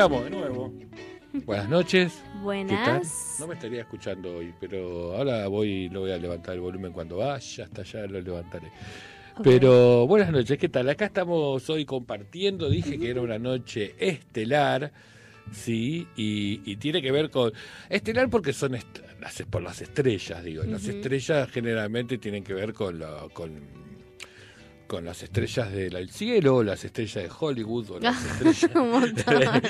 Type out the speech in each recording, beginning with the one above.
Arrancamos de nuevo. Buenas noches. Buenas. No me estaría escuchando hoy, pero ahora voy lo voy a levantar el volumen cuando vaya, hasta allá lo levantaré. Pero buenas noches, ¿qué tal? Acá estamos hoy compartiendo, dije que era una noche estelar, sí, y, y tiene que ver con... Estelar porque son est- las, por las estrellas, digo. Las estrellas generalmente tienen que ver con, la, con, con las estrellas del cielo, las estrellas de Hollywood, o las estrellas...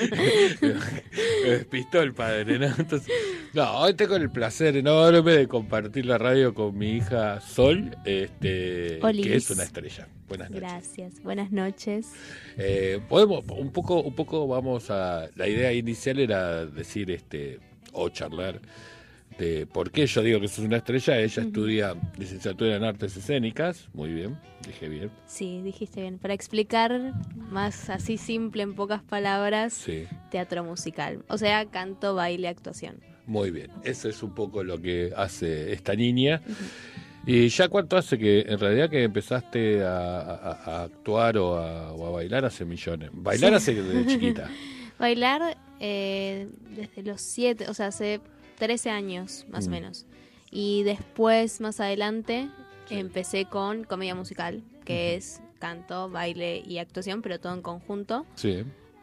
Me despistó el padre, ¿no? Entonces, no, hoy tengo el placer enorme de compartir la radio con mi hija Sol, este, Olis. que es una estrella. Buenas noches. Gracias. Buenas noches. Eh, podemos, un poco, un poco vamos a. La idea inicial era decir, este, o charlar de por qué yo digo que sos una estrella. Ella estudia licenciatura en artes escénicas, muy bien, dije bien, Sí, dijiste bien. Para explicar más así simple, en pocas palabras, sí. teatro musical. O sea, canto, baile, actuación. Muy bien, eso es un poco lo que hace esta niña. ¿Y ya cuánto hace que en realidad que empezaste a, a- a actuar o a, o a bailar hace millones? Bailar Sí. hace desde chiquita. Bailar eh, desde los siete, o sea, hace 13 años más o Mm. menos. Y después, más adelante, Sí. empecé con comedia musical, que es canto, baile y actuación, pero todo en conjunto. Sí,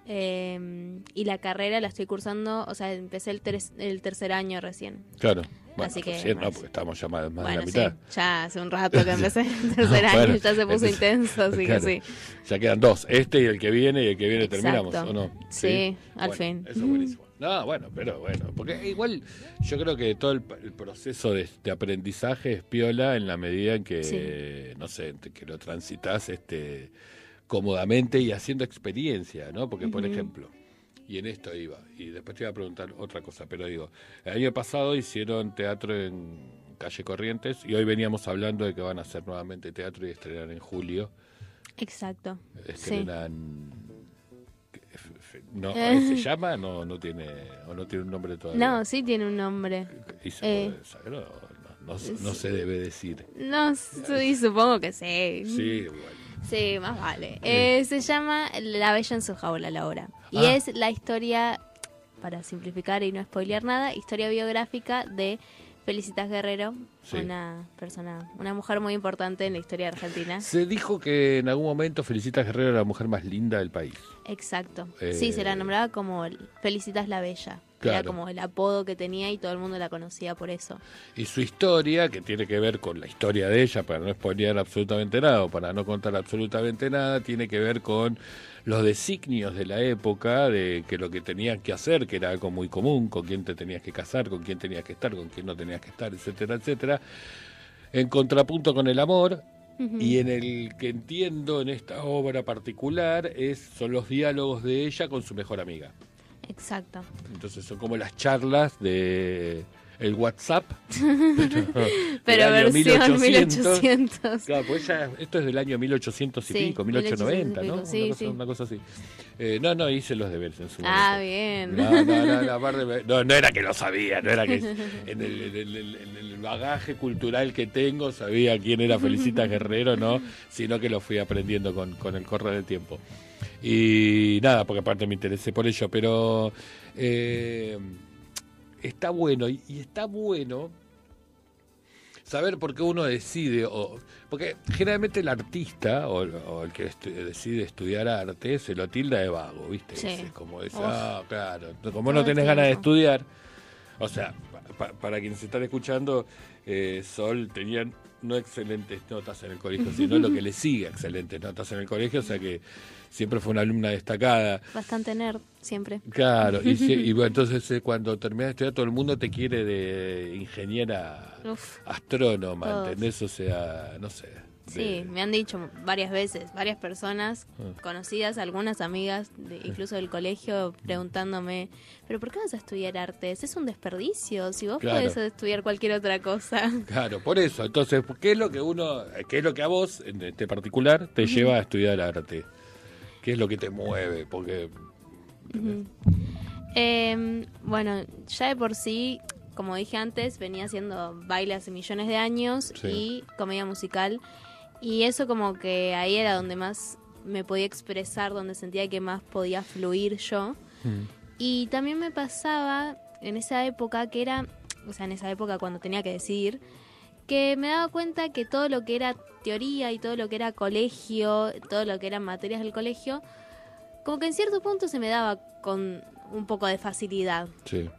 Eh, y la carrera la estoy cursando, o sea, empecé el, ter- el tercer año recién. claro. Bueno, Así que recién no, porque estamos ya más, más bueno, de la sí, mitad. ya hace un rato que empecé el tercer año, Bueno, ya se puso entonces- intenso, así claro. que sí. Ya quedan dos, este y el que viene, y el que viene Exacto. terminamos, ¿o no? Sí, al Bueno, fin. Eso es buenísimo. No, bueno, pero bueno, porque igual yo creo que todo el, el proceso de, de aprendizaje es piola en la medida en que, Sí. no sé, que lo transitas este, cómodamente y haciendo experiencia, ¿no? Porque, por ejemplo, y en esto iba, y después te iba a preguntar otra cosa, pero digo, el año pasado hicieron teatro en Calle Corrientes y hoy veníamos hablando de que van a hacer nuevamente teatro y estrenar en julio. Exacto. Sí. Estrenan... f- No, Eh. ¿Se llama? No, no tiene, o no tiene un nombre todavía. No, sí tiene un nombre. Y se eh. puede saber, no, no, no se- no se debe decir. No, sí, supongo que sí. Sí, bueno. Sí, más vale. Eh, se llama La Bella en su jaula, la obra. Y Ah. es la historia, para simplificar y no spoilear nada, historia biográfica de Felicitas Guerrero, Sí. una persona, una mujer muy importante en la historia argentina. Se dijo que en algún momento Felicitas Guerrero era la mujer más linda del país. Exacto. Eh, Sí, se la nombraba como Felicitas la Bella. Era como el apodo que tenía y todo el mundo la conocía por eso. Y su historia, que tiene que ver con la historia de ella, para no spoilear absolutamente nada, o para no contar absolutamente nada, tiene que ver con los designios de la época, de que lo que tenías que hacer, que era algo muy común, con quién te tenías que casar, con quién tenías que estar, con quién no tenías que estar, etcétera, etcétera, en contrapunto con el amor, y en el que entiendo en esta obra particular es son los diálogos de ella con su mejor amiga. Exacto. Entonces son como las charlas de el WhatsApp. Pero versión 1800. Claro, pues ya, esto es del año 1800 y Sí, pico, 1890, 1800 y ¿no? sí, una, cosa, sí. una cosa así. Eh, no, no, hice los deberes en su Ah, momento. bien. No, no, no, no, no, no era que lo sabía, no era que en el, en el- en el bagaje cultural que tengo sabía quién era Felicita Guerrero, no, sino que lo fui aprendiendo con, con el correr del tiempo. Y nada, porque aparte me interesé por ello, pero eh, está bueno, y, y está bueno saber por qué uno decide, o, porque generalmente el artista o, o el que estu- decide estudiar arte se lo tilda de vago, ¿viste? Sí. Como Uf. ah, claro, como no tenés ganas de estudiar, o sea, pa- pa- para quienes están escuchando, eh, Sol tenían no excelentes notas en el colegio, sino lo que le sigue excelentes notas en el colegio, o sea que siempre fue una alumna destacada. Bastante nerd, siempre. Claro, y, si- y bueno, entonces eh, cuando terminas de estudiar todo el mundo te quiere de ingeniera Uf. astrónoma, Todos. ¿entendés? O sea, no sé. Sí, de- me han dicho varias veces, varias personas Ah. conocidas, algunas amigas, de- incluso del colegio, preguntándome, ¿pero por qué vas a estudiar artes? Es un desperdicio, si vos Claro. podés estudiar cualquier otra cosa. Claro, por eso. Entonces, ¿qué es lo que uno, qué es lo que a vos, en este particular, te lleva a estudiar arte? ¿Qué es lo que te mueve? Porque Eh, bueno, ya de por sí, como dije antes, venía haciendo baile hace millones de años Sí. y comedia musical. Y eso como que ahí era donde más me podía expresar, donde sentía que más podía fluir yo. Y también me pasaba en esa época que era, o sea, en esa época cuando tenía que decidir, que me daba cuenta que todo lo que era teoría y todo lo que era colegio, todo lo que eran materias del colegio, como que en cierto punto se me daba con un poco de facilidad. sí.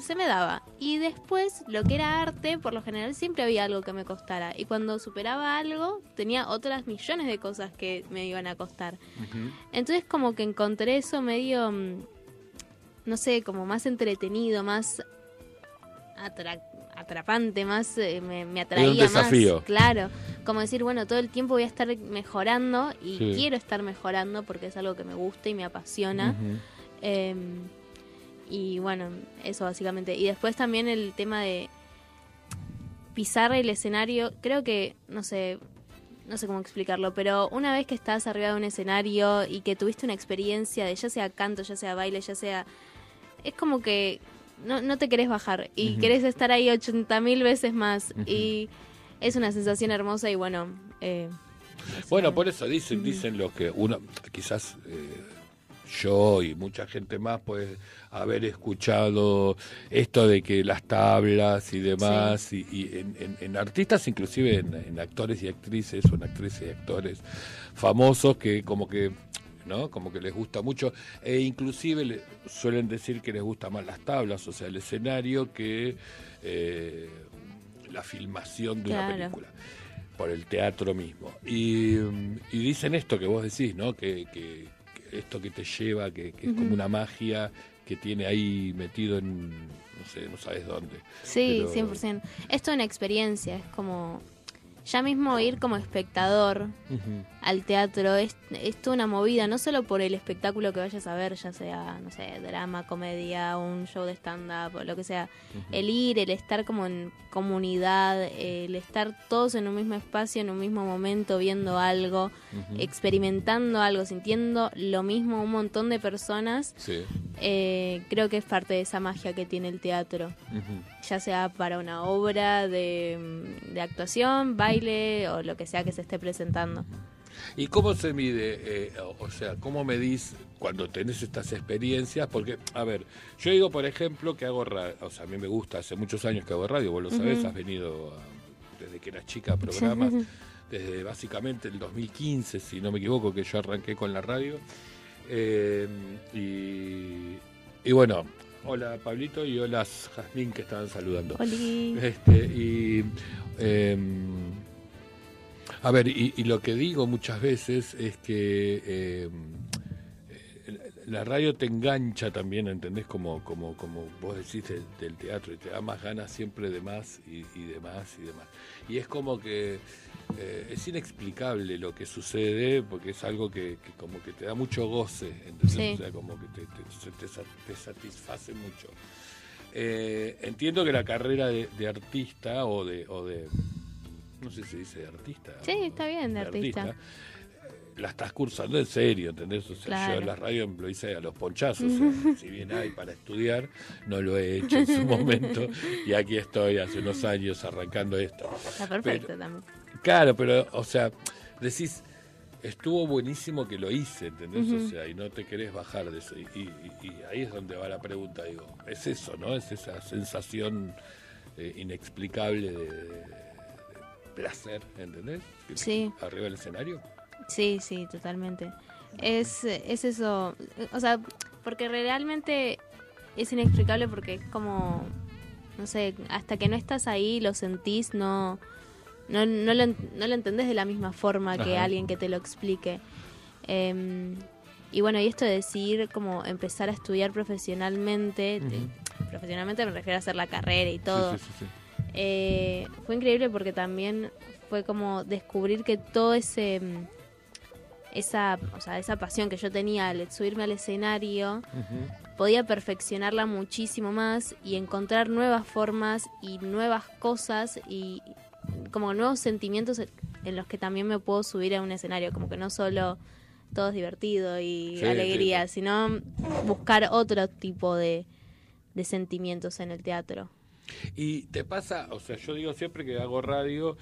Se me daba. Y después, lo que era arte, por lo general siempre había algo que me costara. Y cuando superaba algo, tenía otras millones de cosas que me iban a costar. Entonces como que encontré eso medio, mm, no sé, como más entretenido, más atra- atrapante, más eh, me, me atraía un desafío. más. Claro, como decir, bueno, todo el tiempo voy a estar mejorando y Sí. quiero estar mejorando porque es algo que me gusta y me apasiona. Eh, y bueno, eso básicamente. Y después también el tema de pisar el escenario, creo que, no sé, no sé cómo explicarlo, pero una vez que estás arriba de un escenario y que tuviste una experiencia de ya sea canto, ya sea baile, ya sea... Es como que no, no te querés bajar y Ujú. querés estar ahí 80 mil veces más. Y es una sensación hermosa y bueno... eh, es Bueno, una- por eso dicen, dicen lo que uno, quizás eh, yo y mucha gente más puede haber escuchado esto de que las tablas y demás, y, y en, en- en artistas, inclusive en, en actores y actrices, o en actrices y actores famosos que como que ¿no? Como que les gusta mucho, e inclusive le- suelen decir que les gusta más las tablas, o sea, el escenario que eh, la filmación de una película por el teatro mismo. Y, y dicen esto que vos decís, ¿no? Que, que- que esto que te lleva, que, que es como una magia que tiene ahí metido en, no sé, no sabes dónde. Sí, Pero- 100%. Es toda una experiencia, es como... Ya mismo ir como espectador al teatro es, es toda una movida, no solo por el espectáculo que vayas a ver, ya sea, no sé, drama, comedia, un show de stand-up, lo que sea. El ir, el estar como en comunidad, el estar todos en un mismo espacio, en un mismo momento, viendo algo, experimentando algo, sintiendo lo mismo un montón de personas, Sí. eh, creo que es parte de esa magia que tiene el teatro. Ya sea para una obra de, de actuación, baile o lo que sea que se esté presentando. ¿Y cómo se mide? eh, o sea, ¿cómo medís cuando tenés estas experiencias? Porque, a ver, yo digo, por ejemplo, que hago radio, o sea, a mí me gusta, hace muchos años que hago radio, vos lo sabés, has venido a- desde que eras chica a programas, desde básicamente el 2015, si no me equivoco, que yo arranqué con la radio. Eh, y, y bueno, hola Pablito y hola Jazmín que estaban saludando. Oli. Este, y em, a ver, y, y lo que digo muchas veces es que em, eh, la radio te engancha también, ¿entendés? Como, como, como vos decís del, del teatro, y te da más ganas siempre de más y, y de más y de más. Y es como que eh, es inexplicable lo que sucede, porque es algo que, que como que te da mucho goce, ¿entendés? Sí. O sea, como que te, te- se te sa- te satisface mucho. Eh, entiendo que la carrera de, de artista o de, o de. No sé si dice de artista. Sí, está bien, de artista. La estás cursando en serio, ¿entendés? O sea, Claro. yo en la radio lo hice a los ponchazos. o sea, si bien hay para estudiar, no lo he hecho en su momento. Y aquí estoy hace unos años arrancando esto. Está perfecto Pero- también. Claro, pero, o sea, decís, estuvo buenísimo que lo hice, ¿entendés? O sea, y no te querés bajar de eso. Y, y- y ahí es donde va la pregunta, digo, es eso, ¿no? Es esa sensación eh, inexplicable de, placer, ¿entendés? Sí. Arriba del escenario. Sí, sí, totalmente. Es, es eso, o sea, porque realmente es inexplicable porque es como, no sé, hasta que no estás ahí, lo sentís, no, no, no, lo, no lo entendés de la misma forma que Ajá. alguien que te lo explique. Em, y bueno, y esto de decidir como empezar a estudiar profesionalmente, te- profesionalmente me refiero a hacer la carrera y todo. Sí, sí, sí, sí. Eh, fue increíble porque también fue como descubrir que todo ese mm, esa, o sea, esa pasión que yo tenía al subirme al escenario podía perfeccionarla muchísimo más y encontrar nuevas formas y nuevas cosas y como nuevos sentimientos en los que también me puedo subir a un escenario, como que no solo todo es divertido y Sí, alegría, sino buscar otro tipo de, de sentimientos en el teatro. Y te pasa, o sea, yo digo siempre que hago radio,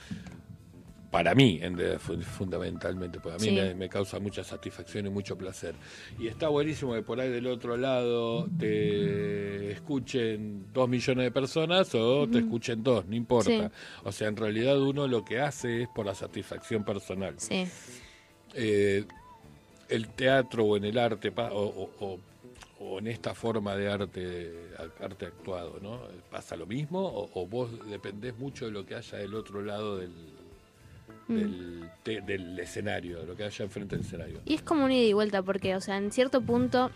para mí, en de- fu- fundamentalmente, pues a mí Sí. me, me causa mucha satisfacción y mucho placer. Y está buenísimo que por ahí del otro lado te escuchen dos millones de personas o te escuchen dos, no importa. Sí. O sea, en realidad uno lo que hace es por la satisfacción personal. Sí. Eh, el teatro o en el arte o, o- o- o en esta forma de arte arte actuado no pasa lo mismo o, o vos dependés mucho de lo que haya del otro lado del del, te- del escenario de lo que haya enfrente del escenario Y es como un ida y vuelta, porque, o sea, en cierto punto,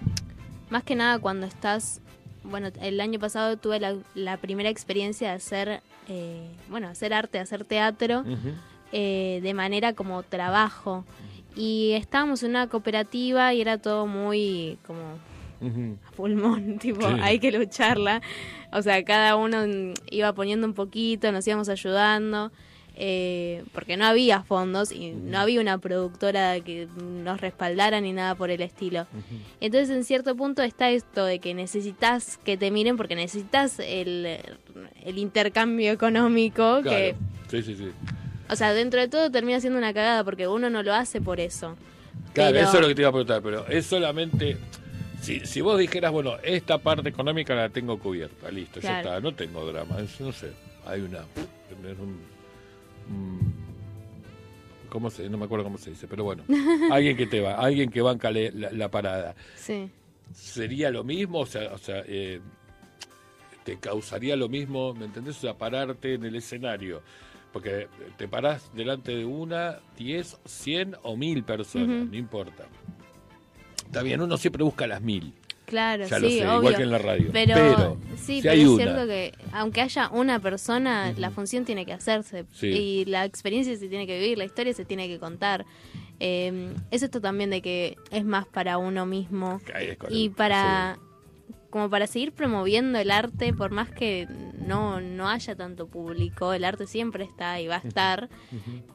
más que nada cuando estás. Bueno, el año pasado tuve la, la primera experiencia de hacer, eh, bueno, hacer arte, hacer teatro, eh, de manera como trabajo. Y estábamos en una cooperativa y era todo muy como a pulmón, tipo, Sí. hay que lucharla. O sea, cada uno mm, iba poniendo un poquito, nos íbamos ayudando, eh, porque no había fondos y no había una productora que nos respaldara ni nada por el estilo. Entonces, en cierto punto está esto de que necesitas que te miren porque necesitas el, el intercambio económico que... sí sí sí O sea, dentro de todo termina siendo una cagada porque uno no lo hace por eso. Claro, Pero- eso es lo que te iba a preguntar, pero es solamente. Si, si vos dijeras, bueno, esta parte económica la tengo cubierta, listo, ya Claro. está, no tengo drama, es- no sé, hay una. un- ¿Cómo se, no me acuerdo cómo se dice, pero bueno, alguien que te va, alguien que banca la, la parada. Sí. ¿Sería lo mismo? O sea, o sea eh, ¿te causaría lo mismo, me entendés? O sea, pararte en el escenario. Porque te parás delante de una, diez, cien o mil personas, no importa. Está bien, uno siempre busca las mil. Claro, Ya sí, lo sé, obvio. igual que en la radio. Pero, Pero, sí, si pero hay es una. cierto que aunque haya una persona, la función tiene que hacerse Sí. y la experiencia se tiene que vivir, la historia se tiene que contar. Eh, es esto también de que es más para uno mismo y para como para seguir promoviendo el arte, por más que no, no haya tanto público, el arte siempre está y va a estar.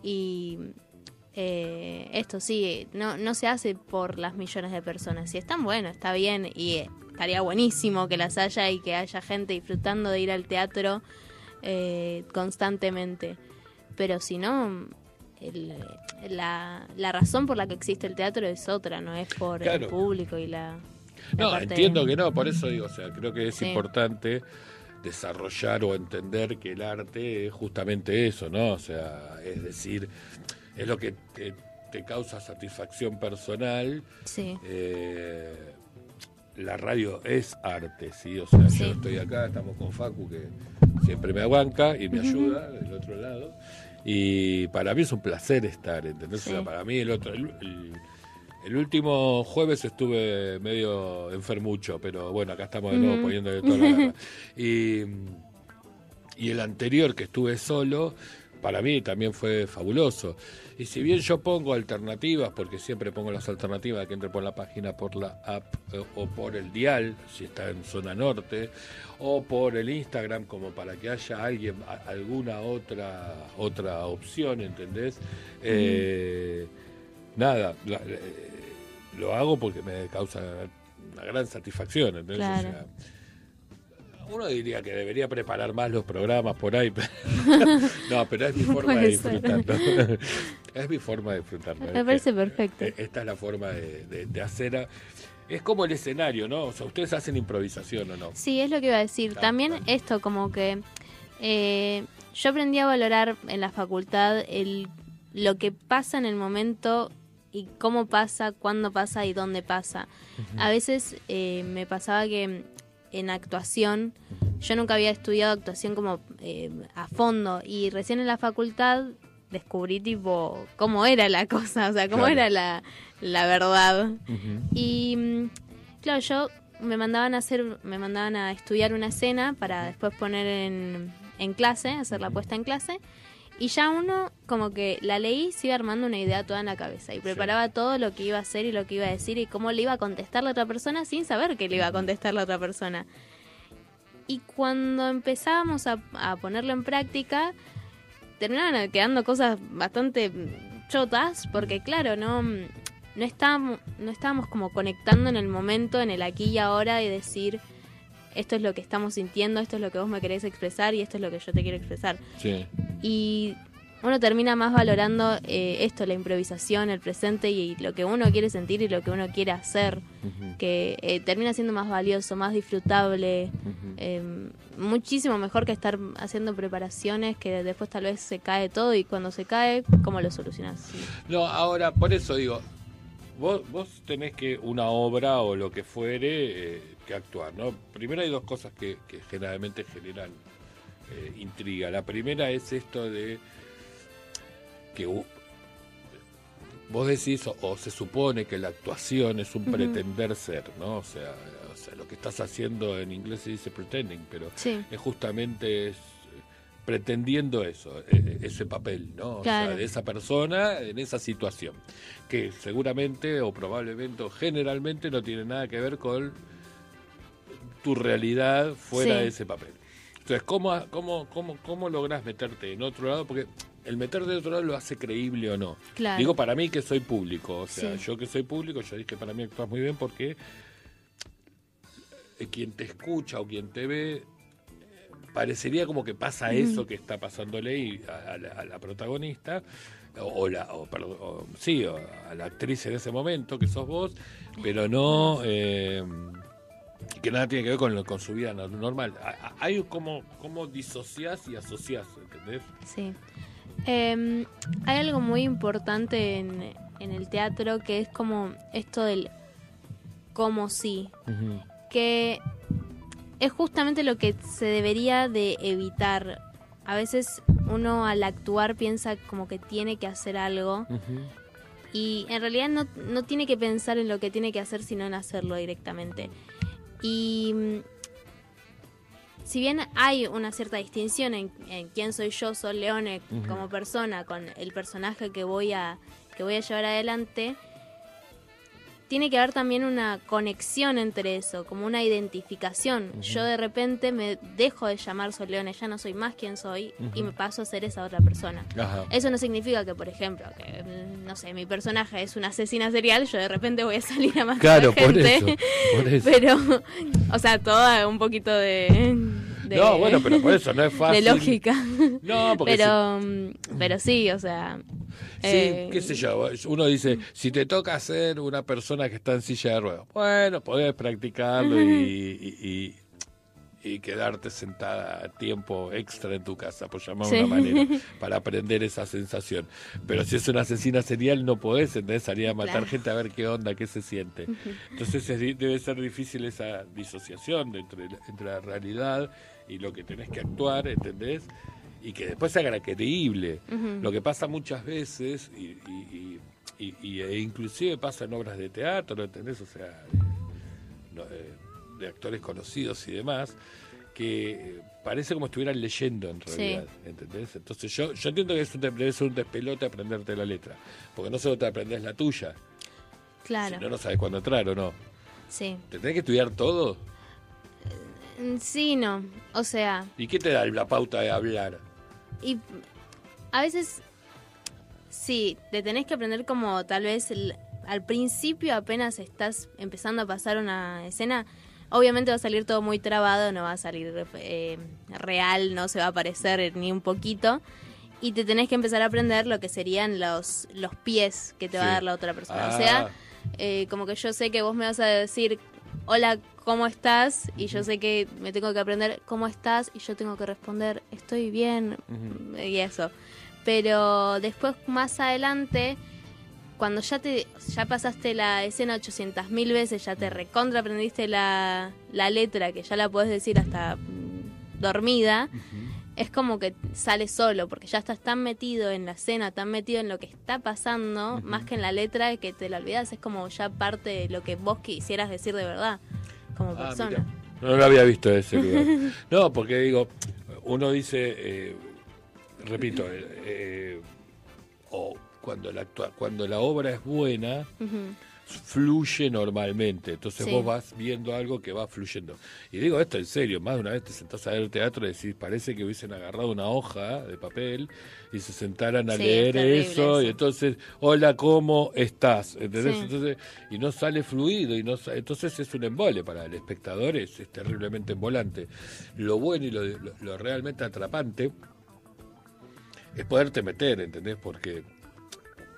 Y eh, esto sí, no, no se hace por las millones de personas. Si están bueno, está bien y eh, estaría buenísimo que las haya y que haya gente disfrutando de ir al teatro eh, constantemente. Pero si no, el- la, la razón por la que existe el teatro es otra, no es por Claro. el público y la... la No, entiendo que no, por eso digo, o sea, creo que es Sí. importante desarrollar o entender que el arte es justamente eso, ¿no? O sea, es decir, es lo que te, te causa satisfacción personal. Sí, Eh, la radio es arte, ¿sí? O sea, Sí. yo estoy acá, estamos con Facu, que siempre me aguanca y me ayuda del otro lado. Y para mí es un placer estar, ¿entendés? O sea, Sí. para mí el otro... el- el- el último jueves estuve medio enfermucho, pero bueno, acá estamos de nuevo Ujú. poniendo de toda la garra. Y, y el anterior que estuve solo, para mí también fue fabuloso. Y si bien yo pongo alternativas, porque siempre pongo las alternativas que entre por la página, por la app eh, o por el dial, si está en zona norte, o por el Instagram, como para que haya alguien, alguna otra, otra opción, ¿entendés? Eh, nada, la- eh, lo hago porque me causa una gran satisfacción, ¿entendés? O Claro. sea, uno diría que debería preparar más los programas por ahí. pero- no, pero es mi forma de disfrutarlo. es mi forma de disfrutarlo. Me parece perfecto. eh, Esta es la forma de, de- de hacer. a- Es como el escenario, ¿no? O sea, ustedes hacen improvisación o no. Sí, es lo que iba a decir. Claro, También claro. esto, como que eh, yo aprendí a valorar en la facultad el, lo que pasa en el momento y cómo pasa, cuándo pasa y dónde pasa. A veces eh, me pasaba que en actuación, yo nunca había estudiado actuación como eh, a fondo y recién en la facultad descubrí tipo cómo era la cosa, o sea, cómo Claro. era la, la verdad. Y mm, claro, yo me mandaban a hacer, me mandaban a estudiar una escena para después poner en, en clase, hacer la puesta en clase. Y ya uno como que la leí, se iba armando una idea toda en la cabeza y preparaba todo lo que iba a hacer y lo que iba a decir y cómo le iba a contestar la otra persona sin saber que le iba a contestar la otra persona. Y cuando empezábamos a, a ponerlo en práctica, terminaban quedando cosas bastante chotas, porque claro, no, no, estábamos, no estábamos como conectando en el momento, en el aquí y ahora, y decir, esto es lo que estamos sintiendo, esto es lo que vos me querés expresar y esto es lo que yo te quiero expresar. Sí. Y uno termina más valorando eh, esto, la improvisación, el presente y, lo que uno quiere sentir y lo que uno quiere hacer, que eh, termina siendo más valioso, más disfrutable, eh, muchísimo mejor que estar haciendo preparaciones que después tal vez se cae todo y cuando se cae, ¿cómo lo solucionas? No, ahora, por eso digo, vos, vos tenés que una obra o lo que fuere eh, que actuar, ¿no? Primero hay dos cosas que, que generalmente generan eh, intriga. La primera es esto de que vos decís o, o se supone que la actuación es un pretender ser, ¿no? O sea, o sea, lo que estás haciendo en inglés se dice pretending, pero Sí. es justamente es, pretendiendo eso, eh, ese papel, ¿no? O sea, de esa persona en esa situación, que seguramente o probablemente o generalmente no tiene nada que ver con tu realidad fuera Sí. de ese papel. Entonces, ¿cómo, cómo, cómo, ¿cómo lográs meterte en otro lado? Porque el meterte de otro lado lo hace creíble o no. Claro. Digo para mí que soy público, o sea, Sí. yo que soy público, yo dije para mí actúas muy bien porque eh, quien te escucha o quien te ve eh, parecería como que pasa eso que está pasándole y a, a la, a la protagonista o, la o, perdón, o- sí o a la actriz en ese momento que sos vos pero no eh, que nada tiene que ver con, lo- con su vida no- normal hay como como disociás y asociás ¿entendés? Sí. Eh, hay algo muy importante en, en el teatro que es como esto del como sí, que es justamente lo que se debería de evitar. A veces uno al actuar piensa como que tiene que hacer algo y en realidad no, no tiene que pensar en lo que tiene que hacer sino en hacerlo directamente. Y mm, si bien hay una cierta distinción en, en quién soy yo, Sol Leone, como persona, con el personaje que voy a, que voy a llevar adelante, tiene que haber también una conexión entre eso, como una identificación. Yo de repente me dejo de llamar Sol Leone, ya no soy más quien soy y me paso a ser esa otra persona. Ajá. Eso no significa que, por ejemplo, que, mm, no sé, mi personaje es una asesina serial, yo de repente voy a salir a matar Claro, por gente. eso, por eso. Pero, o sea, todo un poquito de... de- no bueno pero por eso no es fácil De lógica. no porque Pero, mm, pero sí, o sea... Sí, eh, qué sé yo, uno dice, si te toca ser una persona que está en silla de ruedas, bueno, podés practicarlo y, y, y- y quedarte sentada a tiempo extra en tu casa, por llamarlo de Sí. una manera, para aprender esa sensación. Pero si es una asesina serial, no podés, ¿entendés? Salir a matar Claro. gente a ver qué onda, qué se siente. Entonces es debe ser difícil esa disociación entre, entre la realidad y lo que tenés que actuar, ¿entendés? Y que después se haga creíble. Lo que pasa muchas veces, y, y- y- y- y- e inclusive pasa en obras de teatro, ¿entendés? O sea, no, eh, de actores conocidos y demás, que eh, parece como estuvieran leyendo en Sí. realidad, ¿entendés? Entonces yo, yo entiendo que es un, debe ser un despelote aprenderte la letra, porque no solo te aprendes la tuya, Claro, si no, no sabes cuándo entrar o no. sí. ¿Te tenés que estudiar todo? Mm, Sí, no. O sea, ¿Y qué te da la pauta de hablar? y a veces sí, te tenés que aprender como tal vez el- al principio apenas estás empezando a pasar una escena. Obviamente va a salir todo muy trabado, no va a salir eh, real, no se va a parecer ni un poquito. Y te tenés que empezar a aprender lo que serían los, los pies que te va Sí. a dar la otra persona. Ah. O sea, eh, como que yo sé que vos me vas a decir, hola, ¿cómo estás? Y yo sé que me tengo que aprender cómo estás y yo tengo que responder, estoy bien y eso. Pero después, más adelante, cuando ya te ya pasaste la escena 800 mil veces, ya te recontra aprendiste la, la letra, que ya la podés decir hasta mm, dormida, es como que sale solo, porque ya estás tan metido en la escena, tan metido en lo que está pasando, más que en la letra, que te la olvidas, es como ya parte de lo que vos quisieras decir de verdad, como Ah, persona. mira. No lo había visto ese lugar. No, porque digo, uno dice, eh, repito, eh, eh, o cuando la, cuando la obra es buena. Fluye normalmente. Entonces Sí. vos vas viendo algo que va fluyendo. Y digo esto en serio, más de una vez te sentás a ver teatro y decís, parece que hubiesen agarrado una hoja de papel y se sentaran a Sí, leer es eso, eso. y entonces, hola, ¿cómo estás? ¿Entendés? Sí. Entonces, y no sale fluido, y no entonces es un embole para el espectador, es, es terriblemente embolante. Lo bueno y lo, lo- lo realmente atrapante es poderte meter, ¿entendés? Porque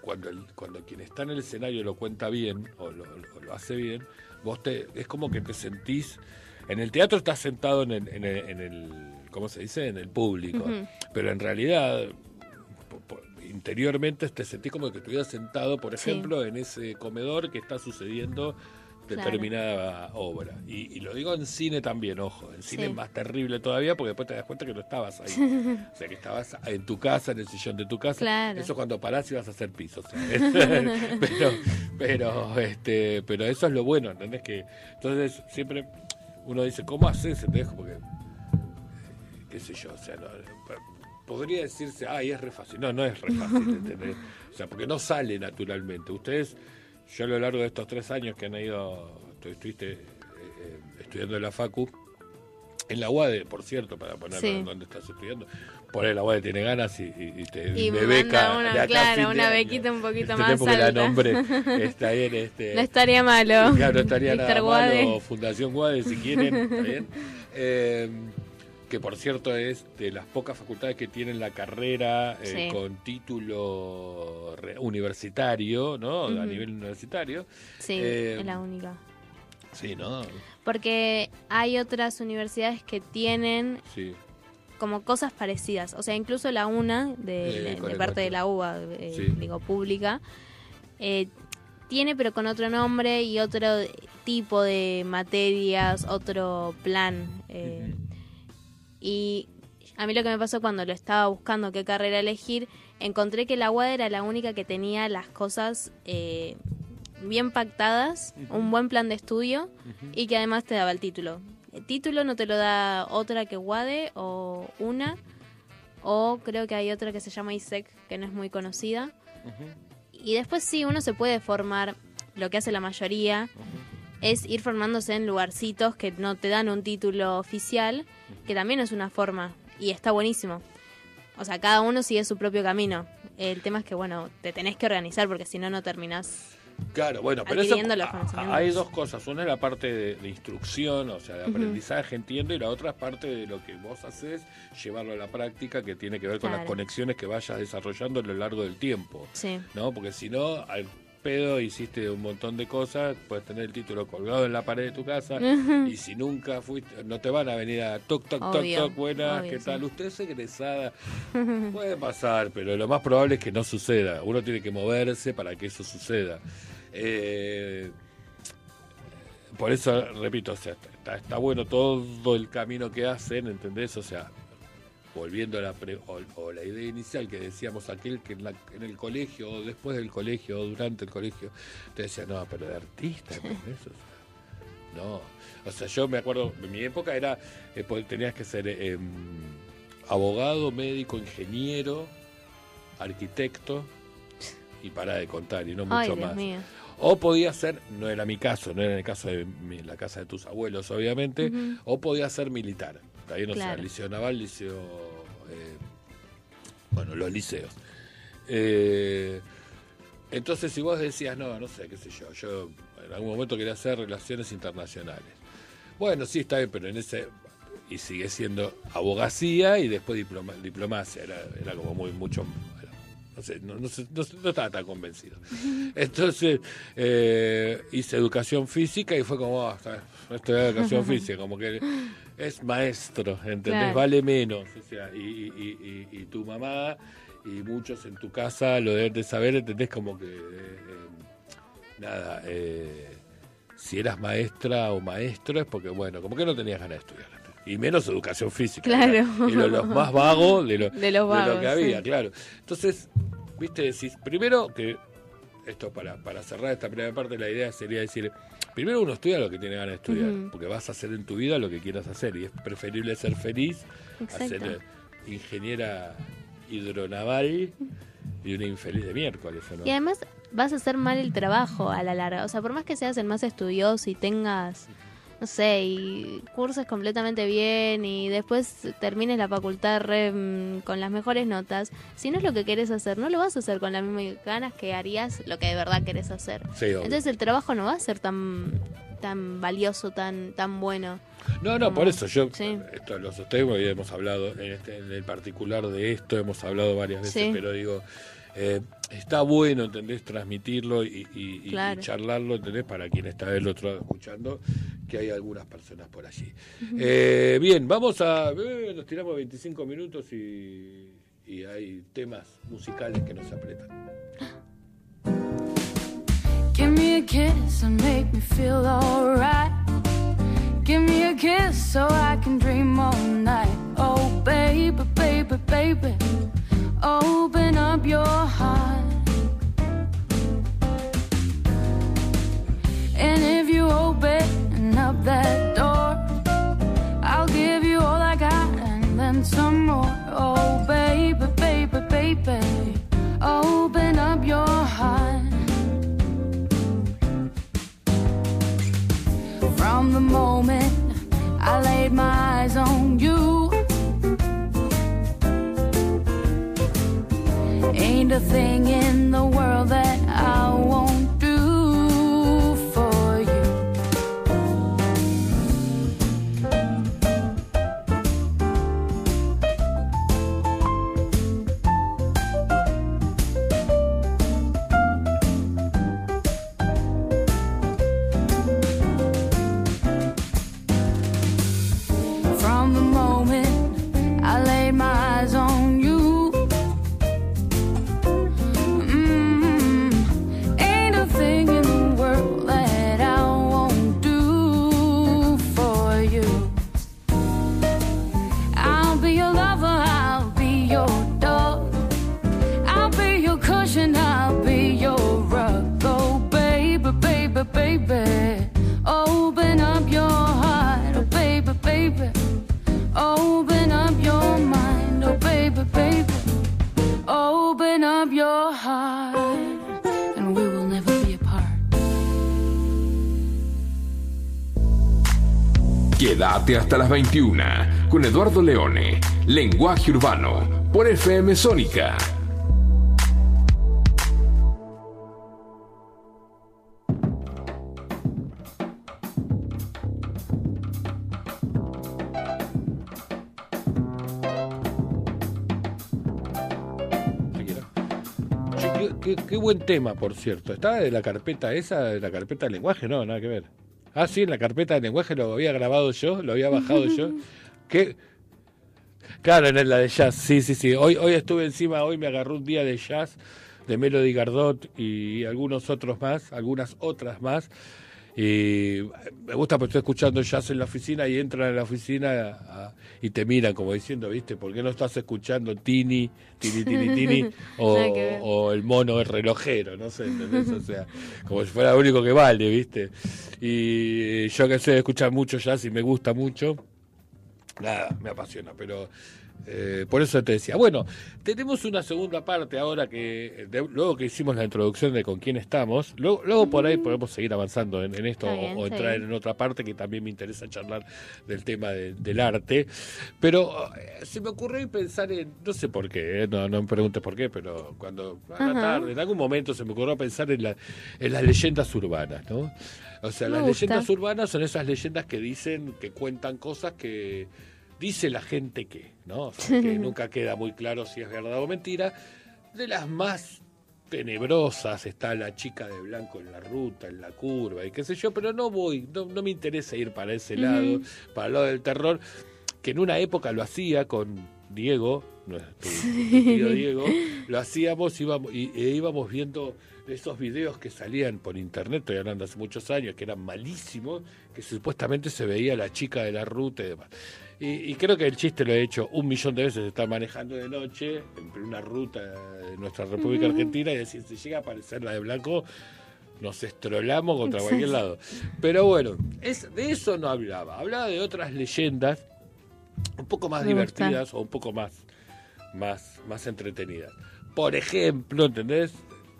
cuando, el- cuando quien está en el escenario lo cuenta bien o lo, hace bien, vos te es como que te sentís en el teatro estás sentado en el, en el, en el- ¿cómo se dice? En el público, pero en realidad interiormente te sentís como que estuvieras sentado, por Sí. ejemplo, en ese comedor que está sucediendo Claro. determinada obra. Y, y lo digo en cine también, ojo, en cine Sí. es más terrible todavía porque después te das cuenta que no estabas ahí. o sea, que estabas en tu casa, en el sillón de tu casa. Claro. Eso cuando parás y vas a hacer piso. o sea, pero, pero, este, pero eso es lo bueno, ¿entendés? Que, entonces siempre uno dice, ¿cómo haces? ¿Entendés? Porque, eh, qué sé yo, o sea, no, podría decirse, ay, es re fácil. No, no es re fácil, ¿entendés? O sea, porque no sale naturalmente. Ustedes, yo a lo largo de estos tres años que han ido, tu- estuviste eh, eh, estudiando en la Facu, en la UADE, por cierto, para ponerlo Sí. en donde estás estudiando, por ahí la UADE tiene ganas y, y- y te Y me beca una- de acá claro, una año. bequita un poquito ¿Entendés? más Porque la alta. nombre está bien, este, No estaría malo. Claro, no estaría nada Guade. malo. Fundación Guade, si quieren, está bien. Eh, que por cierto es de las pocas facultades que tienen la carrera eh, Sí. con título universitario, ¿no? A nivel universitario. Sí, Eh, es la única. Sí, ¿no? Porque hay otras universidades que tienen Sí. como cosas parecidas. O sea, incluso la UNA, de, Eh, parte de la UBA, eh, Sí. digo, pública, tiene pero con otro nombre y otro tipo de materias, otro plan. Y a mí lo que me pasó cuando lo estaba buscando qué carrera elegir, encontré que la UAD era la única que tenía las cosas eh, bien pactadas, un buen plan de estudio y que además te daba el título. El título no te lo da otra que UADE o una, o creo que hay otra que se llama ISEC, que no es muy conocida. Y después sí, uno se puede formar, lo que hace la mayoría, es ir formándose en lugarcitos que no te dan un título oficial, que también es una forma, y está buenísimo. O sea, cada uno sigue su propio camino. El tema es que, bueno, te tenés que organizar porque si no, no terminás. Claro, bueno, pero eso, Adquiriendo los a- conocimientos. hay dos cosas. Una es la parte de, de instrucción, o sea, de aprendizaje, entiendo, y la otra es parte de lo que vos haces, llevarlo a la práctica, que tiene que ver con las conexiones que vayas desarrollando a lo largo del tiempo. Sí. ¿no? Porque si no, al pedo hiciste un montón de cosas, puedes tener el título colgado en la pared de tu casa y si nunca fuiste, no te van a venir a toc, toc, toc, Obvio, toc, buenas, obvio, ¿qué sí. tal? ¿Usted es egresada? Puede pasar, pero lo más probable es que no suceda. Uno tiene que moverse para que eso suceda. Eh, por eso, repito, o sea, está, está bueno todo el camino que hacen, ¿entendés? O sea, volviendo a la, pre- o, o la idea inicial que decíamos, aquel que en, la- en el colegio, o después del colegio, o durante el colegio, te decía, no, pero de artista, ¿entendés? O sea, No. O sea, yo me acuerdo, en mi época era, eh, po- tenías que ser eh, em, abogado, médico, ingeniero, arquitecto y para de contar y no mucho Ay, Dios más. mío. O podía ser, no era mi caso, no era el caso de mi- la casa de tus abuelos, obviamente, o podía ser militar. Ahí no sé, liceo naval, liceo. eh, bueno, los liceos. Eh, entonces, si vos decías, no, no sé, qué sé yo, yo en algún momento quería hacer relaciones internacionales. Bueno, sí, está bien, pero en ese. Y sigue siendo abogacía y después diploma, diplomacia. Era, era como muy, mucho. No sé, no, no no no estaba tan convencido. Entonces, eh, hice educación física y fue como, bien, esto es educación física, como que es maestro, ¿entendés? Claro. Vale menos. O sea, y, y- y- tu mamá y muchos en tu casa lo deben de saber, ¿entendés? Como que, eh, eh, nada, si eras maestra o maestro es porque, bueno, como que no tenías ganas de estudiar. Y menos educación física. Claro. era- Y lo- los más vagos de lo, De los lo vagos, que había, sí. claro. Entonces, viste, decís, primero que, esto para, para cerrar esta primera parte, la idea sería decir, primero uno estudia lo que tiene ganas de estudiar, porque vas a hacer en tu vida lo que quieras hacer, y es preferible ser feliz Exacto. a ser eh, ingeniera hidronaval y una infeliz de miércoles. Y además vas a hacer mal el trabajo a la larga. O sea, por más que seas el más estudioso y tengas, no sé, y curses completamente bien y después termines la facultad re, mm, con las mejores notas, si no es lo que querés hacer, no lo vas a hacer con las mismas ganas que harías lo que de verdad querés hacer. Sí. Entonces el trabajo no va a ser tan tan valioso, tan tan bueno. No, no, Como- por eso yo, sí. esto lo sostengo y hemos hablado en, este, en el particular de esto, hemos hablado varias veces, Sí. pero digo, eh, está bueno, ¿entendés? Transmitirlo y, y- Claro. y charlarlo, ¿entendés? Para quien está del otro lado escuchando, que hay algunas personas por allí. Eh, bien, vamos a... eh, nos tiramos 25 minutos y, y hay temas musicales que nos apretan. Give me a kiss and make me feel alright. Give me a kiss so I can dream all night. Oh, baby, baby, baby, open up your heart. And if you open up that door, I'll give you all I got and then some more. Oh, baby, baby, baby, open up your heart. From the moment I laid my eyes on thing in the world that Hasta las 21 con Eduardo Leone, Lenguaje Urbano, por FM Sónica. Qué buen tema, por cierto. ¿Está de la carpeta esa, de la carpeta de lenguaje? No, nada que ver. Ah, sí, en la carpeta de lenguaje lo había grabado yo, lo había bajado yo. ¿Qué? Claro, en la de jazz, sí, sí, sí. Hoy, hoy estuve encima, hoy me agarró un día de jazz, de Melody Gardot y algunos otros más, algunas otras más. Y me gusta porque estoy escuchando jazz en la oficina y entran en la oficina a- y te miran como diciendo, ¿viste? ¿Por qué no estás escuchando Tini, Tini, Tini, Tini? O, o el mono el relojero, no sé, ¿entendés? O sea, como si fuera lo único que vale, ¿viste? Y yo que sé, escuchar mucho jazz y me gusta mucho, nada, me apasiona, pero eh, por eso te decía, bueno, tenemos una segunda parte ahora que, de- luego que hicimos la introducción de con quién estamos, luego, luego por ahí podemos seguir avanzando en, en esto bien, o, entrar en otra parte que también me interesa charlar del tema de- del arte, pero eh, se me ocurrió pensar en, no sé por qué, eh, no, no me preguntes por qué, pero cuando a la tarde, en algún momento se me ocurrió pensar en, la, en las leyendas urbanas, ¿no? O sea, Me las gusta. leyendas urbanas son esas leyendas que dicen, que cuentan cosas que dice la gente que, ¿no? O sea, que nunca queda muy claro si es verdad o mentira. De las más tenebrosas está la chica de blanco en la ruta, en la curva y qué sé yo, pero no voy, no, no me interesa ir para ese lado, para el lado del terror, que en una época lo hacía con Diego, nuestro tío Diego, lo hacíamos íbamos, y, e íbamos viendo esos videos que salían por internet, estoy hablando hace muchos años, que eran malísimos, que supuestamente se veía la chica de la ruta y demás. Y, y creo que el chiste lo he hecho un millón de veces, estar manejando de noche en una ruta de nuestra República Argentina y decir, si llega a aparecer la de blanco, nos estrolamos contra cualquier lado. Pero bueno, es, de eso no hablaba, hablaba de otras leyendas un poco más Me gusta. divertidas o un poco más, más, más entretenidas. Por ejemplo, ¿entendés?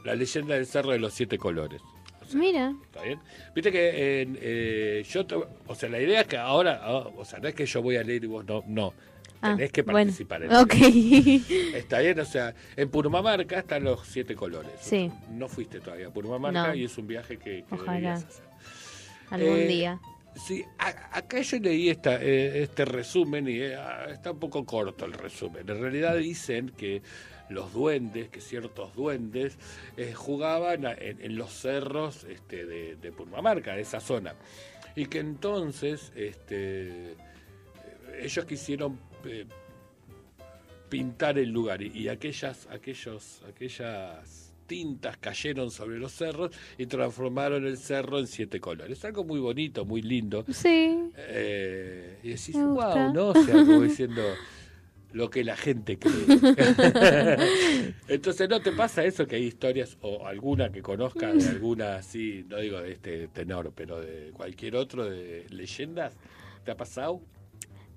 La leyenda del Cerro de los Siete Colores. O sea, Mira, ¿Está bien? Viste que en, eh, yo, o sea, la idea es que ahora, ah, o sea, no es que yo voy a leer y vos no, no. Ah, Tenés que bueno. participar en el ok. Está bien, o sea, en Purumamarca están los siete colores. Sí. No fuiste todavía a Purumamarca No. y es un viaje que, que Ojalá. hacer. Algún Eh, día. Sí, a- acá yo leí esta, eh, este resumen y eh, está un poco corto el resumen. En realidad dicen que los duendes, que ciertos duendes, eh, jugaban a- en, en los cerros este, de, de Purmamarca, de esa zona. Y que entonces este, ellos quisieron eh, pintar el lugar y, y aquellas, aquellos, aquellas tintas cayeron sobre los cerros y transformaron el cerro en siete colores. Algo muy bonito, muy lindo. Sí. Eh, y decís, wow, ¿no? O sea, como diciendo lo que la gente cree. Entonces, ¿no te pasa eso que hay historias o alguna que conozcas de alguna así, no digo de este tenor, pero de cualquier otro de leyendas? ¿Te ha pasado?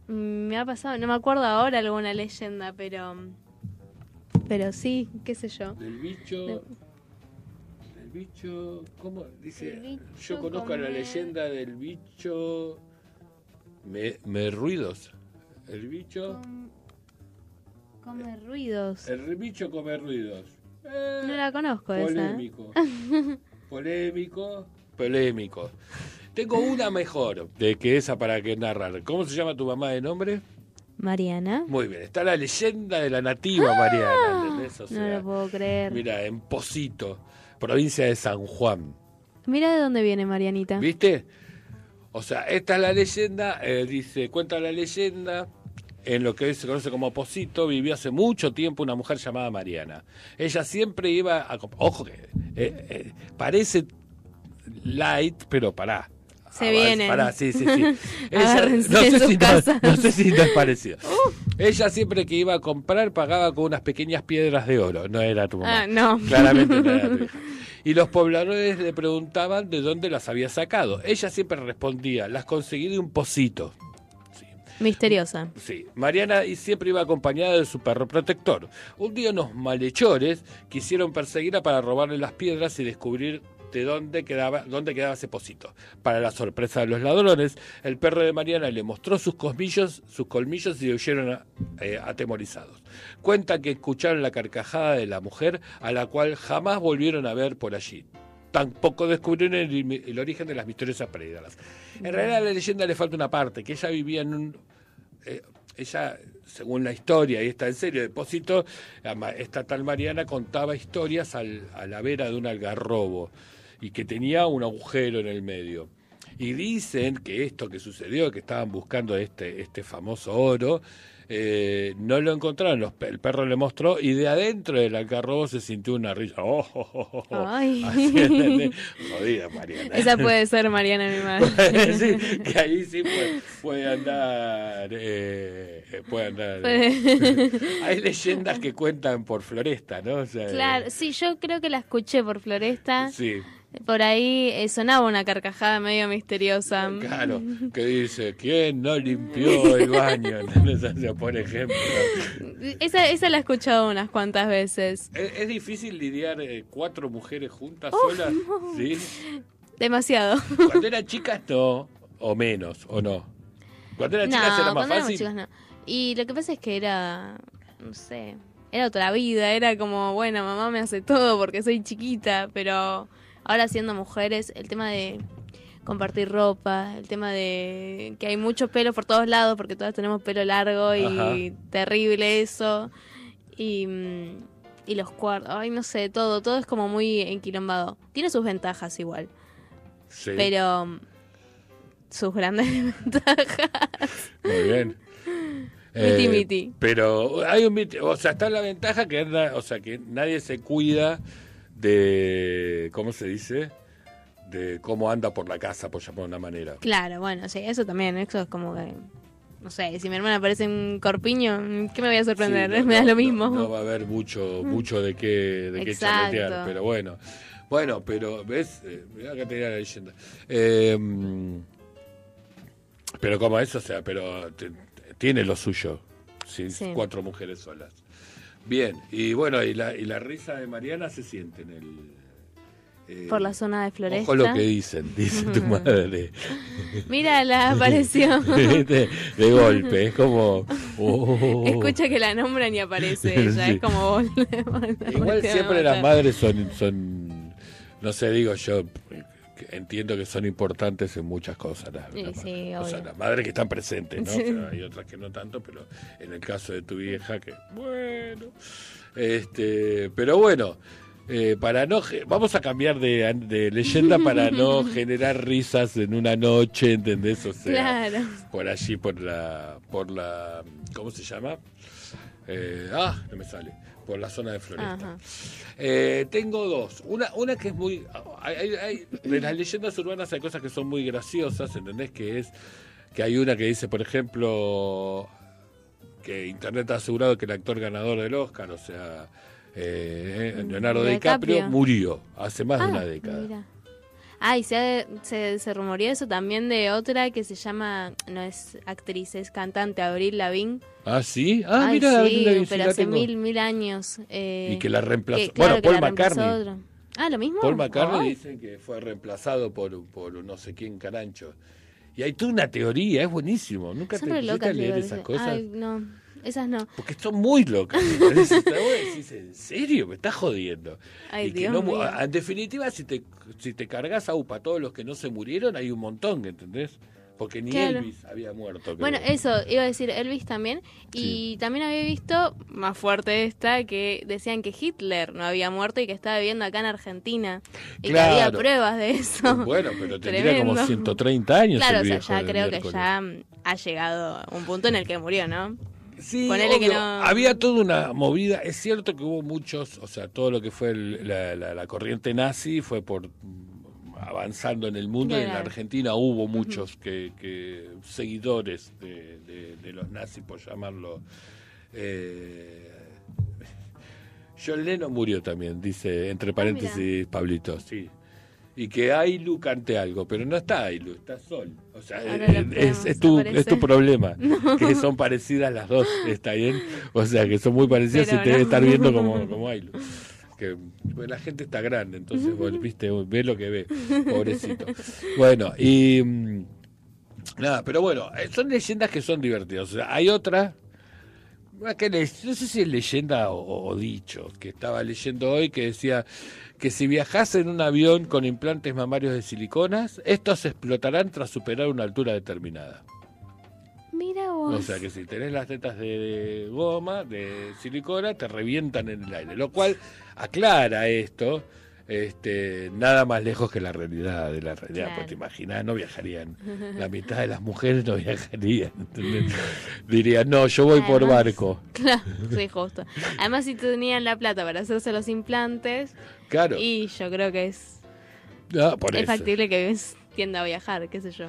Mm, Me ha pasado, no me acuerdo ahora alguna leyenda, pero. Pero sí, qué sé yo. Del bicho. Del bicho. ¿Cómo? Dice. Bicho yo conozco la leyenda del bicho. Me, me ruidos. El bicho. Come ruidos. El bicho come ruidos. Eh, No la conozco esa. ¿eh? polémico. polémico. Polémico. Tengo una mejor de que esa para que narrar. ¿Cómo se llama tu mamá de nombre? Mariana. Muy bien. Está la leyenda de la nativa Mariana. ¿entendés? O No lo puedo creer. Mira, en Posito, provincia de San Juan. Mira de dónde viene Marianita. ¿Viste? O sea, esta es la leyenda, eh, dice, cuenta la leyenda, en lo que hoy se conoce como Posito, vivió hace mucho tiempo una mujer llamada Mariana. Ella siempre iba a... Ojo que eh, eh, parece light, pero pará. Se Avanza- vienen. Pará, sí, sí, sí. Agárrense no, sé si no, casas. Uh. no sé si no es parecido. Ella siempre que iba a comprar pagaba con unas pequeñas piedras de oro. No era tu mamá. Ah, no. Claramente no era tu hija. Y los pobladores le preguntaban de dónde las había sacado. Ella siempre respondía, las conseguí de un pocito. Misteriosa. sí. Mariana siempre iba acompañada de su perro protector. Un día unos malhechores quisieron perseguirla para robarle las piedras y descubrir de dónde quedaba, dónde quedaba ese pocito. Para la sorpresa de los ladrones, el perro de Mariana le mostró sus colmillos, sus colmillos y huyeron eh, atemorizados. Cuenta que escucharon la carcajada de la mujer, a la cual jamás volvieron a ver por allí. Tampoco descubrieron el, el origen de las misteriosas pérdidas. En realidad a la leyenda le falta una parte, que ella vivía en un... eh, ella, según la historia, y está en serio, depósito, esta tal Mariana contaba historias al- a la vera de un algarrobo y que tenía un agujero en el medio. Y dicen que esto que sucedió, que estaban buscando este, este famoso oro, eh, no lo encontraron, los el perro le mostró y de adentro del algarrobo se sintió una risa. Oh, oh, oh, oh, oh. Ay. Jodida, Mariana. Esa puede ser Mariana Animal. sí, que ahí sí puede, puede andar. eh, puede andar. Puede- Hay leyendas que cuentan por Floresta, ¿no? O sea, Claro, sí, yo creo que la escuché por Floresta. Sí, Por ahí eh, sonaba una carcajada medio misteriosa. claro. Que dice: ¿Quién no limpió el baño? Por ejemplo. Esa, esa la he escuchado unas cuantas veces. ¿Es, es difícil lidiar eh, cuatro mujeres juntas Oh, solas? Sí. Demasiado. Cuando eran chicas, no. O menos, o no. Cuando eran chicas era más fácil. no. Y lo que pasa es que era, no sé, era otra vida, era como, bueno, mamá me hace todo porque soy chiquita, pero ahora siendo mujeres, el tema de compartir ropa, el tema de que hay mucho pelo por todos lados porque todas tenemos pelo largo y Ajá. terrible eso. Y, mm, y los cuartos, ay, no sé, todo, todo es como muy enquilombado. Tiene sus ventajas igual, Sí, pero mm, sus grandes ventajas. muy bien. Miti, miti. Pero hay un miti- o sea, está la ventaja que anda- o sea, que nadie se cuida de ¿cómo se dice? de cómo anda por la casa, por llamar de una manera. Claro, bueno, sí, eso también, eso es como que, no sé, si mi hermana aparece en corpiño, ¿qué me voy a sorprender? Sí, no, me da no, lo mismo. No, no va a haber mucho, mucho de qué, de qué chametear, pero bueno. Bueno, pero, ¿ves? Eh, mirá que tenía la leyenda. Eh, mm, pero como eso, o sea, pero te- tiene lo suyo. Sí, Sí. Cuatro mujeres solas. Bien, y bueno, y la, y la risa de Mariana se siente en el... eh, Por la zona de Floresta. Ojo lo que dicen, dice tu madre. Mira, la apareció. de, de golpe, es como... oh. Escucha que la nombran y aparece ella, Sí. es como Voldemort. Igual siempre las madres son, son, no sé, digo yo, entiendo que son importantes en muchas cosas. Las, Sí, las- sí, o sea, las madres que están presentes, ¿no? O Sí. sea, hay otras que no tanto, pero en el caso de tu vieja, que bueno. Este, pero bueno, eh, para no, vamos a cambiar de, de leyenda para no generar risas en una noche, ¿entendés? O sea, Claro. por allí, por la, por la, ¿cómo se llama? Eh, ah, no me sale. Por la zona de Floresta. Eh, tengo dos. Una, una que es muy. Hay, hay- hay- de las leyendas urbanas hay cosas que son muy graciosas, ¿entendés? Que es. Que hay una que dice, por ejemplo, que Internet ha asegurado que el actor ganador del Oscar, o sea, eh, Leonardo Mm, DiCaprio, DiCaprio. murió hace más de Ah, una década. mira. Ah, y se, se, se rumoreó eso también de otra que se llama, no es actriz, es cantante, Abril Lavigne. Ah, sí. Ah, Ay, mira, sí, pero hace tengo. mil, mil años. eh, Y que la reemplazó. que- claro, bueno, Paul McCartney. otro. Ah, ¿lo mismo? Paul McCartney dicen que fue reemplazado por, por no sé quién carancho. Y hay toda una teoría, es buenísimo. Nunca Son te pusiste a leer esas cosas. Ay, no, esas no. Porque son muy locas. decís, ¿En serio? ¿Me estás jodiendo? Ay, Y que Dios no mu- mío. En definitiva, si te, si te cargas a UPA todos los que no se murieron, hay un montón, ¿entendés? Porque ni Claro. Elvis había muerto. creo. Bueno, eso, iba a decir Elvis también. Y también había visto, más fuerte esta, que decían que Hitler no había muerto y que estaba viviendo acá en Argentina. Y que había Claro. pruebas de eso. Bueno, pero tendría como Tremendo. 130 años. Claro, el o sea, ya creo que ya ha llegado un punto en el que murió, ¿no? Sí, Ponele que obvio. no- había toda una movida. Es cierto que hubo muchos, o sea, todo lo que fue el- la, la- la corriente nazi fue por mm, avanzando en el mundo y en la. Argentina hubo muchos que, que seguidores de, de- de los nazis, por llamarlo. Eh, John Lennon murió también, dice entre paréntesis Pablito, sí. Y que Ailu cante algo, pero no está Ailu, está Sol. O sea, eh, es, tu, es tu problema, que son parecidas las dos, ¿está bien? O sea, que son muy parecidas Pero y te debe estar viendo como, como Ailu. Que pues, la gente está grande, entonces, bueno, viste, ve lo que ve, pobrecito. Bueno, y... mm, Nada, pero bueno, eh, son leyendas que son divertidas. O sea, hay otra, que le- no sé si es leyenda o, o dicho, que estaba leyendo hoy, que decía que si viajas en un avión con implantes mamarios de siliconas, estos explotarán tras superar una altura determinada. Mira vos. O sea que si tenés las tetas de goma, de silicona, te revientan en el aire. Lo cual aclara esto Este, nada más lejos que la realidad de la realidad, Claro. pues te imaginas, no viajarían. La mitad de las mujeres no viajarían. ¿entendés? Dirían, no, yo voy por barco. Claro, sí, justo. Además, si tenían la plata para hacerse los implantes, Claro. y yo creo que es, por es eso. factible que tienda a viajar, qué sé yo.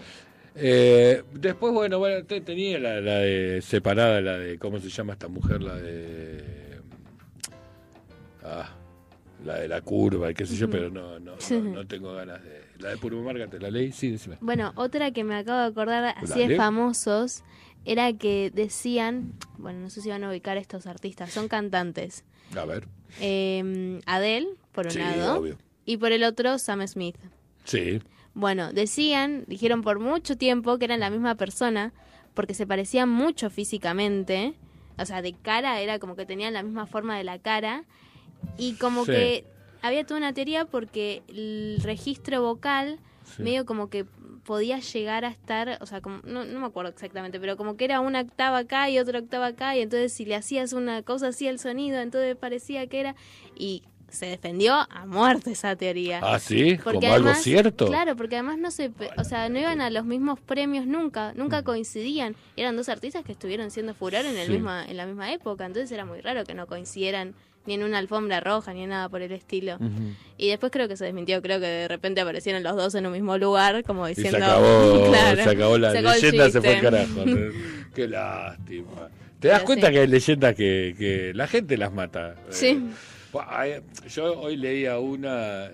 Eh, después, bueno, bueno, te- tenía la, la de separada, la de, ¿cómo se llama esta mujer? La de... Ah, la de la curva y qué sé yo, pero no, no, no, no tengo ganas de... La de Purmo Marga, ¿te la leí? Sí, decime. Bueno, otra que me acabo de acordar así de famosos era que decían, bueno, no sé si van a ubicar estos artistas, son cantantes. A ver. Eh, Adele, por un Sí, lado, obvio. y por el otro, Sam Smith. Sí. Bueno, decían, dijeron por mucho tiempo que eran la misma persona, porque se parecían mucho físicamente, o sea, de cara era como que tenían la misma forma de la cara, y como Sí. que había toda una teoría porque el registro vocal Sí. medio como que podía llegar a estar, o sea, como, no, no me acuerdo exactamente, pero como que era una octava acá y otra octava acá, y entonces si le hacías una cosa así al sonido, entonces parecía que era, y se defendió a muerte esa teoría. Ah, sí, como algo cierto. Claro, porque además no se, o sea, no iban a los mismos premios nunca, nunca coincidían. Eran dos artistas que estuvieron siendo furor en el Sí. misma en la misma época, entonces era muy raro que no coincidieran ni en una alfombra roja ni en nada por el estilo. Y después creo que se desmintió, creo que de repente aparecieron los dos en un mismo lugar, como Y diciendo, se acabó, claro, se acabó la acabó el leyenda, se fue el carajo. Qué lástima. ¿Te das Pero cuenta sí. que hay leyendas que, que la gente las mata? Sí. Eh, yo hoy leía una,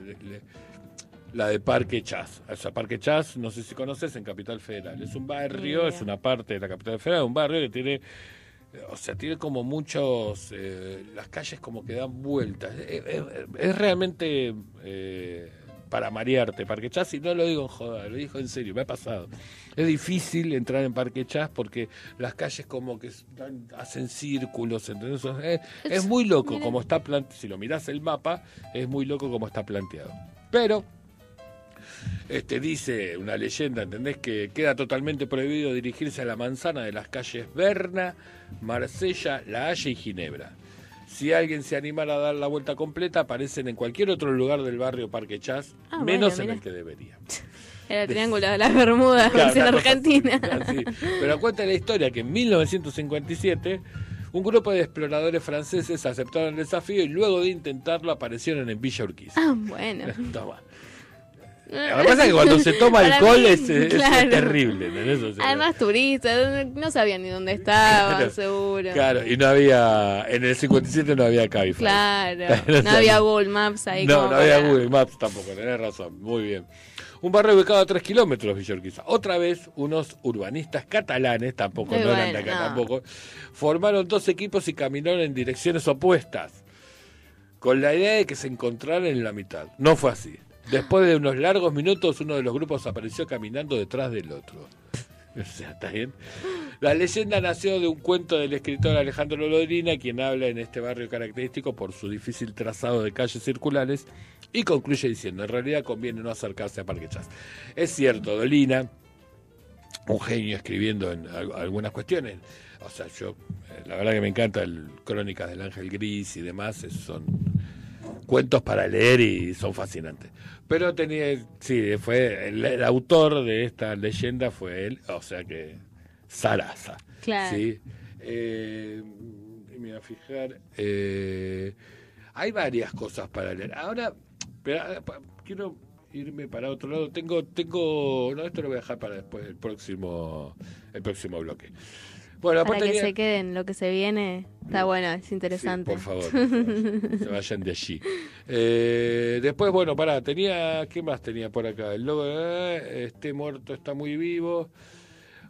la de Parque Chas. O sea, Parque Chas, no sé si conoces, en Capital Federal. Es un barrio, es una parte de la Capital Federal, un barrio que tiene... O sea, tiene como muchos... eh, las calles como que dan vueltas. Es, es- es realmente eh, para marearte Parque Chas, y no lo digo en joda, lo digo en serio, me ha pasado. Es difícil entrar en Parque Chas porque las calles como que hacen círculos, ¿entendés? Es, es muy loco como está planteado. Si lo mirás el mapa, es muy loco como está planteado. Pero este, dice una leyenda, ¿entendés? Que queda totalmente prohibido dirigirse a la manzana de las calles Berna, Marsella, La Haya y Ginebra. Si alguien se animara a dar la vuelta completa, aparecen en cualquier otro lugar del barrio Parque Chas, Ah, bueno, menos en el que debería. Era el triángulo de las Bermudas, Claro, cosa argentina. así. Pero cuenta la historia que en 1957 un grupo de exploradores franceses aceptaron el desafío y luego de intentarlo aparecieron en Villa Urquiza. Ah, bueno. Toma. Lo que pasa es que cuando se toma alcohol mí, es, es claro. terrible. Además, turistas, no sabían ni dónde estaban, Claro. seguro. Claro, y no había, en el 57 no había Cabify. Claro, No no había Google Maps ahí. No, no había para- Google Maps tampoco, tenés razón, muy bien. Un barrio ubicado a 3 kilómetros de Villorquiza. Otra vez, unos urbanistas catalanes, tampoco, Muy no eran de bueno, acá no. tampoco, formaron dos equipos y caminaron en direcciones opuestas, con la idea de que se encontraran en la mitad. No fue así. Después de unos largos minutos, uno de los grupos apareció caminando detrás del otro. O sea, ¿está bien? La leyenda nació de un cuento del escritor Alejandro Lodrina, quien habla en este barrio característico por su difícil trazado de calles circulares, y concluye diciendo, en realidad conviene no acercarse a Parque Chas. Es cierto, Dolina, un genio escribiendo en al- algunas cuestiones, o sea, yo, eh, la verdad que me encanta el Crónicas del Ángel Gris y demás, son cuentos para leer y son fascinantes. Pero tenía, sí, fue el, el autor de esta leyenda fue él, o sea que Sarasa. Claro. ¿sí? Eh, me voy a fijar. eh, hay varias cosas para leer. Ahora, pero, pa- quiero irme para otro lado. Tengo, tengo, no, esto lo voy a dejar para después el próximo, el próximo bloque. Bueno, Para que se queden lo que se viene, está bueno, es interesante. por favor, por favor, se vayan de allí. Eh, después, bueno, pará, tenía, ¿qué más tenía por acá? El logo, eh, este muerto está muy vivo.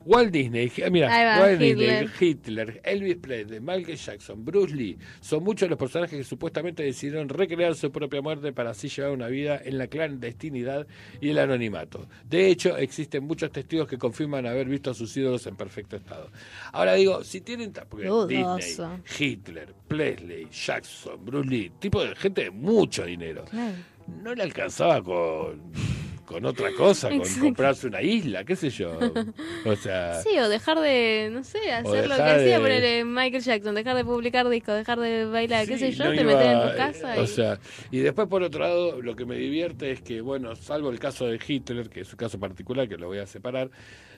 Walt Disney, mira, Walt Hitler. Disney, Hitler, Elvis Presley, Michael Jackson, Bruce Lee, son muchos los personajes que supuestamente decidieron recrear su propia muerte para así llevar una vida en la clandestinidad y el anonimato. De hecho, existen muchos testigos que confirman haber visto a sus ídolos en perfecto estado. Ahora digo, si tienen, ta- porque Dudoso. Disney, Hitler, Presley, Jackson, Bruce Lee, tipo de gente de mucho dinero. Claro. No le alcanzaba con, con otra cosa, con Exacto. comprarse una isla, qué sé yo. O sea, Sí, o dejar de, no sé, hacer lo que hacía de- Michael Jackson, dejar de publicar discos, dejar de bailar, qué sé yo, no te iba- metes en tu casa eh, y... O sea, y después por otro lado, lo que me divierte es que, bueno, salvo el caso de Hitler, que es un caso particular que lo voy a separar,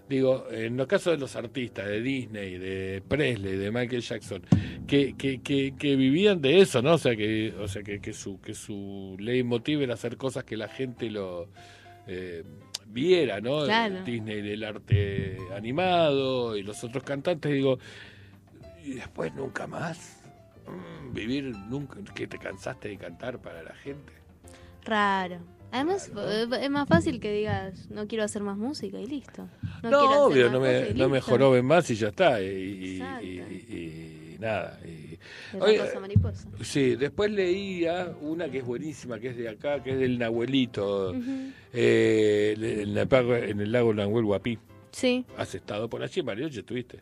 digo, en los casos de los artistas, de Disney, de Presley, de Michael Jackson, que, que, que, que vivían de eso, ¿no? O sea, que, o sea que, que su que su leitmotiv era hacer cosas que la gente lo eh, viera, ¿no? Claro. Disney del arte animado y los otros cantantes, digo, y después nunca más. Mm, vivir nunca, que te cansaste de cantar para la gente. Raro. Además, eh, es más fácil que digas, no quiero hacer más música y listo. No, obvio, no me, no me joroben más y ya está. Y, y-. y- nada. y- Oye, mariposa. sí, después leía una que es buenísima, que es de acá, que es del Nahuelito, Ujú. eh, en, el, pago- en el lago Nahuel Huapí. Sí, ¿Has estado por allí, Marioche? ¿Estuviste?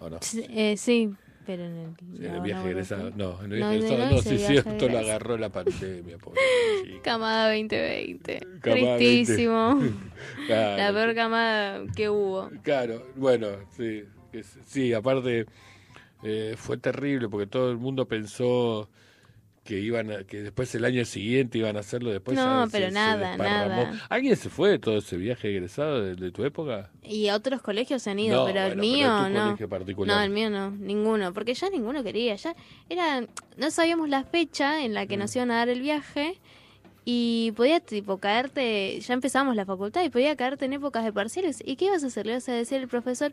¿O no? sí, eh, sí, pero en el, En el no, viaje no, egresado. no. En el viaje egresado no no, sí, cierto, lo agarró la pandemia, pobre chico. Camada 2020. Camada Tristísimo. Claro, La peor camada que hubo. Claro, bueno, sí, sí, aparte eh, fue terrible porque todo el mundo pensó que iban a- que después el año siguiente iban a hacerlo después No, ya se- pero se nada, desparramó. nada. ¿Alguien se fue de todo ese viaje egresado de, de tu época? Y otros colegios se han ido, No, pero el mío pero no. No, el mío no, ninguno, porque ya ninguno quería, ya era no sabíamos la fecha en la que Mm. nos iban a dar el viaje y podía tipo caerte, ya empezamos la facultad y podía caerte en épocas de parciales. ¿Y qué ibas a hacer? Le ibas a decir al profesor,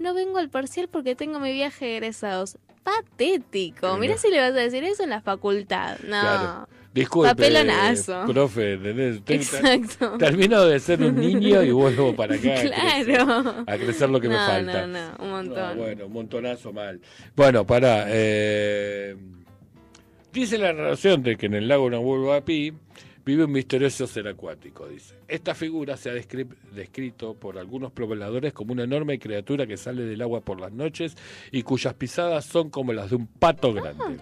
"No vengo al parcial porque tengo mi viaje de egresados." Patético. Mirá si le vas a decir eso en la facultad. No. Claro. Disculpe, Papelonazo. profe, ¿entendés? Te- Exacto. Termino de ser un niño y vuelvo para acá a crecer- Claro. a crecer lo que me No, falta. No, no, un montón. No, bueno, un montonazo mal. Bueno, pará. eh, dice la narración de que en el lago Nahuel Huapi vive un misterioso ser acuático, dice. Esta figura se ha descri- descrito por algunos pobladores como una enorme criatura que sale del agua por las noches y cuyas pisadas son como las de un pato grande.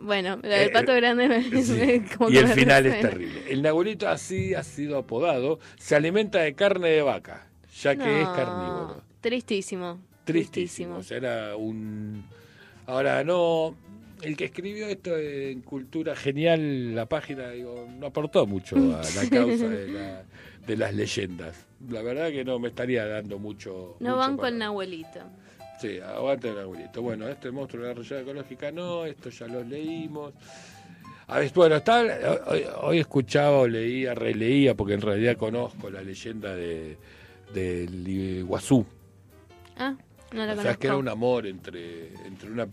Bueno, la del Eh, pato grande me, Sí. me- como Y que el me final es terrible. El nahuelito así ha sido apodado, se alimenta de carne de vaca, ya que es carnívoro. Tristísimo. Tristísimo. O sea, era un. Ahora, no. El que escribió esto en Cultura Genial, la página, digo, no aportó mucho a la causa de, la- de las leyendas. La verdad que no me estaría dando mucho. No mucho van para- con el abuelito. Sí, aguante el abuelito. Bueno, este monstruo de la rayada ecológica no, esto ya lo leímos. A ver, bueno, está, hoy, hoy escuchaba o leía, releía, porque en realidad conozco la leyenda de del Iguazú. Ah, no la O sea, conozco. que era un amor entre, entre una.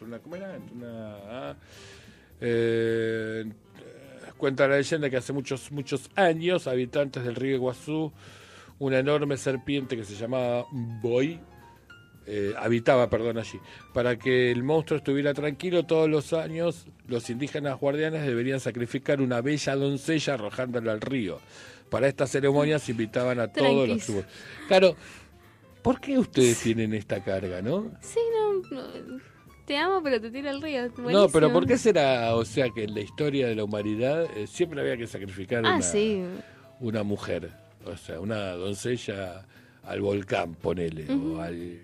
Entre una ¿Cómo era? Entre una. eh, cuenta la leyenda que hace muchos, muchos años, habitantes del río Iguazú, una enorme serpiente que se llamaba Boy. eh, habitaba, perdón, allí. Para que el monstruo estuviera tranquilo, todos los años los indígenas guardianes deberían sacrificar una bella doncella arrojándola al río. Para estas ceremonias invitaban a todos los tribus. Claro, ¿por qué ustedes tienen esta carga, no? Sí, no, no, Te amo, pero te tira al río. No, pero ¿por qué será, o sea, que en la historia de la humanidad eh, siempre había que sacrificar Ah, una, sí. una mujer? O sea, una doncella al volcán, ponele, o al,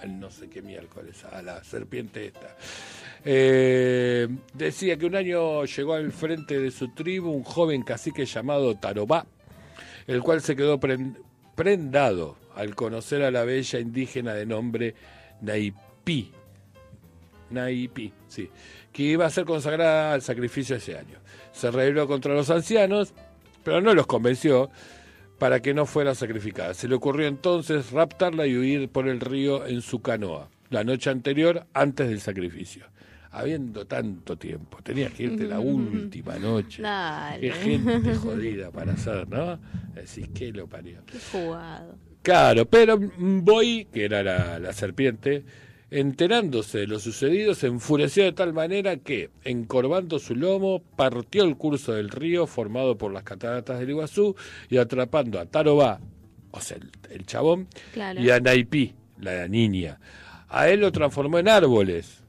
al no sé qué miércoles, a la serpiente esta. Eh, decía que un año llegó al frente de su tribu un joven cacique llamado Tarobá, el cual se quedó pren- prendado al conocer a la bella indígena de nombre Naipí. Naipí, sí, que iba a ser consagrada al sacrificio ese año. Se rebeló contra los ancianos, pero no los convenció para que no fuera sacrificada. Se le ocurrió entonces raptarla y huir por el río en su canoa, la noche anterior, antes del sacrificio. Habiendo tanto tiempo, tenías que irte la última noche. Dale. Qué gente jodida para hacer, ¿no? Decís, ¿qué lo parió? Qué jugado. Claro, pero Boy, que era la, la serpiente, enterándose de lo sucedido, se enfureció de tal manera que, encorvando su lomo, partió el curso del río formado por las cataratas del Iguazú y atrapando a Tarobá, o sea, el, el chabón, Claro. y a Naipí, la niña. A él lo transformó en árboles.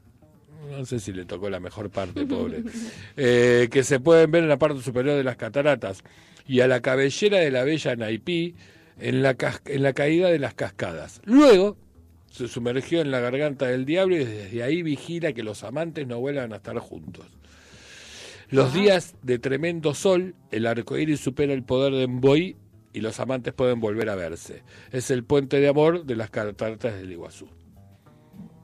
no sé si le tocó la mejor parte, pobre, eh, que se pueden ver en la parte superior de las cataratas y a la cabellera de la bella Naipí en la, en la caída de las cascadas. Luego se sumergió en la garganta del diablo y desde ahí vigila que los amantes no vuelvan a estar juntos. Los días de tremendo sol, el arcoíris supera el poder de Mboy y los amantes pueden volver a verse. Es el puente de amor de las cataratas del Iguazú.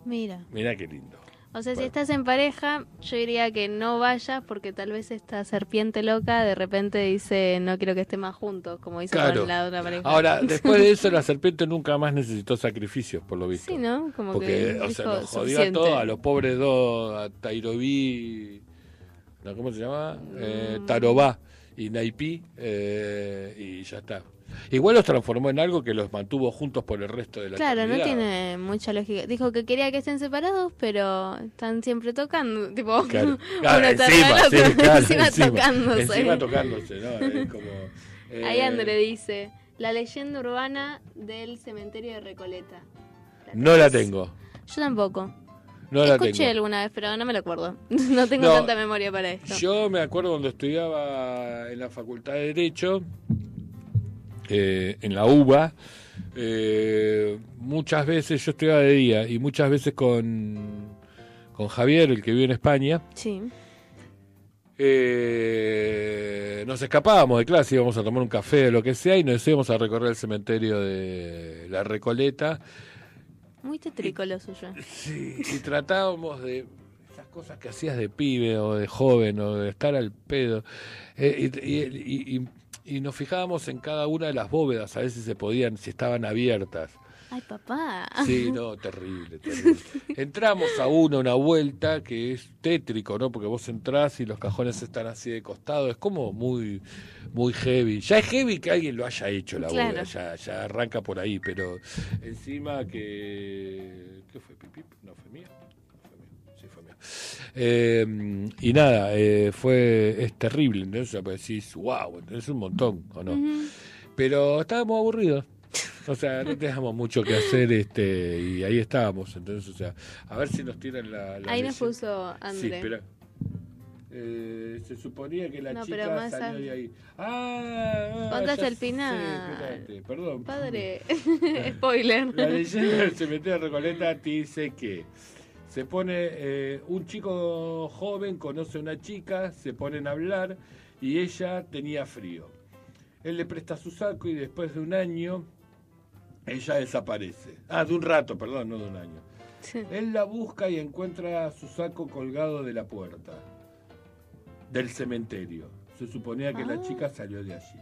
Mira. Mira qué lindo. O sea, si estás en pareja, yo diría que no vayas porque tal vez esta serpiente loca de repente dice no quiero que estén más juntos, como hizo Claro. con la otra pareja. Ahora, después de eso, la serpiente nunca más necesitó sacrificios, por lo visto. Sí, ¿no? Como Porque, que o sea, nos jodió a todos, a los pobres dos, a Tairobí, ¿cómo se llama? Eh, Mm. Tarobá y Naipí, eh, y ya está. Igual los transformó en algo que los mantuvo juntos por el resto de la Claro, no tiene mucha lógica. Dijo que quería que estén separados, pero están siempre tocando. Tipo, Claro, Claro, encima, sí, claro, encima encima, tocándose. Encima tocándose, ¿no? Es como, eh, Ahí André dice, la leyenda urbana del cementerio de Recoleta. No la tengo. Yo tampoco. No la Escuché tengo. alguna vez, pero no me lo acuerdo. No tengo No, tanta memoria para esto. Yo me acuerdo cuando estudiaba en la Facultad de Derecho, eh, en la UBA, eh, muchas veces yo estudiaba de día y muchas veces con, con Javier, el que vive en España, Sí. eh, nos escapábamos de clase, íbamos a tomar un café o lo que sea y nos íbamos a recorrer el cementerio de la Recoleta Muy tétrico lo suyo. Sí, y tratábamos de esas cosas que hacías de pibe o de joven o de estar al pedo. Eh, y, y- y- y- nos fijábamos en cada una de las bóvedas, a ver si se podían, si estaban abiertas. Ay, papá. Sí, no, terrible, terrible. Entramos a una, una vuelta que es tétrico, ¿no? Porque vos entrás y los cajones están así de costado, es como muy, muy heavy. Ya es heavy que alguien lo haya hecho la Claro. bóveda, ya, ya arranca por ahí, pero encima que... ¿Qué fue? ¿Pipip? Eh, y nada, eh, fue, es terrible, ¿entendés? O sea, pues decís, wow, es un montón, ¿o no? Pero estábamos aburridos. O sea, no teníamos mucho que hacer este y ahí estábamos. Entonces, o sea, a ver si nos tiran la. la Ahí nos puso Sí, André. espera. Eh, se suponía que la No, chica pero más salió al- de ahí. Ah, ah, Contaste el final. perdón. Padre, spoiler. La leyenda del cementerio de Recoleta dice que se pone eh, un chico joven conoce a una chica, se ponen a hablar y ella tenía frío. Él le presta su saco y después de un año ella desaparece. Ah, de un rato, perdón, no de un año. Él la busca y encuentra su saco colgado de la puerta del cementerio. Se suponía que la Ah. chica salió de allí.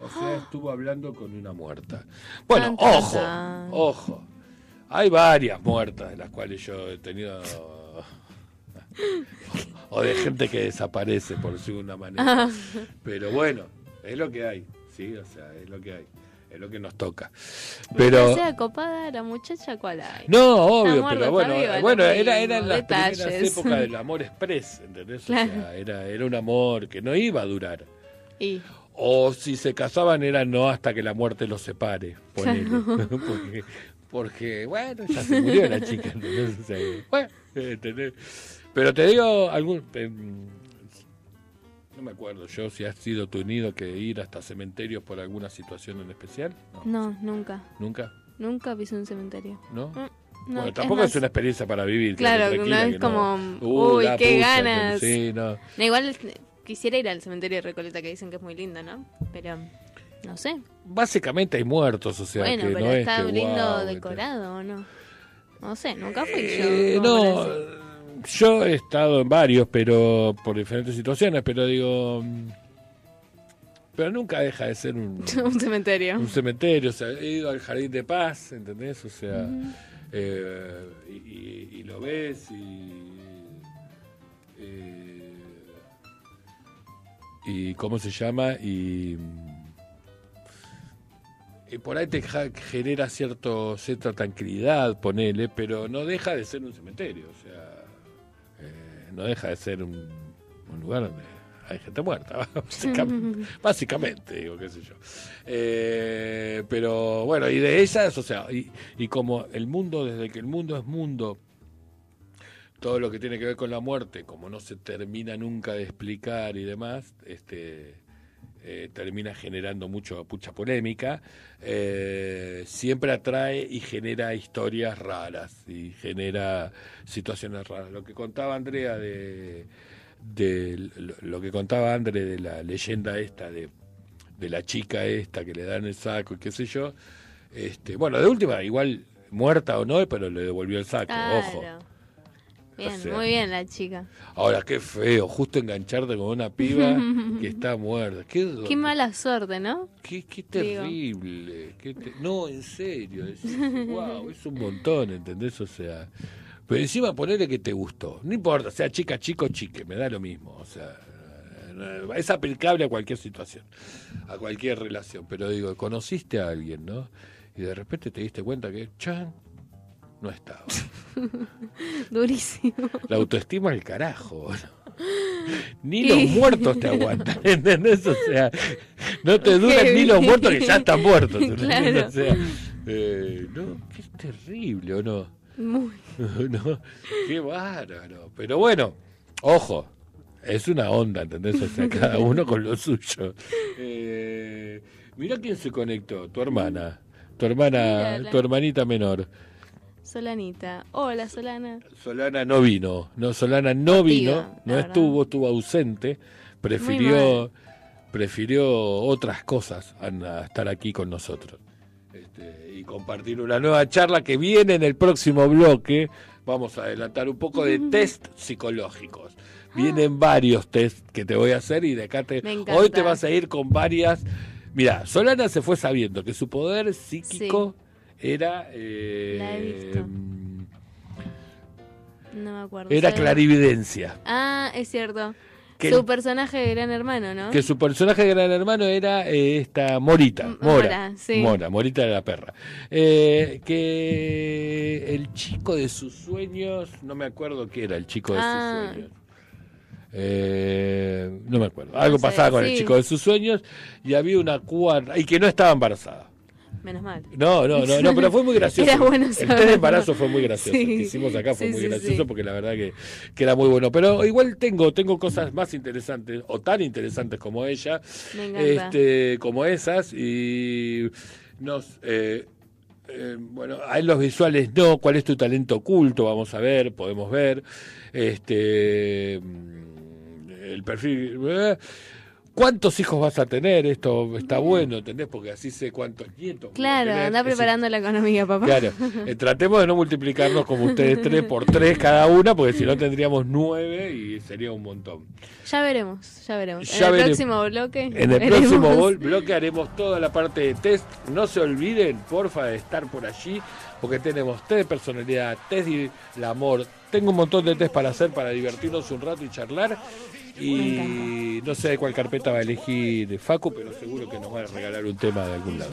O sea, estuvo hablando con una muerta. Bueno, ojo, ojo. Hay varias muertas de las cuales yo he tenido... o de gente que desaparece, por decirlo de una manera. Pero bueno, es lo que hay, sí, o sea, es lo que hay. Es lo que nos toca. Pero... Que sea copada la muchacha, ¿cuál hay? No, obvio, muerta, pero bueno, viva, bueno, era, era en las primeras detalles. épocas del amor express, ¿entendés? O Claro. sea, era, era un amor que no iba a durar. Y O si se casaban era no hasta que la muerte los separe, ponele. porque, porque, bueno, ya se murió la chica, ¿entendés? O sea, bueno, ¿entendés? Pero te digo algún... em, no me acuerdo yo si has sido tu nido que ir hasta cementerios por alguna situación en especial. No. no, nunca. ¿Nunca? Nunca pisé un cementerio. ¿No? Mm, no, bueno, es tampoco más- es, una experiencia para vivir. Claro, quédate no es que como, uy, la qué pucha, ganas. Sí, no. Igual eh, quisiera ir al cementerio de Recoleta que dicen que es muy lindo, ¿no? Pero no sé. Básicamente hay muertos, o sea, bueno, que pero no es está que, lindo decorado o no. No sé, nunca fui Eh, yo. no, yo he estado en varios, pero por diferentes situaciones, pero digo, pero nunca deja de ser un, un cementerio. un cementerio, o sea, he ido al jardín de paz, ¿entendés? O sea, eh, y, y- y lo ves y eh, y cómo se llama y y por ahí te genera cierto cierta tranquilidad, ponele, pero no deja de ser un cementerio, o sea, eh, no deja de ser un, un lugar donde hay gente muerta, básicamente, básicamente, digo, qué sé yo. Eh, pero bueno, y de esas, o sea, y, y como el mundo, desde que el mundo es mundo, todo lo que tiene que ver con la muerte, como no se termina nunca de explicar y demás, este, eh, termina generando mucho, mucha polémica, eh, siempre atrae y genera historias raras y genera situaciones raras. Lo que contaba Andrea de, de lo- que contaba André de la leyenda esta de, de la chica esta que le dan el saco y qué sé yo, este, bueno, de última, igual muerta o no, pero le devolvió el saco, ojo. Bien, O sea- muy bien la chica. Ahora, qué feo, justo engancharte con una piba que está muerta. Qué, Qué mala suerte, ¿no? qué, qué terrible. qué te- No, en serio. wow, es un montón, ¿entendés? O sea, pero encima ponele que te gustó. No importa, sea chica, chico, chique, me da lo mismo. O sea, eh, es aplicable a cualquier situación, a cualquier relación. Pero digo, conociste a alguien, ¿no? Y de repente te diste cuenta que, chan, no estaba. Durísimo. La autoestima al carajo. Ni los muertos te aguantan, ¿entendés? O sea, no te duran Qué ni los muertos que ya están muertos. Claro. O sea, eh, no, qué terrible, ¿o no? Muy. no? Qué bárbaro. Pero bueno, ojo, es una onda, ¿entendés? O sea, cada uno con lo suyo. Eh, mirá quién se conectó, tu hermana. Tu hermana, tu hermanita menor. Solanita. Hola, Solana. Solana no vino, no Solana no vino, no verdad. estuvo, estuvo ausente, prefirió prefirió otras cosas a, estar aquí con nosotros. Este, y compartir una nueva charla que viene en el próximo bloque. Vamos a adelantar un poco de test psicológicos. Vienen varios test que te voy a hacer y de acá te hoy te vas a ir con varias. Mira, Solana se fue sabiendo que su poder psíquico era eh, La he visto. No me acuerdo. era ¿sabes? clarividencia. Ah, es cierto. Que Su el- personaje de Gran Hermano, ¿no? Que su personaje de Gran Hermano era eh, esta Morita, Mora, Mora, sí. Mora, Morita de la perra. Eh, que el chico de sus sueños, no me acuerdo qué era el chico de Ah. sus sueños. Eh, no me acuerdo. Algo sé, pasaba con el chico de sus sueños y había una cuarta y que no estaba embarazada. Menos mal. No, no, no, no, pero fue muy gracioso. Era bueno el test de embarazo fue muy gracioso. Sí. Que hicimos acá fue Sí, muy sí, gracioso porque la verdad que, que era muy bueno. Pero igual tengo, tengo cosas más interesantes o tan interesantes como ella, Me este, como esas y nos. eh, eh, bueno, él los visuales no, cuál es tu talento oculto, vamos a ver, podemos ver, este, mm, el perfil, eh, cuántos hijos vas a tener, esto está bueno, ¿entendés? Porque así sé cuántos nietos. Claro, anda preparando la economía, papá. Claro, eh, tratemos de no multiplicarnos como ustedes tres por tres cada una, porque si no tendríamos nueve y sería un montón. Ya veremos, ya veremos. Ya en el próximo bloque. En el veremos. próximo bloque haremos toda la parte de test. No se olviden, porfa, de estar por allí, porque tenemos test de personalidad, test de el amor. Tengo un montón de test para hacer para divertirnos un rato y charlar. Y no sé cuál carpeta va a elegir Facu, pero seguro que nos va a regalar un tema de algún lado.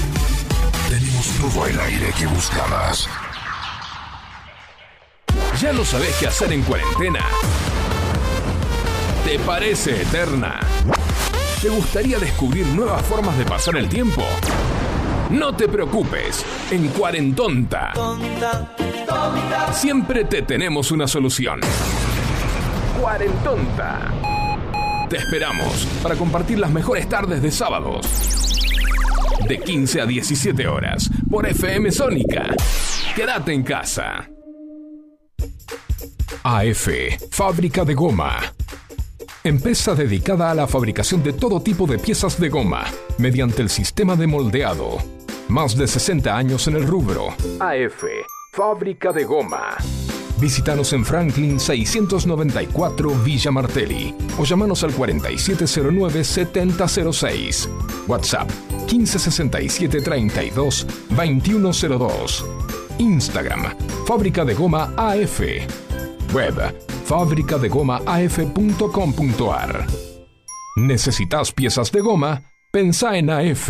Todo el aire que buscabas. ¿Ya no sabés qué hacer en cuarentena? ¿Te parece eterna? ¿Te gustaría descubrir nuevas formas de pasar el tiempo? No te preocupes, en Cuarentonta siempre te tenemos una solución. Cuarentonta. Te esperamos para compartir las mejores tardes de sábados. De 15 a 17 horas por FM Sónica. Quédate en casa. AF, fábrica de goma. Empresa dedicada a la fabricación de todo tipo de piezas de goma mediante el sistema de moldeado. Más de 60 años en el rubro. AF, fábrica de goma. Visítanos en Franklin 694 Villa Martelli o llamanos al 4709-7006. WhatsApp 1567 32 2102. Instagram Fábrica de Goma AF. Web fabricadegomaaf.com.ar. ¿Necesitas piezas de goma? Pensá en AF.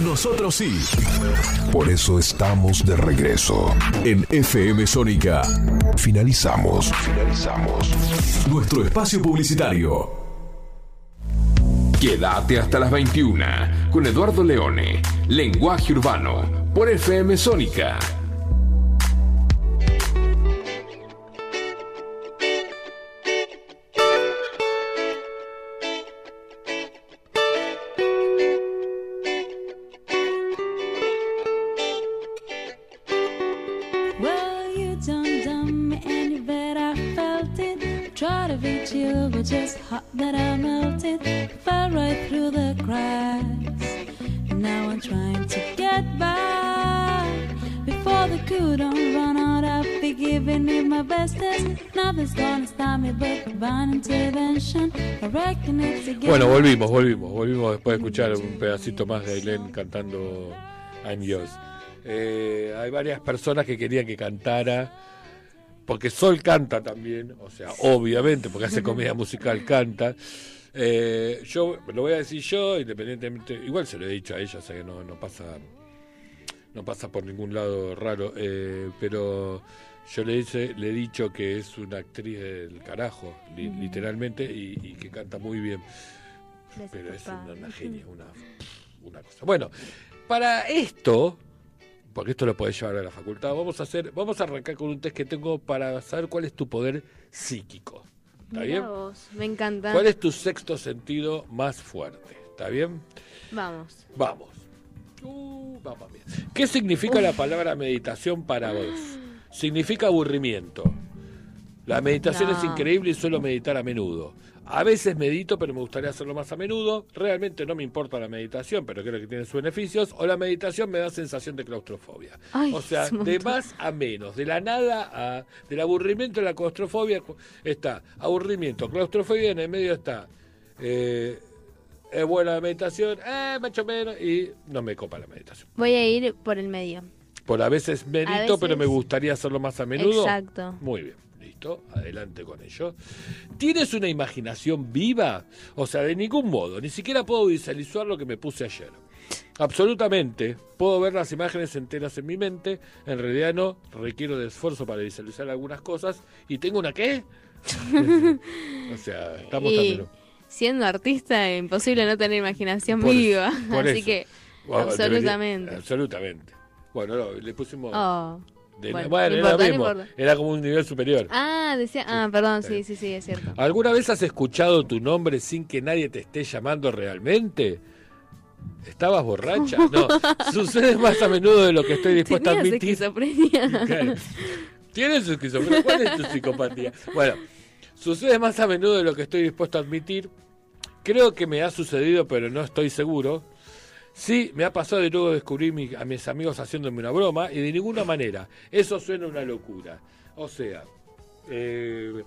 Nosotros sí. Por eso estamos de regreso. En FM Sónica. Finalizamos. Finalizamos. Nuestro espacio publicitario. Quédate hasta las 21 con Eduardo Leone, Lenguaje Urbano, por FM Sónica. That I melted. Fell right through the cracks. And now I'm trying to get back. Before the coup don't run out, giving it my bestest. Nothing's gonna stop me but divine intervention. I reckon it's Bueno, volvimos, volvimos, volvimos después de escuchar un pedacito más de Ailén cantando I'm Yours. Eh, hay varias personas que querían que cantara, porque Sol canta también, o sea, obviamente, porque hace comedia musical, canta. Eh, yo lo voy a decir yo, independientemente, igual se lo he dicho a ella, o sea que no, no pasa no pasa por ningún lado raro, eh, pero yo le, dice, le he dicho que es una actriz del carajo, li- literalmente, y, y que canta muy bien. Pero es una, una genia, una, una cosa. Bueno, para esto, porque esto lo podés llevar a la facultad, vamos a hacer, vamos a arrancar con un test que tengo para saber cuál es tu poder psíquico. ¿Está bien? vos, me encanta. ¿Cuál es tu sexto sentido más fuerte? ¿Está bien? Vamos. Vamos. Uh, vamos bien. ¿Qué significa la palabra meditación para vos? significa aburrimiento. La meditación es No. increíble y suelo meditar a menudo. A veces medito, pero me gustaría hacerlo más a menudo. Realmente no me importa la meditación, pero creo que tiene sus beneficios. O la meditación me da sensación de claustrofobia. Ay, o sea, de más a menos, de la nada a. del aburrimiento a la claustrofobia está aburrimiento, claustrofobia, en el medio está. eh, es buena la meditación, eh, más o menos, y no me copa la meditación. Voy a ir por el medio. Por a veces medito, veces- pero me gustaría hacerlo más a menudo. Exacto. Muy bien, adelante con ello. ¿Tienes una imaginación viva? O sea, de ningún modo, ni siquiera puedo visualizar lo que me puse ayer. Absolutamente, puedo ver las imágenes enteras en mi mente, en realidad no, requiero de esfuerzo para visualizar algunas cosas, y tengo una qué? o sea, estamos y siendo artista, es imposible no tener imaginación Por eso, viva. por Así eso. que, Bueno, absolutamente. debería- absolutamente. Bueno, no, le pusimos... Oh. De- Bueno, bueno, no era importa, lo mismo, era como un nivel superior. Ah, decía. Ah, perdón, sí, sí, sí, es cierto. ¿Alguna vez has escuchado tu nombre sin que nadie te esté llamando realmente? ¿Estabas borracha? No, sucede más a menudo de lo que estoy dispuesta a admitir. esquizofrenia. Claro. ¿Tienes esquizofrenia? ¿Cuál es tu psicopatía? Bueno, sucede más a menudo de lo que estoy dispuesto a admitir. Creo que me ha sucedido, pero no estoy seguro. Sí, me ha pasado de luego descubrir mi- a mis amigos haciéndome una broma y de ninguna manera. Eso suena una locura. O sea, eh,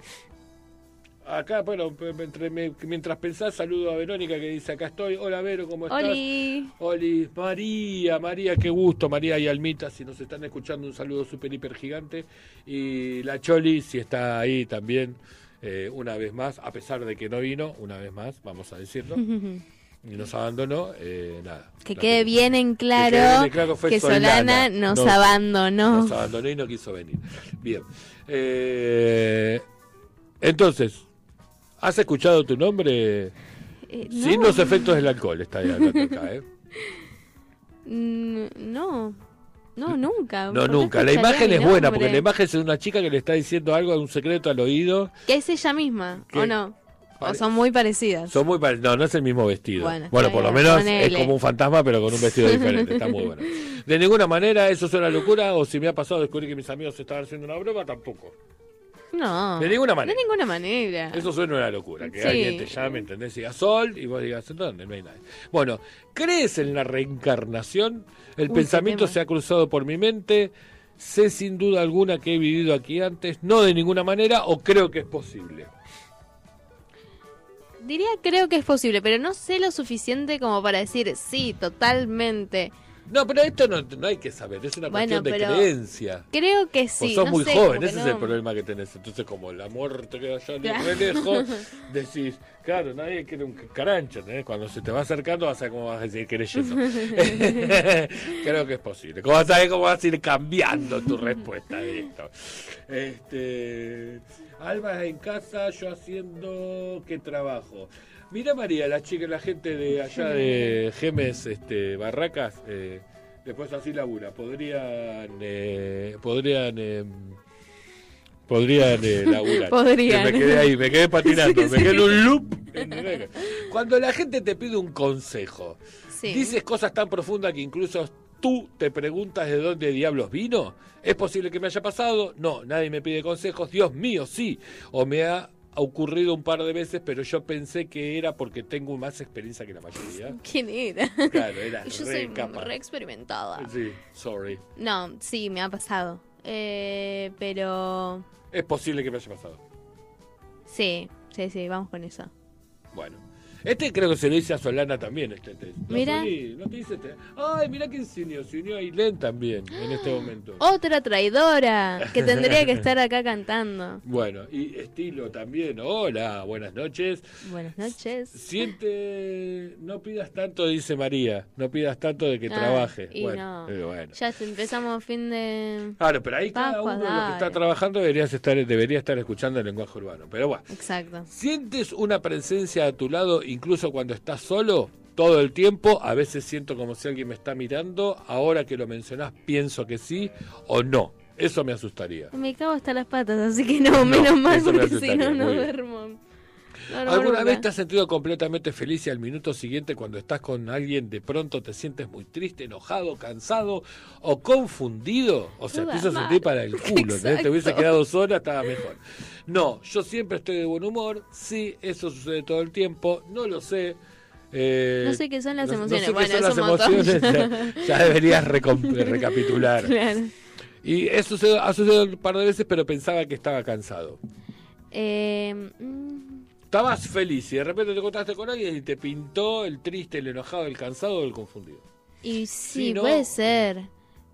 acá, bueno, pe- entre- me- mientras pensás, saludo a Verónica que dice, acá estoy. Hola, Vero, ¿cómo estás? Oli. Oli, María, María, qué gusto, María y Almita, si nos están escuchando, un saludo súper, hiper gigante. Y la Choli, si está ahí también, eh, una vez más, a pesar de que no vino, una vez más, vamos a decirlo, y nos abandonó, eh, nada. Que quede bien en claro que, claro Solana nos abandonó. Nos abandonó y no quiso venir. Bien. Eh, entonces, ¿has escuchado tu nombre? Eh, Sin los efectos del alcohol, está ahí acá, ¿eh? Mm, No, no, nunca. No, ¿Por qué nunca. La imagen es buena, porque la imagen es de una chica que le está diciendo algo, un secreto al oído. Que es ella misma. ¿o no? O son muy parecidas. Son muy No, no es el mismo vestido. Bueno, por lo menos ponele. es como un fantasma, pero con un vestido diferente. Está muy bueno. De ninguna manera eso suena locura, o si me ha pasado descubrir que mis amigos estaban haciendo una broma, tampoco. No. De ninguna manera. De ninguna manera. Eso suena una locura, que Sí. alguien te llame, ¿entendés? Diga sol y vos digas, ¿dónde? No hay nadie. Bueno, ¿crees en la reencarnación? El Uy, pensamiento se ha cruzado por mi mente. Sé sin duda alguna que he vivido aquí antes, no de ninguna manera, o creo que es posible. Diría creo que es posible, pero no sé lo suficiente como para decir sí, totalmente. No, pero esto no, no hay que saber, es una Bueno, cuestión de creencia. Creo que Vos sí. sos no muy sé, joven, como que ese es el problema que tenés. Entonces, como la muerte queda ya Claro. re lejos, decís, claro, nadie quiere un carancho. Cuando se te va acercando vas a ver cómo vas a seguir creyendo. Creo que es posible. ¿Cómo vas a ver cómo vas a ir cambiando tu respuesta de esto? Este, Alba en casa, yo haciendo qué trabajo. Mira María, la chica, la gente de allá de Gemes, este, Barracas, eh, después así labura, podrían, eh, podrían, eh, podrían eh, laburar. Podrían. Que Me quedé ahí, me quedé patinando, Sí, me quedé en sí. un loop. Cuando la gente te pide un consejo, Sí. dices cosas tan profundas que incluso tú te preguntas de dónde diablos vino. ¿Es posible que me haya pasado? No, nadie me pide consejos. Dios mío, sí. O me ha ocurrido un par de veces, pero yo pensé que era porque tengo más experiencia que la mayoría. ¿Quién era? Claro, era Yo re soy capa. re experimentada. Sí, sorry. No, sí, me ha pasado. Eh, pero Es posible que me haya pasado. sí, sí, sí, vamos con eso. Bueno. Este creo que se lo dice a Solana también, este test. No, Mira. ¿no te dice este? Ay, mira quién se unió. Se unió a Ailén también en este momento. Otra traidora que tendría que estar acá cantando. Bueno, y estilo también. Hola, buenas noches. Buenas noches. Siente, no pidas tanto, dice María. No pidas tanto de que Ah, trabaje. y bueno, no. eh, bueno. Ya empezamos fin de... Claro, pero ahí cada uno de los que está dale. trabajando deberías estar, debería estar escuchando el lenguaje urbano. Pero bueno. Exacto. ¿Sientes una presencia a tu lado incluso cuando estás solo? Todo el tiempo, a veces siento como si alguien me está mirando, ahora que lo mencionás pienso que sí o no. Eso me asustaría. Me cago hasta las patas, así que no, menos mal porque si no, no duermo. No, no, ¿Alguna nunca. vez te has sentido completamente feliz y al minuto siguiente cuando estás con alguien de pronto te sientes muy triste, enojado, cansado o confundido? O sea, te hizo sentir para el culo. Te hubiese quedado sola, estaba mejor. No, yo siempre estoy de buen humor, sí, eso sucede todo el tiempo, no lo sé. eh, No sé qué son las no- no emociones. sé qué Bueno, son las emociones, ya, ya deberías recapitular. Claro. Y eso ha sucedido un par de veces, pero pensaba que estaba cansado. Eh, mm, Estabas feliz y de repente te encontraste con alguien y te pintó el triste, el enojado, el cansado o el confundido. y sí, ¿no? puede ser.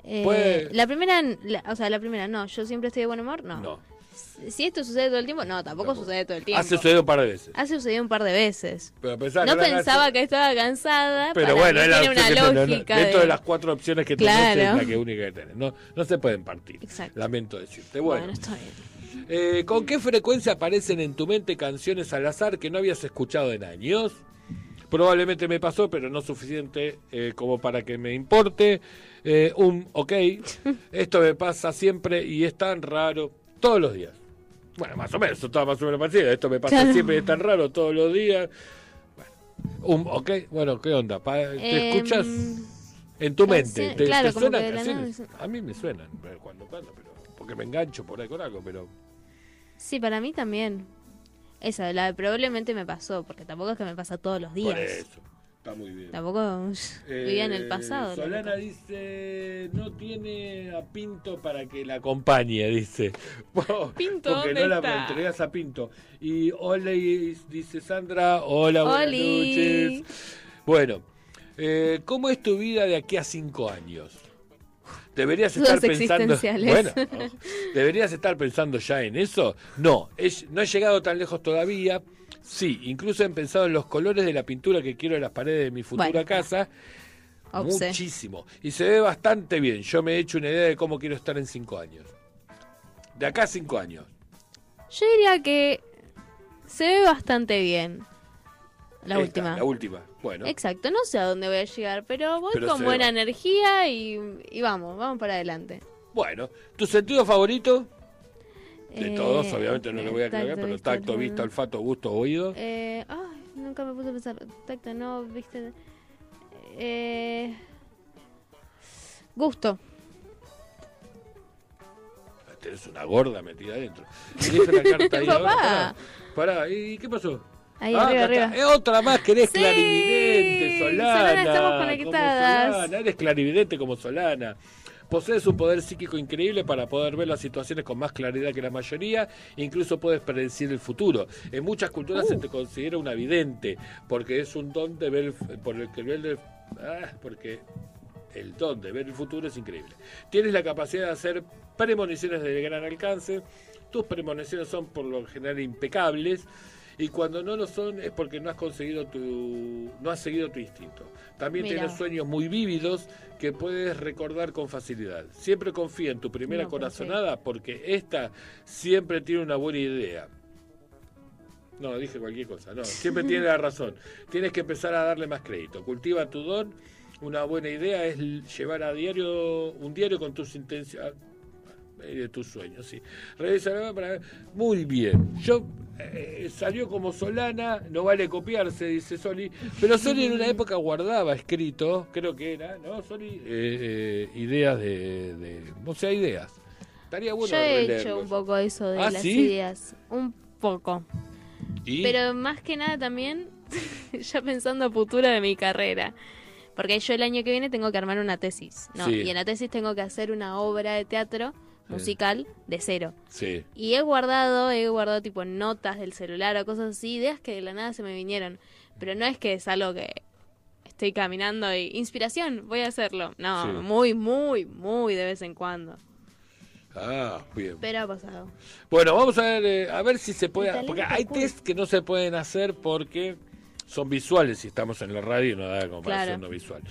Eh, Puede- La primera, la- o sea, la primera, no, yo siempre estoy de buen humor, no. No. Si esto sucede todo el tiempo, no, tampoco, sucede todo el tiempo. Ha sucedido un par de veces. Ha sucedido un par de veces. Pero No pensaba que estaba cansada. Pero bueno, es la una lógica. Dentro de... de- las cuatro opciones que tenés, es Claro. la que única que tenés. No, no se pueden partir. Exacto. Lamento decirte. Bueno, Bueno, está bien. Eh, ¿con qué frecuencia aparecen en tu mente canciones al azar que no habías escuchado en años? Probablemente me pasó, pero no suficiente eh, como para que me importe. Eh, un, ok, esto me pasa siempre y es tan raro todos los días. Bueno, más o menos, eso está más o menos parecido. Esto me pasa Claro. siempre y es tan raro todos los días. Bueno, un, ok, bueno, ¿qué onda? ¿Te Em, escuchas en tu mente? ¿Te, claro, te suenan canciones? A mí me suenan, cuando cuando, pero porque me engancho por ahí con algo, pero... Sí, para mí también. Esa, la de probablemente me pasó, porque tampoco es que me pasa todos los días. Por eso, está muy bien. Tampoco vivía en el Eh, pasado. la Solana dice, no tiene a Pinto para que la acompañe, dice. Pinto, Porque ¿dónde no la entregas a Pinto. Y hola, y dice Sandra, hola, buenas Oli. noches. Bueno, eh, ¿cómo es tu vida de aquí a cinco años? Deberías estar pensando. Bueno, no. deberías estar pensando ya en eso. No, he- no he llegado tan lejos todavía. Sí, incluso he pensado en los colores de la pintura que quiero en las paredes de mi futura Bueno. casa. Obse. Muchísimo. Y se ve bastante bien. Yo me he hecho una idea de cómo quiero estar en cinco años. De acá a cinco años. Yo diría que se ve bastante bien. La Esta, última. La última. Bueno. Exacto, no sé a dónde voy a llegar, pero voy Pero con buena va. energía y, y vamos, vamos para adelante. Bueno, ¿tu sentido favorito? De Eh, todos, obviamente no lo voy a aclarar, pero vista, tacto, vista, olfato, gusto, oído. Eh, ay, nunca me puse a pensar. Tacto, no, viste. Eh, gusto. Tenés una gorda metida adentro. Carta ahí. Papá. Pará, ¿y qué pasó? Ahí, Ah, arriba, está. Eh, otra más que eres Sí, clarividente, Solana. Solana, estamos como conectadas. Solana, eres clarividente como Solana. Posees un poder psíquico increíble para poder ver las situaciones con más claridad que la mayoría, incluso puedes predecir el futuro. En muchas culturas Uh. se te considera una vidente, porque es un don de ver, el- por el que ver ah, porque el don de ver el futuro es increíble. Tienes la capacidad de hacer premoniciones de gran alcance. Tus premoniciones son por lo general impecables. Y cuando no lo son es porque no has conseguido tu, no has seguido tu instinto. También tienes sueños muy vívidos que puedes recordar con facilidad. Siempre confía en tu primera No, corazonada porque esta siempre tiene una buena idea. No, dije cualquier cosa. No, siempre tiene la razón. Tienes que empezar a darle más crédito. Cultiva tu don. Una buena idea es llevar a diario un diario con tus intenciones de tus sueños, sí. Revisa para muy bien. Yo eh, salió como Solana, no vale copiarse, dice Soli, pero Soli en una época guardaba escrito, creo que era, ¿no? Soli eh, eh, ideas de, de, o sea, ideas. Estaría bueno Yo he hecho un poco eso de ¿Ah, las sí? ideas. Un poco. ¿Y? Pero más que nada también, ya pensando a futuro de mi carrera. Porque yo el año que viene tengo que armar una tesis, ¿no? Sí. Y en la tesis tengo que hacer una obra de teatro musical de cero. Sí. Y he guardado, he guardado tipo notas del celular o cosas así, ideas que de la nada se me vinieron. Pero no es que es algo que estoy caminando y inspiración, voy a hacerlo. No, Sí. muy, muy, muy de vez en cuando. Ah, bien. Pero ha pasado. Bueno, vamos a ver, eh, a ver si se puede. Porque hay test que no se pueden hacer porque son visuales si estamos en la radio y no da Claro. hacer no visual.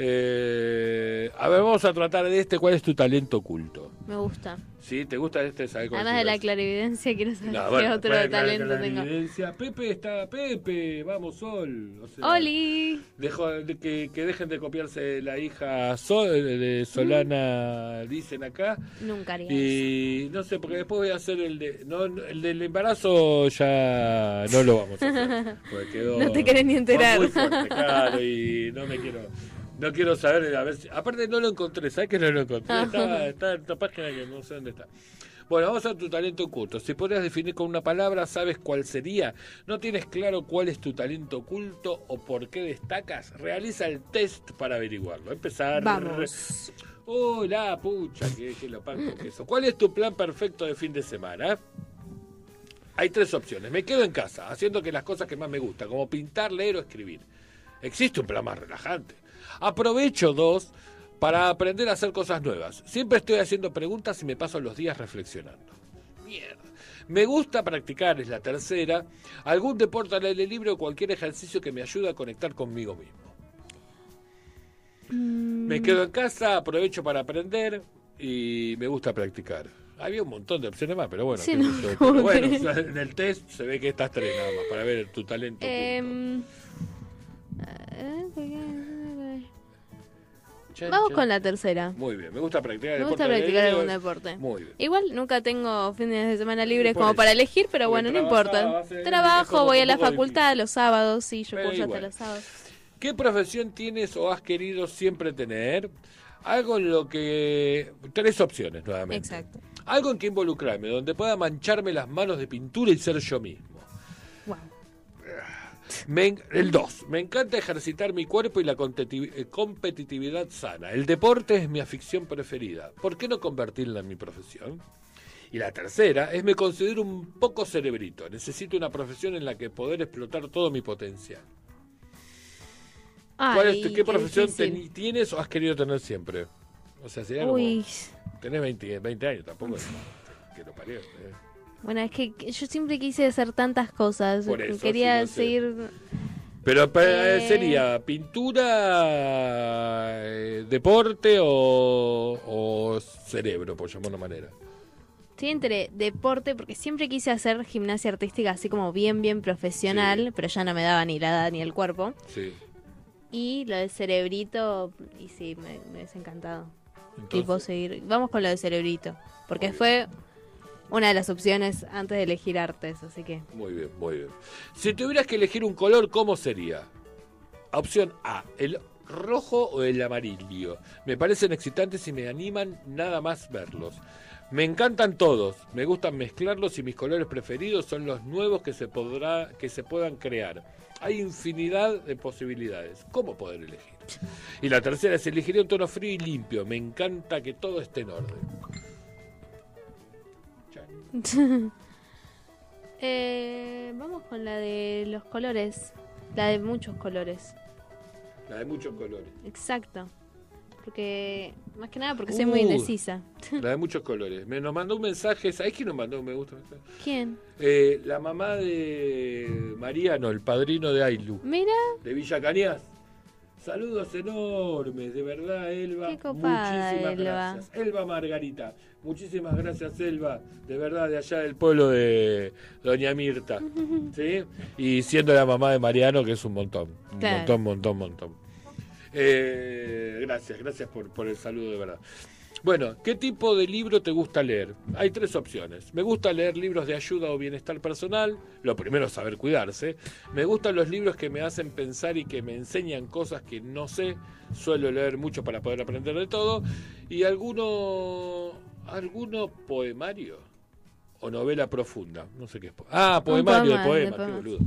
Eh, a ver, vamos a tratar de este. ¿Cuál es tu talento oculto? Me gusta. ¿Sí? ¿Te gusta este? ¿Sabes cuál Además de la clarividencia, quiero saber No, qué bueno, otro bueno, talento tengo. Pepe está, Pepe, vamos Sol. O sea, ¡Oli! Dejo de que, que dejen de copiarse la hija Sol, de Solana, dicen acá. Nunca haría eso. Y no sé, porque después voy a hacer el de. No, el del embarazo ya no lo vamos a hacer. quedó- No te querés ni enterar. muy fuerte, claro, y no me quiero. No quiero saber, a ver si- aparte no lo encontré, ¿sabes que no lo encontré? Estaba, está en esta página que no sé dónde está. Bueno, vamos a tu talento oculto. Si podrías definir con una palabra, ¿sabes cuál sería? ¿No tienes claro cuál es tu talento oculto o por qué destacas? Realiza el test para averiguarlo. Empezar. Vamos. Oh, la pucha, que, que lo pan con queso. ¿Cuál es tu plan perfecto de fin de semana? Hay tres opciones. Me quedo en casa, haciendo que las cosas que más me gustan, como pintar, leer o escribir. Existe un plan más relajante. Aprovecho dos para aprender a hacer cosas nuevas. Siempre estoy haciendo preguntas y me paso los días reflexionando. Mierda. Me gusta practicar, es la tercera, algún deporte al aire libre o cualquier ejercicio que me ayude a conectar conmigo mismo. Me quedo en casa, aprovecho para aprender y me gusta practicar. Había un montón de opciones más, pero bueno, Sí, no, Pero bueno, que- o sea, en el test se ve que estás tres nada más para ver tu talento. Em, Vamos con la tercera. Muy bien, me gusta practicar Me deporte gusta practicar algún deporte. Muy bien. Igual nunca tengo fines de semana libres como eso. para elegir, pero Porque bueno, no importa. Trabajo, voy a la facultad los sábados, sí, yo curso hasta los sábados. ¿Qué profesión tienes o has querido siempre tener? Algo en lo que... Tres opciones nuevamente. Exacto. Algo en que involucrarme, donde pueda mancharme las manos de pintura y ser yo mismo. Wow. Me el 2. Me encanta ejercitar mi cuerpo y la eh, competitividad sana. El deporte es mi afición preferida. ¿Por qué no convertirla en mi profesión? Y la tercera es me considero un poco cerebrito. Necesito una profesión en la que poder explotar todo mi potencial. ¿Cuál es Ay, tu- ¿Qué qué profesión tienes o has querido tener siempre? O sea, sería como... Uy. Tenés 20, 20 años, tampoco es que lo parió. ¿eh? Bueno, es que yo siempre quise hacer tantas cosas. Por eso, Quería sí, lo sé. seguir. Pero pe- Eh. sería pintura, eh, deporte o, o cerebro, por llamarlo de manera. Estoy entre deporte, porque siempre quise hacer gimnasia artística así como bien, bien profesional, pero ya no me daba ni la edad ni el cuerpo. Sí. Y lo del cerebrito, y sí, me, me hubiese encantado. Entonces- Tipo seguir. Vamos con lo del cerebrito, porque fue una de las opciones antes de elegir artes, así que. Muy bien, muy bien. Si tuvieras que elegir un color, ¿cómo sería? Opción A, el rojo o el amarillo. Me parecen excitantes y me animan nada más verlos. Me encantan todos, me gustan mezclarlos y mis colores preferidos son los nuevos que se podrá que se puedan crear. Hay infinidad de posibilidades. ¿Cómo poder elegir? Y la tercera es elegiría un tono frío y limpio. Me encanta que todo esté en orden. Eh, vamos con la de los colores. La de muchos colores. La de muchos colores. Exacto. Porque, más que nada porque soy muy Uh, indecisa. La de muchos colores. Me nos mandó un mensaje. ¿Sabés quién nos mandó un me gusta? ¿Quién? Eh, la mamá de Mariano, el padrino de Ailu, Mira, de Villa Cañas. Saludos enormes, de verdad, Elba. Qué copada, Muchísimas Elba. gracias. Elba Margarita. Muchísimas gracias, Elba. De verdad, de allá del pueblo de Doña Mirta. ¿Sí? Y siendo la mamá de Mariano, que es un montón. Un Claro. montón, montón, montón. Eh, gracias, gracias por, por el saludo, de verdad. Bueno, ¿qué tipo de libro te gusta leer? Hay tres opciones. Me gusta leer libros de ayuda o bienestar personal. Lo primero es saber cuidarse. Me gustan los libros que me hacen pensar y que me enseñan cosas que no sé. Suelo leer mucho para poder aprender de todo. Y alguno, alguno poemario o novela profunda. No sé qué es. po- Ah, poemario poema, de poema, de qué boludo.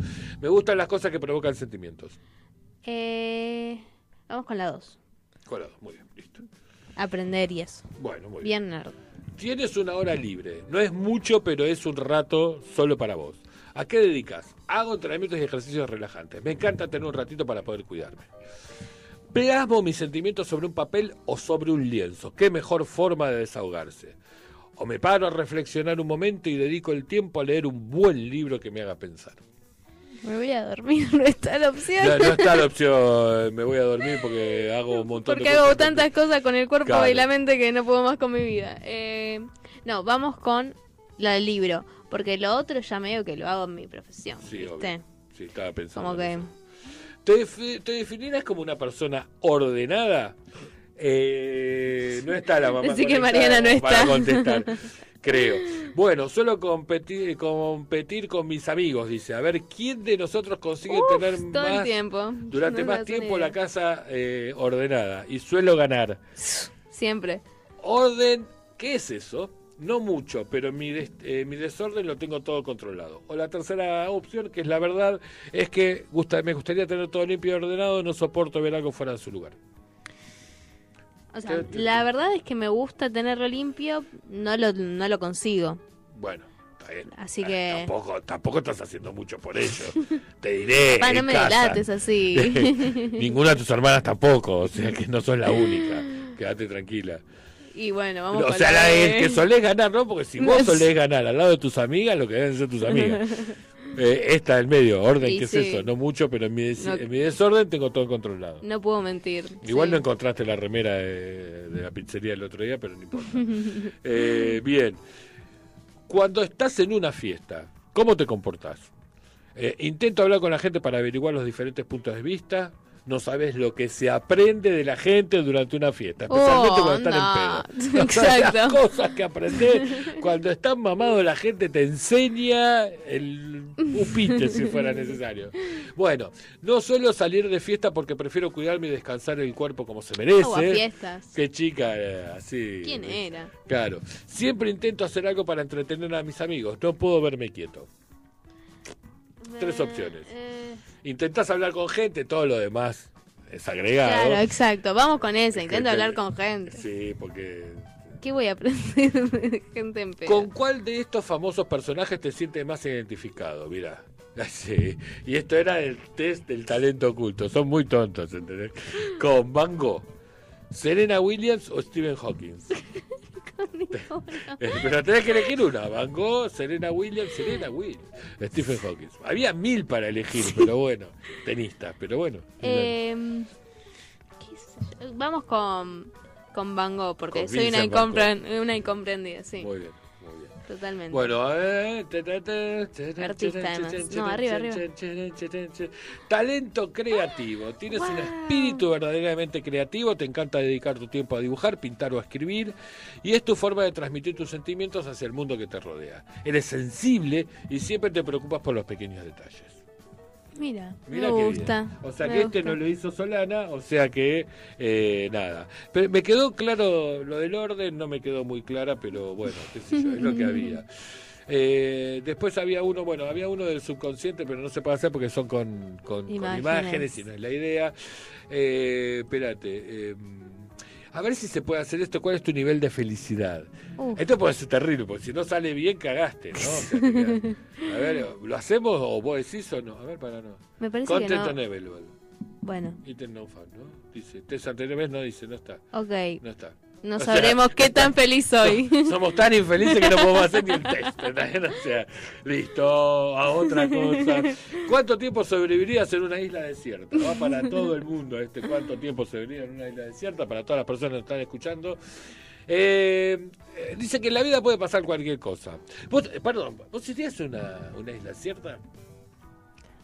Me gustan las cosas que provocan sentimientos. eh, vamos con la 2. Colado, muy bien, listo. Aprender y eso. Bueno, muy bien. Bien nerd. Tienes una hora libre. No es mucho, pero es un rato solo para vos. ¿A qué dedicas? Hago entrenamientos y ejercicios relajantes. Me encanta tener un ratito para poder cuidarme. Plasmo mis sentimientos sobre un papel o sobre un lienzo. Qué mejor forma de desahogarse. O me paro a reflexionar un momento y dedico el tiempo a leer un buen libro que me haga pensar. Me voy a dormir, no está la opción. No, no está la opción, me voy a dormir porque hago un montón Porque de hago cosas. tantas cosas con el cuerpo Claro. y la mente que no puedo más con mi vida. Eh, no, vamos con la del libro. Porque lo otro ya medio que lo hago en mi profesión. Sí, ¿viste? obvio. Sí, estaba pensando. Como que. ¿Te, defi- te definirás como una persona ordenada? Eh, no está la mamá. Decí que Mariana no Para está. contestar, creo. Bueno, suelo competir, competir con mis amigos, dice. A ver, ¿quién de nosotros consigue Uf, tener todo el más, tiempo. durante No más tiempo la casa eh, ordenada? Y suelo ganar. Siempre. Orden, ¿qué es eso? No mucho, pero mi, des- eh, mi desorden lo tengo todo controlado. O la tercera opción, que es la verdad, es que gusta, me gustaría tener todo limpio y ordenado, no soporto ver algo fuera de su lugar. O sea, la verdad es que me gusta tenerlo limpio, no lo, no lo consigo. Bueno, está bien. Así Eh, que. Tampoco, tampoco estás haciendo mucho por ello. Te diré. No me delates así. Ninguna de tus hermanas tampoco, o sea que no sos la única. Quédate tranquila. Y bueno, vamos o sea, la de- que solés ganar, ¿no? Porque si vos solés ganar al lado de tus amigas, lo que deben ser tus amigas. Eh, esta del medio, orden, Y ¿qué es sí. eso? No mucho, pero en mi, des- No. en mi desorden tengo todo controlado. No puedo mentir. Igual sí. no encontraste la remera de, de la pizzería el otro día, pero no importa. Eh, bien. Cuando estás en una fiesta, ¿cómo te comportás? Eh, intento hablar con la gente para averiguar los diferentes puntos de vista. No sabes lo que se aprende de la gente durante una fiesta, especialmente Oh, cuando están no. en pedo. Sabes las Exacto. cosas que aprendés. Cuando estás mamado, la gente te enseña el upite si fuera necesario. Bueno, no suelo salir de fiesta porque prefiero cuidarme y descansar el cuerpo como se merece. Oh, a fiestas. Qué chica, eh, así. ¿Quién era? Claro. Siempre intento hacer algo para entretener a mis amigos. No puedo verme quieto. Tres Eh, opciones. eh, Intentás hablar con gente, todo lo demás es agregado. claro, exacto. Vamos con esa. Intento hablar con gente. Sí, porque... ¿Qué voy a aprender de gente en pedo? ¿Con cuál de estos famosos personajes te sientes más identificado? Mira. Sí. Y esto era el test del talento oculto. Son muy tontos, ¿entendés? Con Van Gogh, Serena Williams o Stephen Hawking. Eh, Pero tenés que elegir una. Van Gogh, Serena Williams, Serena Williams, Stephen Hawking. Había mil para elegir, pero bueno, tenistas, pero bueno. Eh, ¿qué sé yo? Vamos con, con Van Gogh, porque Con soy una, Vincent Van Gogh. incompren- una incomprendida, sí. Muy bien. Totalmente. Bueno, eh, te, Artista, además. No, arriba, arriba. Talento creativo. Tienes un espíritu verdaderamente creativo. Te encanta dedicar tu tiempo a dibujar, pintar o a escribir. Y es tu forma de transmitir tus sentimientos hacia el mundo que te rodea. Eres sensible y siempre te preocupas por los pequeños detalles. Mira, Mirá me gusta. bien. O sea que este no lo hizo Solana, o sea que eh, nada. Pero me quedó claro lo del orden, no me quedó muy clara, pero bueno, qué sé yo, es lo que había. Eh, después había uno, bueno, había uno del subconsciente, pero no se puede hacer porque son con, con, con Imágenes. imágenes y no es la idea. Eh, espérate, eh, a ver si se puede hacer esto. ¿Cuál es tu nivel de felicidad? Uf. Esto puede ser terrible, porque si no sale bien, cagaste, ¿no? O sea, a ver, ¿lo hacemos o vos decís o no? A ver, para no. Me parece que no. Bueno, Item no fan, ¿no? Dice, test no dice, no está. ok. No está. No O sea, sabremos qué tan feliz soy. Somos tan infelices que no podemos hacer ni el test. O sea, listo, a otra cosa. ¿Cuánto tiempo sobrevivirías en una isla desierta? Va para todo el mundo este. ¿Cuánto tiempo sobrevivirías en una isla desierta? Para todas las personas que están escuchando. Eh, eh, dice que en la vida puede pasar cualquier cosa. Vos, eh, perdón, ¿vos irías a una, una isla desierta?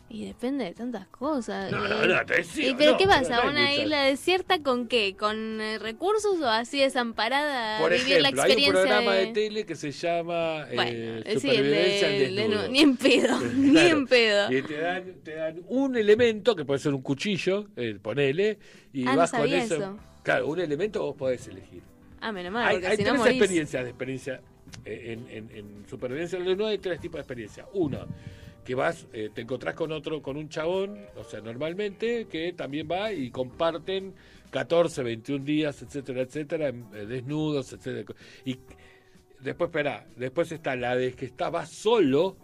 Y depende de tantas cosas. No, no, Eh, no, te decía, ¿Y pero no, qué pasa? no ¿Una isla desierta con qué? ¿Con eh, recursos o así desamparada? Por vivir la ejemplo, hay un experiencia programa de... de... tele que se llama eh, Bueno, sí, el Supervivencia de- al de nu- ni en pedo, ni Claro. en pedo. Y te dan, te dan un elemento, que puede ser un cuchillo, eh, ponele, y Ah, vas con eso. eso. Claro, un elemento vos podés elegir. Ah, menos mal, hay porque hay si tres morís. experiencias de experiencia. eh, En, en, en Supervivencia desnudo hay tres tipos de experiencia. Uno, que vas, eh, te encontrás con otro, con un chabón, o sea, normalmente, que también va y comparten 14, 21 días, etcétera, etcétera, eh, desnudos, etcétera. Y después, espera, después está la de que estabas solo,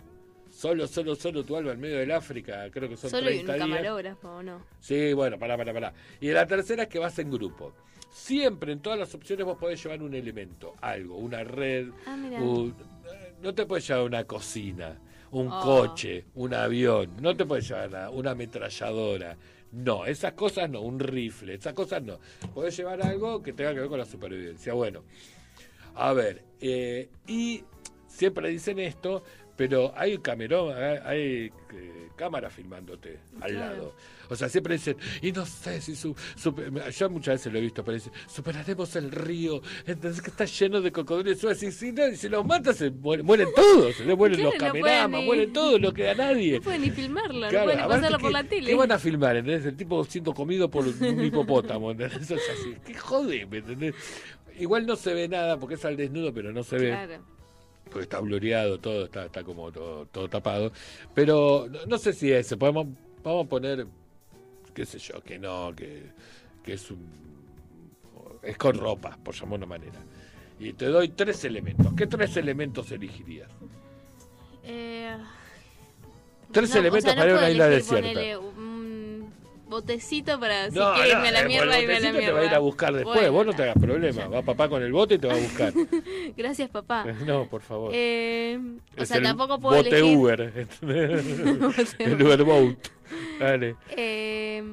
solo, solo, solo tu alma en medio del África, creo que son Solo y un 30 camarógrafo, ¿o no? Sí, bueno, pará, pará, pará. Y la tercera es que vas en grupo. Siempre en todas las opciones vos podés llevar un elemento, algo, una red, Ah, un- no te puedes llevar una cocina, un Oh. coche, un avión, no te puedes llevar nada, una ametralladora. No, esas cosas no, un rifle, esas cosas no. Podés llevar algo que tenga que ver con la supervivencia. Bueno, a ver, eh, y siempre dicen esto, pero hay camerón, hay, hay, eh, cámara filmándote al Claro. lado. O sea, siempre dicen, y no sé si su, yo muchas veces lo he visto, pero dicen, superaremos el río, entonces que está lleno de cocodrilos. Y si, no, y si los matas, se mueren, mueren todos, se mueren Claro, los cameramas, mueren todos, no queda nadie. No pueden ni filmarlo, Claro, no pueden pasarlo por ¿qué- la tele. ¿Qué van a filmar? ¿entendés? El tipo siendo comido por un hipopótamo, ¿entendés? Eso es así. ¿Qué jode? ¿me entendés? Igual no se ve nada porque es al desnudo, pero no se ve. Claro. Porque está blureado, todo está, está como todo, todo tapado. Pero no, no sé si es ese. Podemos, vamos a poner, qué sé yo, que no, que, que es un. Es con ropa, por llamarlo de una manera. Y te doy tres elementos. ¿Qué tres elementos elegirías? Eh, Tres no, elementos o sea, no para ir a una isla desierta. Botecito para si No, quiere no, a la eh, mierda, irme a la mierda. te va a ir a buscar después, Bueno, vos no te hagas problema. Va papá con el bote y te va a buscar. Gracias, papá. no, por favor. Eh, o sea, tampoco puedo bote elegir. Uber. el Uber Boat. Dale. Eh,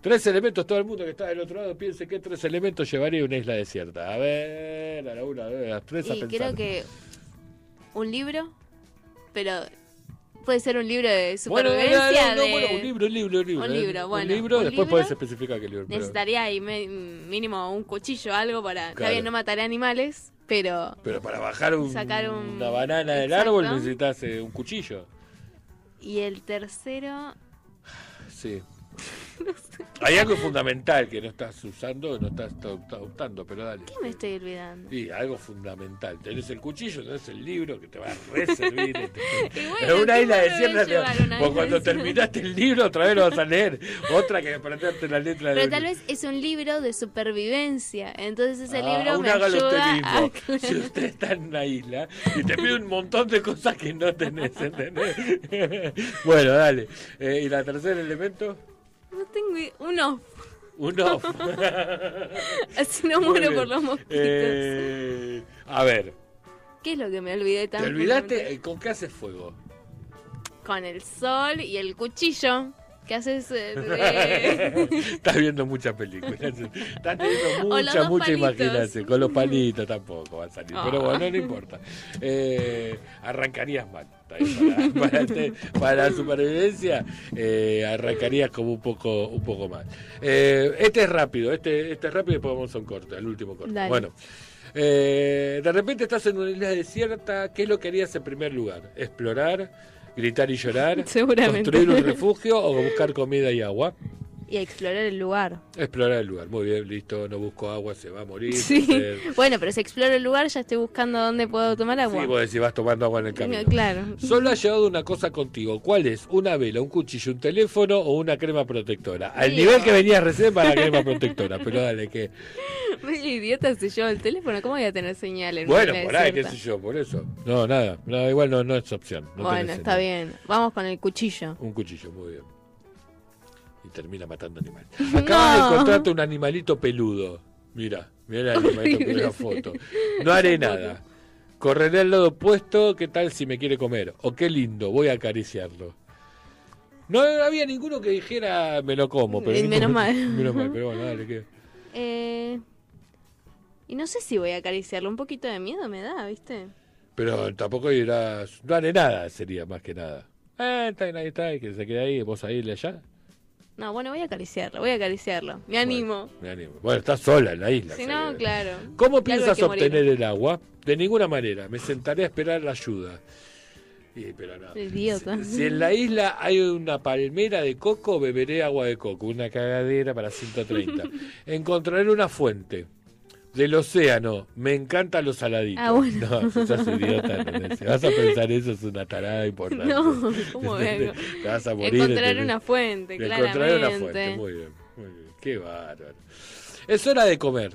Tres elementos, todo el mundo que está del otro lado piense qué tres elementos llevaría una isla desierta. A ver, a la una, a ver, a las tres a y pensar. creo que un libro, pero puede ser un libro de Bueno, supervivencia no, no, de... bueno, un libro, un libro, un libro. Un ¿eh? libro, bueno, Un libro, un después podés especificar qué libro. Necesitaría ahí mínimo un cuchillo, algo para... Está Claro. bien, no mataré animales, pero... Pero para bajar un- Sacar un- una banana del Exacto. árbol necesitas eh, un cuchillo. Y el tercero... Sí. Hay algo fundamental que no estás usando, no estás adoptando, pero dale. ¿Qué me estoy olvidando? Sí, algo fundamental. Tenés el cuchillo, tenés el libro que te va a reservir. Y bueno, en una ¿qué isla me voy a desierta, te- vos cuando terminaste el libro, otra vez lo vas a leer. Otra que aprenderte la letra de Pero tal vez es un libro de supervivencia. Entonces ese Ah, libro me hágalo usted ayuda mismo. a... Si usted está en una isla y te pide un montón de cosas que no tenés, ¿entendés? bueno, dale. Eh, ¿Y la tercer elemento? No tengo un off. Un off. Así no muero por los mosquitos. Eh, a ver, ¿Qué es lo que me olvidé ¿te tan olvidaste con qué haces fuego? Con el sol y el cuchillo. ¿Qué haces? eh, Estás viendo muchas películas. Estás teniendo mucha, mucha imaginación. Con los palitos tampoco va a salir. Pero Ah. bueno, no importa. Eh, arrancarías mal. Para, para este- para la supervivencia, eh, arrancarías como un poco, un poco mal. Eh, este es rápido. Este, este es rápido y después vamos a un corte, al último corte. Dale. Bueno. eh, de repente estás en una isla desierta, ¿qué es lo que harías en primer lugar? ¿Explorar? ¿Gritar y llorar? ¿Construir un refugio o buscar comida y agua? Y explorar el lugar. Explorar el lugar. Muy bien, listo. No busco agua, se va a morir. Sí. Eh, Bueno, pero si exploro el lugar ya estoy buscando dónde puedo tomar agua. Sí, vos decís, vas tomando agua en el camino. Claro. Solo has llevado una cosa contigo. ¿Cuál es? ¿Una vela, un cuchillo, un teléfono o una crema protectora? Al Sí. nivel que venías recién para la crema protectora. Pero dale, que. Medio idiota si yo el teléfono, ¿cómo voy a tener señal en Bueno, por ahí, qué sé yo, por eso. No, nada. No, igual no, no es opción. no bueno, está señal. bien. Vamos con el cuchillo. Un cuchillo, muy bien. Y termina matando animales. Acabas No. de encontrarte un animalito peludo. Mira, mira el animalito peludo, sí. foto. No haré nada. Correré al lado opuesto, ¿qué tal si me quiere comer? O qué lindo, voy a acariciarlo. No había ninguno que dijera me lo como, pero menos mal. menos mal, pero bueno, dale, ¿qué? Eh, y no sé si voy a acariciarlo. Un poquito de miedo me da, ¿viste? Pero tampoco dirás, no haré nada, sería más que nada. Eh, está ahí está, y que se quede ahí, vos ahí, allá. No, bueno, voy a acariciarlo, voy a acariciarlo. Me animo. Me animo. Bueno, estás sola en la isla. Si no, claro. ¿Cómo piensas morir. obtener el agua? De ninguna manera. Me sentaré a esperar la ayuda. Y, pero no. Idiota. Si en la isla hay una palmera de coco, beberé agua de coco. Una cagadera para 130. Encontraré una fuente. Del océano. Me encantan los saladitos. Ah, bueno. No, si sos idiota. ¿entendés? Si vas a pensar eso, es una tarada importante. No, ¿cómo vengo? Te vas a morir. Encontrar una fuente, Encontrar una fuente. Muy bien, muy bien. Qué bárbaro. Es hora de comer.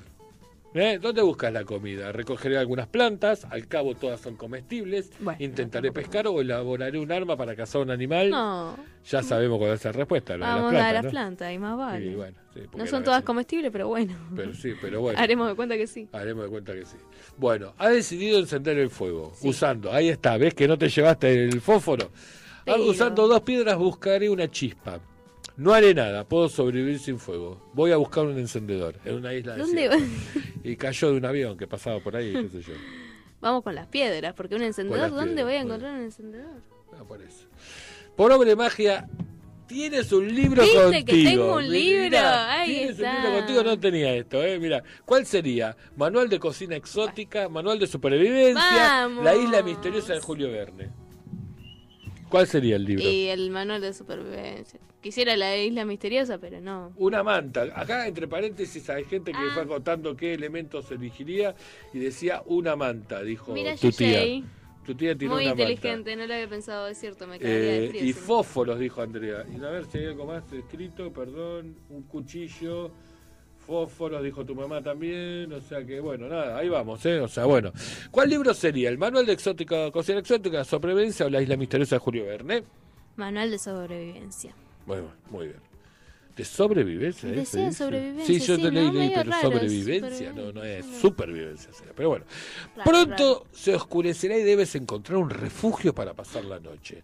¿Eh? ¿Dónde buscas la comida? Recogeré algunas plantas, al cabo todas son comestibles, Bueno, intentaré pescar o elaboraré un arma para cazar un animal. No, Ya sabemos cuál es la respuesta, de vamos las a plantas, las ¿no? plantas y más vale. Bueno, sí, no la son todas comestibles, pero bueno. Pero sí, pero bueno. Haremos de cuenta que sí. Haremos de cuenta que sí. Bueno, ha decidido encender el fuego, usando, ahí está, ¿ves que no te llevaste el fósforo? Ah, Pero- Usando dos piedras buscaré una chispa. No haré nada, puedo sobrevivir sin fuego. Voy a buscar un encendedor en una isla ¿Dónde desierta. Y cayó de un avión que pasaba por ahí, qué sé yo. Vamos con las piedras, porque un encendedor, ¿dónde piedras, voy a encontrar un encendedor? Ah, por eso. Por obra de magia, tienes un libro ¿Viste contigo. que tengo un Mirá, libro? Ahí tienes está. un libro contigo, no tenía esto, ¿eh? Mira, ¿cuál sería? Manual de cocina exótica, manual de supervivencia, Vamos. la isla misteriosa de Julio Verne. ¿Cuál sería el libro? Y el manual de supervivencia. Quisiera la isla misteriosa, pero no. Una manta. Acá, entre paréntesis, hay gente que Ah. fue contando qué elementos elegiría y decía una manta, dijo Mira, tu tía. Tu tía tiró Muy una manta. inteligente, no lo había pensado, es cierto, me de Eh, frío. y fósforos, dijo Andrea. Y a ver si hay algo más escrito, perdón, un cuchillo, fósforos, dijo tu mamá también. O sea que, bueno, nada, ahí vamos, ¿eh? O sea, bueno. ¿Cuál libro sería? ¿El manual de exótica, cocina exótica, sobrevivencia o la isla misteriosa de Julio Verne? Manual de sobrevivencia. Bueno, muy bien. ¿De sobrevivencia? Decía sobrevivencia, Sí, yo sí, te ¿no? leí, leí, Medio pero sobrevivencia, no, no es supervivencia. será. Pero bueno, pronto se oscurecerá y debes encontrar un refugio para pasar la noche.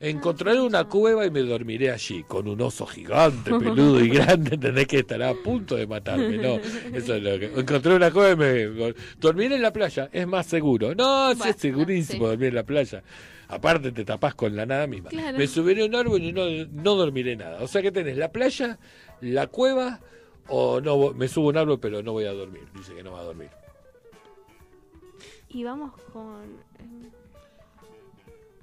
Encontraré una cueva y me dormiré allí, con un oso gigante, peludo y grande, entendés que estará a punto de matarme, ¿no? Eso es lo que... Encontré una cueva y me... Dormiré en la playa, es más seguro. No, sí Bueno, es segurísimo sí. dormir en la playa. Aparte te tapás con la nada misma. Claro. Me subiré a un árbol y no, no dormiré nada. O sea que tenés la playa, la cueva, o no me subo a un árbol pero no voy a dormir. Dice que no va a dormir. Y vamos con... em,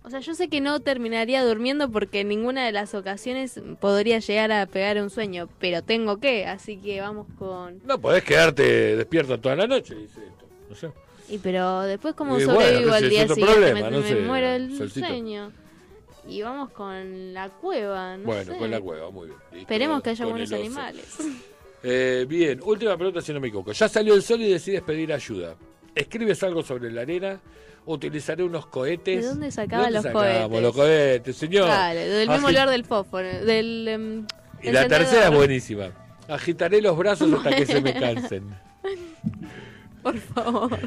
O sea, yo sé que no terminaría durmiendo porque en ninguna de las ocasiones podría llegar a pegar un sueño, pero tengo que, así que vamos con... No podés quedarte despierto toda la noche, dice esto. No sé. Y pero después Y bueno, sobrevivo ese al día siguiente, problema, me, no me sé, muero el Solcito. sueño. Y vamos con la cueva, no bueno, sé. con la cueva, muy bien. Listo. Esperemos que haya buenos animales. Eh, bien, última pregunta si no me equivoco. Ya salió el sol y decides pedir ayuda. ¿Escribes algo sobre la arena? ¿Utilizaré unos cohetes? ¿De dónde sacaba ¿De los sacamos cohetes? los cohetes, señor? Dale, del mismo Agi- lugar del fósforo, del... em, Y la tercera es buenísima. Agitaré los brazos hasta que se me cansen. Por favor.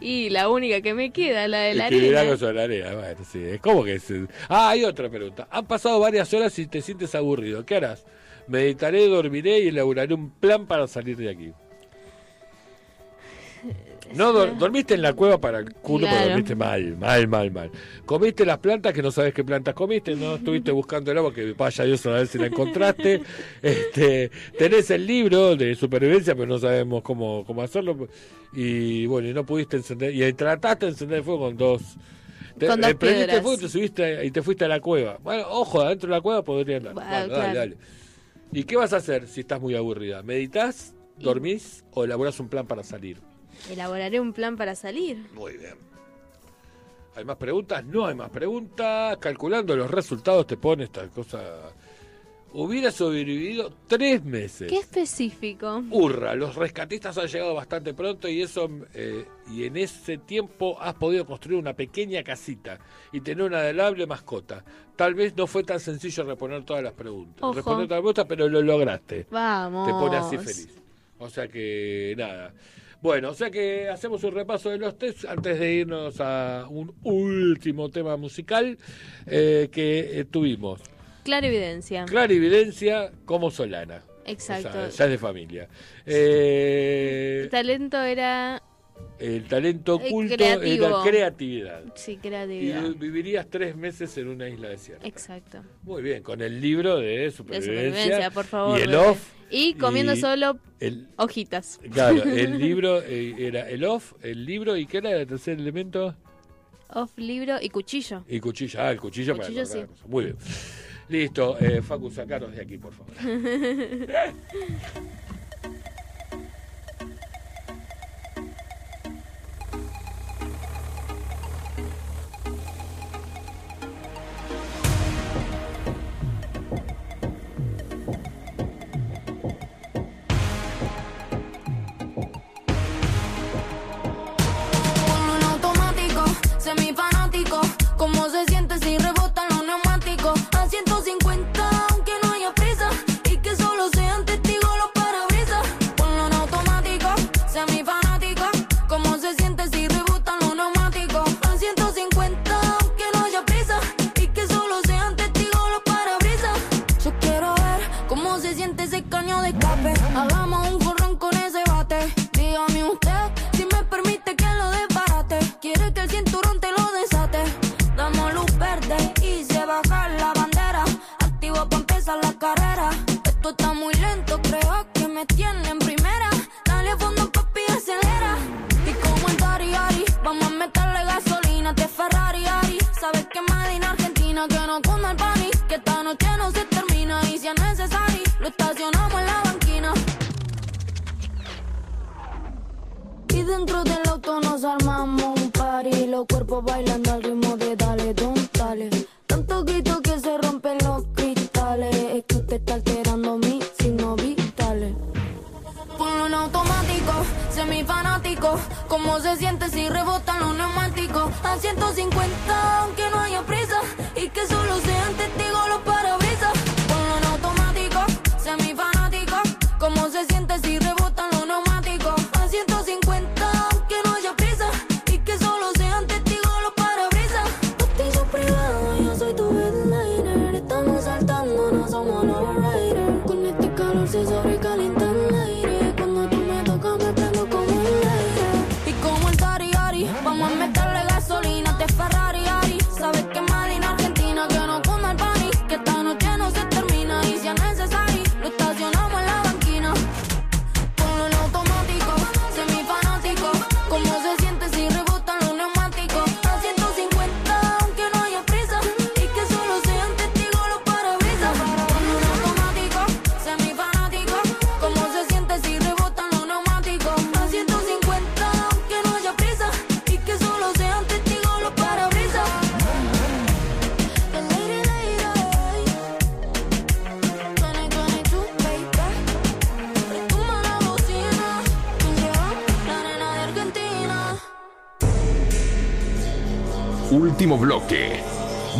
Y la única que me queda, la de la arena. la arena. Bueno, sí. Es como que... se- Ah, hay otra pregunta. Han pasado varias horas y te sientes aburrido. ¿Qué harás? Meditaré, dormiré y elaboraré un plan para salir de aquí. No, dor- dormiste en la cueva para el culo, pero Claro. dormiste mal, mal, mal, mal. Comiste las plantas que no sabes qué plantas comiste, no estuviste buscando el agua que vaya Dios a ver si la encontraste. este, tenés el libro de supervivencia, pero no sabemos cómo, cómo hacerlo. Y bueno, y no pudiste encender, y trataste de encender el fuego con dos. Te, Con dos eh, prendiste el fuego y te subiste y te fuiste a la cueva. Bueno, ojo, adentro de la cueva podría andar. Bueno, Dale, dale, claro. dale. ¿Y qué vas a hacer si estás muy aburrida? ¿Meditas, dormís o elaborás un plan para salir? Elaboraré un plan para salir. Muy bien. ¿Hay más preguntas? No hay más preguntas. Calculando los resultados te pone esta cosa. Hubiera sobrevivido tres meses. Qué específico. Hurra, los rescatistas han llegado bastante pronto y eso eh, y en ese tiempo has podido construir una pequeña casita y tener una adorable mascota. Tal vez no fue tan sencillo responder todas las preguntas. Ojo. Responder todas las preguntas, pero lo lograste. Vamos. Te pone así feliz. O sea que nada. Bueno, o sea que hacemos un repaso de los test antes de irnos a un último tema musical eh, que eh, tuvimos. Clara evidencia. Clarividencia como Solana. Exacto. O sea, ya es de familia. Eh, El talento era. El talento Eh, oculto creativo. era creatividad. Sí, Y creatividad. vivirías tres meses en una isla desierta. Exacto. Muy bien, con el libro de De supervivencia. supervivencia, por favor. Y el bebé. off. Y comiendo y solo el- hojitas. Claro, el libro eh, era el off, el libro y ¿qué era el tercer elemento? Off, libro y cuchillo. Y cuchillo, ah, el cuchillo, Cuchillo, para sí. Muy bien. Listo, eh, Facu, sacaros de aquí, por favor.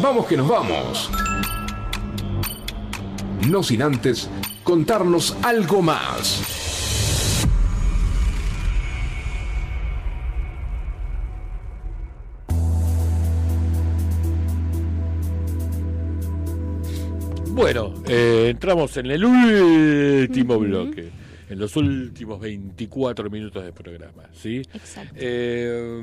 Vamos que nos vamos. No sin antes contarnos algo más. Bueno, eh, entramos en el último bloque, en los últimos 24 minutos de programa, ¿sí? Exacto. Eh,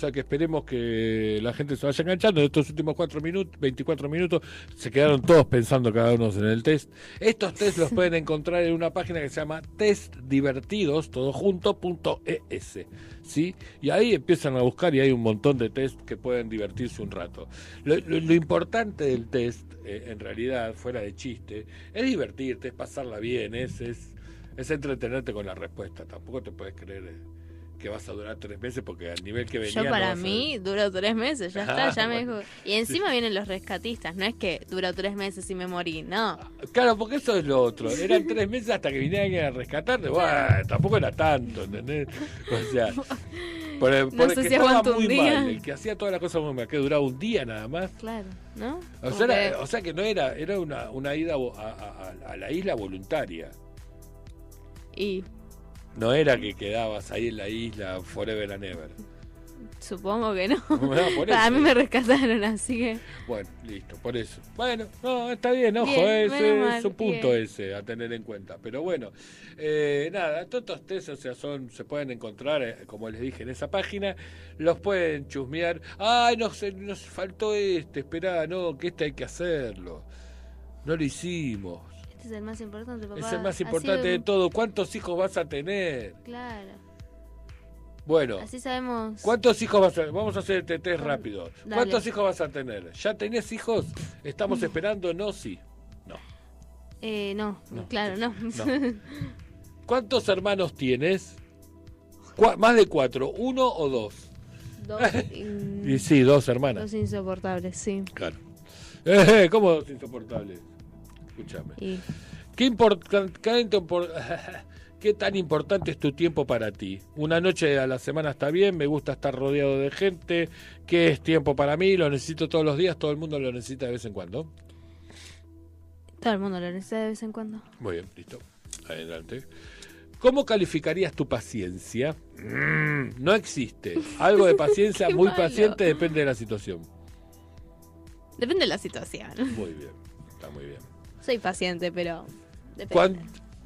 sea que esperemos que la gente se vaya enganchando en estos últimos cuatro minutos, 24 minutos. Se quedaron todos pensando cada uno en el test. Estos test los pueden encontrar en una página que se llama testdivertidos, todo junto, punto es, ¿sí? Y ahí empiezan a buscar y hay un montón de test que pueden divertirse un rato. Lo importante del test, eh, en realidad, fuera de chiste, es divertirte, es pasarla bien, es, es, es entretenerte con la respuesta. Tampoco te puedes creer eh, que vas a durar tres meses porque al nivel que venía Yo no para a- mí duró tres meses, ya está, Ah, ya me bueno. dijo. Y encima vienen los rescatistas, no es que duró tres meses y me morí, no. Claro, porque eso es lo otro. Eran tres meses hasta que viniera alguien a rescatarte. Bueno, tampoco era tanto, ¿entendés? O sea, por el, No por el sé que si estaba muy día. mal, el que hacía todas las cosas muy mal, que duraba un día nada más. Claro, ¿no? O sea, era- que- o sea que no era, era una, una ida a, a- a- a la isla voluntaria. Y No era que quedabas ahí en la isla forever and ever. supongo que no. Bueno, por a mí me rescataron, así que. Bueno, listo, por eso. Bueno, no, está bien, ojo, Bien, ese menos es un punto bien. ese a tener en cuenta. Pero bueno, eh, nada, todos estos test, o sea, son, se pueden encontrar, eh, como les dije, en esa página, los pueden chusmear. Ay, nos, nos faltó este, esperá, no, que este hay que hacerlo. No lo hicimos. Este es el más importante, papá. Es el más importante de todo. ¿Cuántos hijos vas a tener? Claro. Bueno, Así sabemos. ¿Cuántos hijos vas a Vamos a hacer este test rápido. Dale. ¿Cuántos hijos vas a tener? ¿Ya tenés hijos? ¿Estamos esperando? No, sí. No. Eh, no, No, claro, no. no. ¿Cuántos hermanos tienes? ¿Más de cuatro? ¿Uno o dos? Dos. Y sí, dos hermanas. Dos insoportables, sí. Claro. Eh, ¿Cómo dos insoportables? Escúchame. ¿Qué, importan- qué impor- ¿Qué tan importante es tu tiempo para ti? Una noche a la semana está bien, me gusta estar rodeado de gente. ¿Qué es tiempo para mí? Lo necesito todos los días, todo el mundo lo necesita de vez en cuando. todo el mundo lo necesita de vez en cuando. Muy bien, listo. Adelante. ¿Cómo calificarías tu paciencia? Mm, no existe. Algo de paciencia, muy malo. paciente, depende de la situación. Depende de la situación. Muy bien, está muy bien. Soy paciente, pero. Depende. ¿Cuán-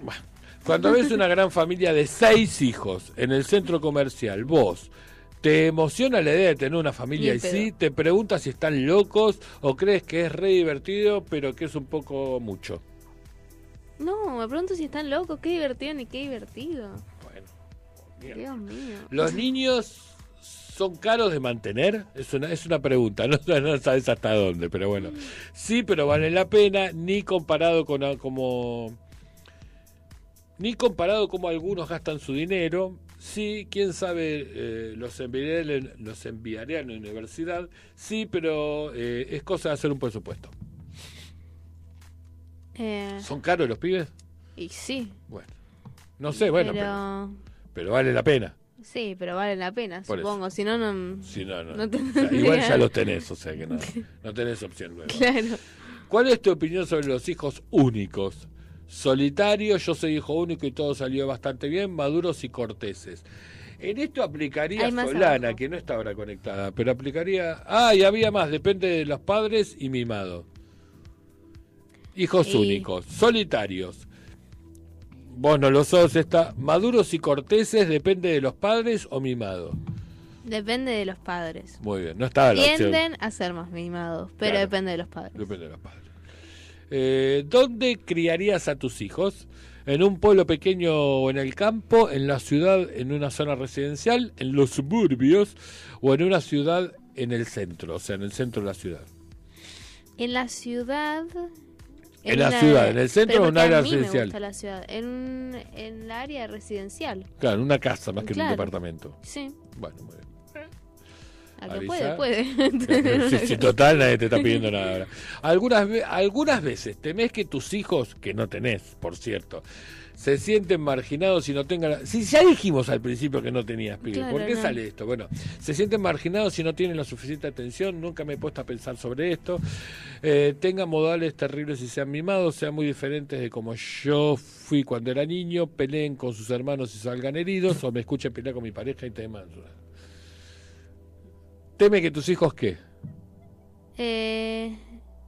Bueno, Cuando ves una gran familia de seis hijos en el centro comercial, vos, ¿te emociona la idea de tener una familia y sí? ¿Te preguntas si están locos o crees que es re divertido pero que es un poco mucho? No, me pregunto si están locos. Qué divertido ni qué divertido. Bueno, Dios mío. ¿Los niños son caros de mantener? Es una, es una pregunta, no, no sabes hasta dónde, pero bueno. Sí, pero vale la pena, ni comparado con como... Ni comparado como algunos gastan su dinero. Sí, quién sabe, eh, los, enviaré, los enviaré a la universidad. Sí, pero eh, es cosa de hacer un presupuesto. Eh, ¿Son caros los pibes? y sí. Bueno, no sé, bueno, pero, pero... pero vale la pena. Sí, pero vale la pena, Por supongo. Si no, no. Si no, no. No O sea, igual ya los tenés, o sea que no, no tenés opción luego. Claro. ¿Cuál es tu opinión sobre los hijos únicos? Solitarios, yo soy hijo único y todo salió bastante bien, maduros y corteses. En esto aplicaría Solana, abajo. que no está ahora conectada, pero aplicaría... Ah, y había más, depende de los padres y mimado. Hijos únicos, solitarios. Vos no lo sos, está maduros y corteses, depende de los padres o mimado. Depende de los padres. Muy bien, no estaba la opción. Tienden a ser más mimados, pero Claro. depende de los padres. Depende de los padres. Eh, ¿Dónde criarías a tus hijos? ¿En un pueblo pequeño o en el campo? ¿En la ciudad, en una zona residencial? ¿En los suburbios? ¿O en una ciudad en el centro? O sea, en el centro de la ciudad. En la ciudad. En la ciudad, en el centro o en un área mí me residencial. gusta la ciudad. En, en la área residencial. Claro, en una casa más que en un Claro. departamento. Sí. Bueno, muy bien. A puede, puede. Sí, sí, total, nadie te está pidiendo nada ahora. Algunas, algunas veces temés que tus hijos, que no tenés, por cierto, se sienten marginados y no tengan... Si ya dijimos al principio que no tenías pibe, Claro, ¿por qué no. sale esto? Bueno, se sienten marginados y no tienen la suficiente atención, nunca me he puesto a pensar sobre esto. Eh, tengan modales terribles y sean mimados, sean muy diferentes de como yo fui cuando era niño, peleen con sus hermanos y salgan heridos, o me escuchen pelear con mi pareja y teman. Teme que tus hijos qué? Eh,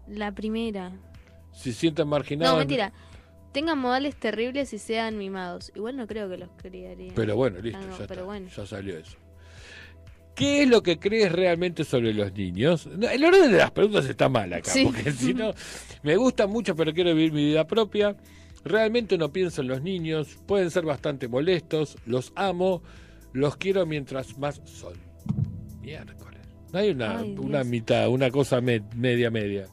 la primera. Si sienten marginados. No, mentira. Tengan modales terribles y sean mimados. Igual no creo que los criaría. Pero bueno, listo, Ah, no, ya pero está, bueno. ya salió eso. ¿Qué es lo que crees realmente sobre los niños? No, el orden de las preguntas está mal acá, Sí. porque si no, me gusta mucho, pero quiero vivir mi vida propia. Realmente no pienso en los niños, pueden ser bastante molestos, los amo, los quiero mientras más son. Miércoles. No hay una, Ay, una mitad, una cosa me- media, media.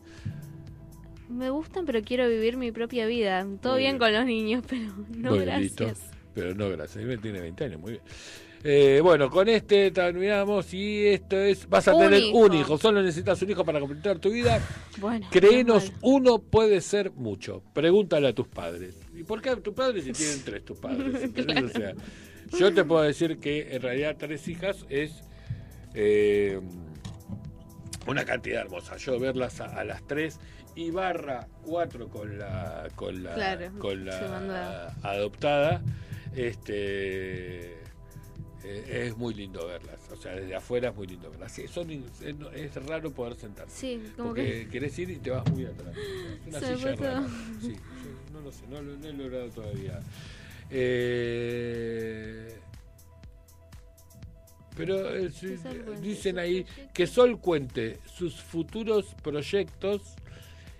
Me gustan, pero quiero vivir mi propia vida. Todo bien, bien. con los niños, pero no Muy gracias. listo. Pero no, gracias. Él tiene 20 años, muy bien. Eh, bueno, con este terminamos y esto es, vas a Un tener hijo. un hijo, solo necesitas un hijo para completar tu vida. Bueno, Créenos, uno puede ser mucho. Pregúntale a tus padres. ¿Y por qué a tus padres si tienen tres tus padres? ¿entendés? O sea, yo te puedo decir que en realidad tres hijas es eh, una cantidad hermosa. Yo verlas a, a las tres y barra cuatro con la con la Claro, con la a- adoptada, este eh, es muy lindo verlas. O sea, desde afuera es muy lindo verlas. Sí, son es, no- es raro poder sentarse. Sí, como porque que. querés ir y te vas muy atrás. Es una Se silla rara. Sí, yo no lo sé, no lo no he logrado todavía. Eh, pero eh, sí, Sol cuente dicen ahí que Sol cuente sus futuros proyectos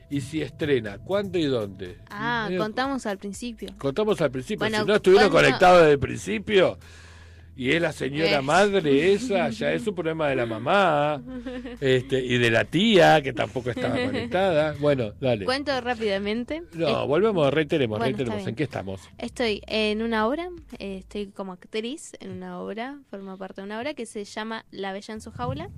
y si estrena, cuándo y dónde. Ah, contamos al principio. Contamos al principio, Bueno, si no estuvieron conectados desde el principio y es la señora madre esa, ya es un problema de la mamá este, y de la tía que tampoco estaba conectada. Bueno, dale. Cuento rápidamente. No, volvemos, reiteremos, Bueno, reiteremos. ¿En qué estamos? Estoy en una obra, eh, estoy como actriz en una obra, forma parte de una obra que se llama La Bella en su jaula.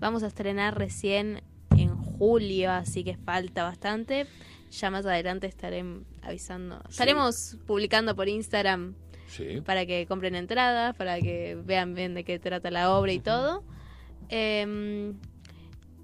Vamos a estrenar recién en julio, así que falta bastante. Ya más adelante estaré avisando. Estaremos publicando por Instagram Sí. para que compren entradas, para que vean bien de qué trata la obra y todo. Em,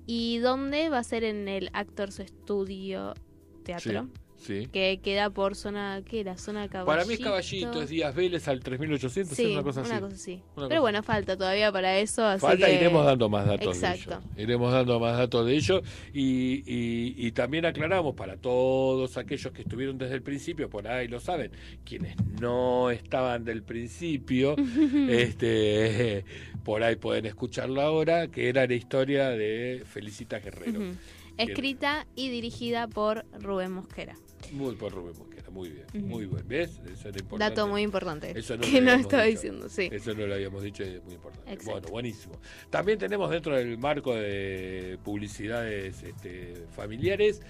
¿Y dónde va a ser en el Actors Studio Teatro? Sí. Que queda por zona, ¿qué era? Zona caballito. Para mí es Caballito, es Díaz Vélez al 3800, Sí, es una cosa así. una cosa así. Una Pero cosa bueno, falta todavía para eso, así Falta, que... iremos dando más datos Exacto. de ello. Iremos dando más datos de ello. Y, y- y también aclaramos para todos aquellos que estuvieron desde el principio, por ahí lo saben, quienes no estaban del principio, este por ahí pueden escucharlo ahora, que era la historia de Felicita Guerrero. Escrita y dirigida por Rubén Mosquera. Muy por Rubén Mosquera, muy bien, muy bien. ¿Ves? Eso era importante. Dato muy importante. Eso no que no estaba dicho. diciendo, sí. Eso no lo habíamos dicho y es muy importante. Exacto. Bueno, buenísimo. También tenemos dentro del marco de publicidades este, familiares,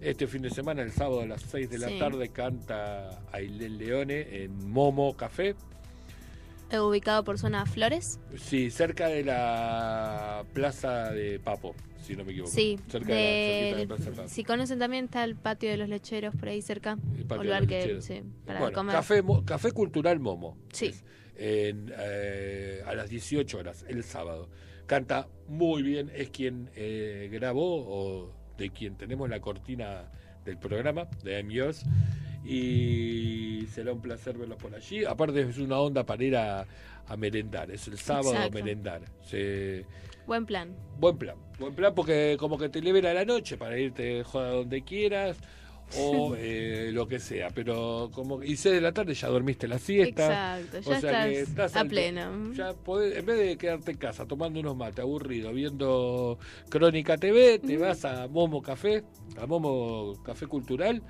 este fin de semana, el sábado a las 6 de la Sí. tarde, canta Ailén Leone en Momo Café. Eh, Ubicado por zona Flores. Sí, cerca de la Plaza de Papo, si no me equivoco. Sí. Cerca de de de si conocen también está el patio de los lecheros por ahí cerca. El patio Un de lugar los que, lecheros. sí, para Bueno, comer. Café, Mo- Café Cultural Momo. Sí. Es, en, eh, a las 18 horas, el sábado. Canta muy bien, es quien eh, grabó o de quien tenemos la cortina del programa, de I'm Yours, y será un placer verlos por allí. Aparte es una onda para ir a, a merendar, es el sábado Exacto. merendar. Se- Buen plan. Buen plan, buen plan porque como que te libera la noche para irte joda donde quieras o eh, lo que sea, pero como y 6 de la tarde ya dormiste la siesta. Exacto, o ya sea que estás a pleno. Ya podés- en vez de quedarte en casa tomando unos mates aburrido viendo Crónica TV, te vas a Momo Café, a Momo Café Cultural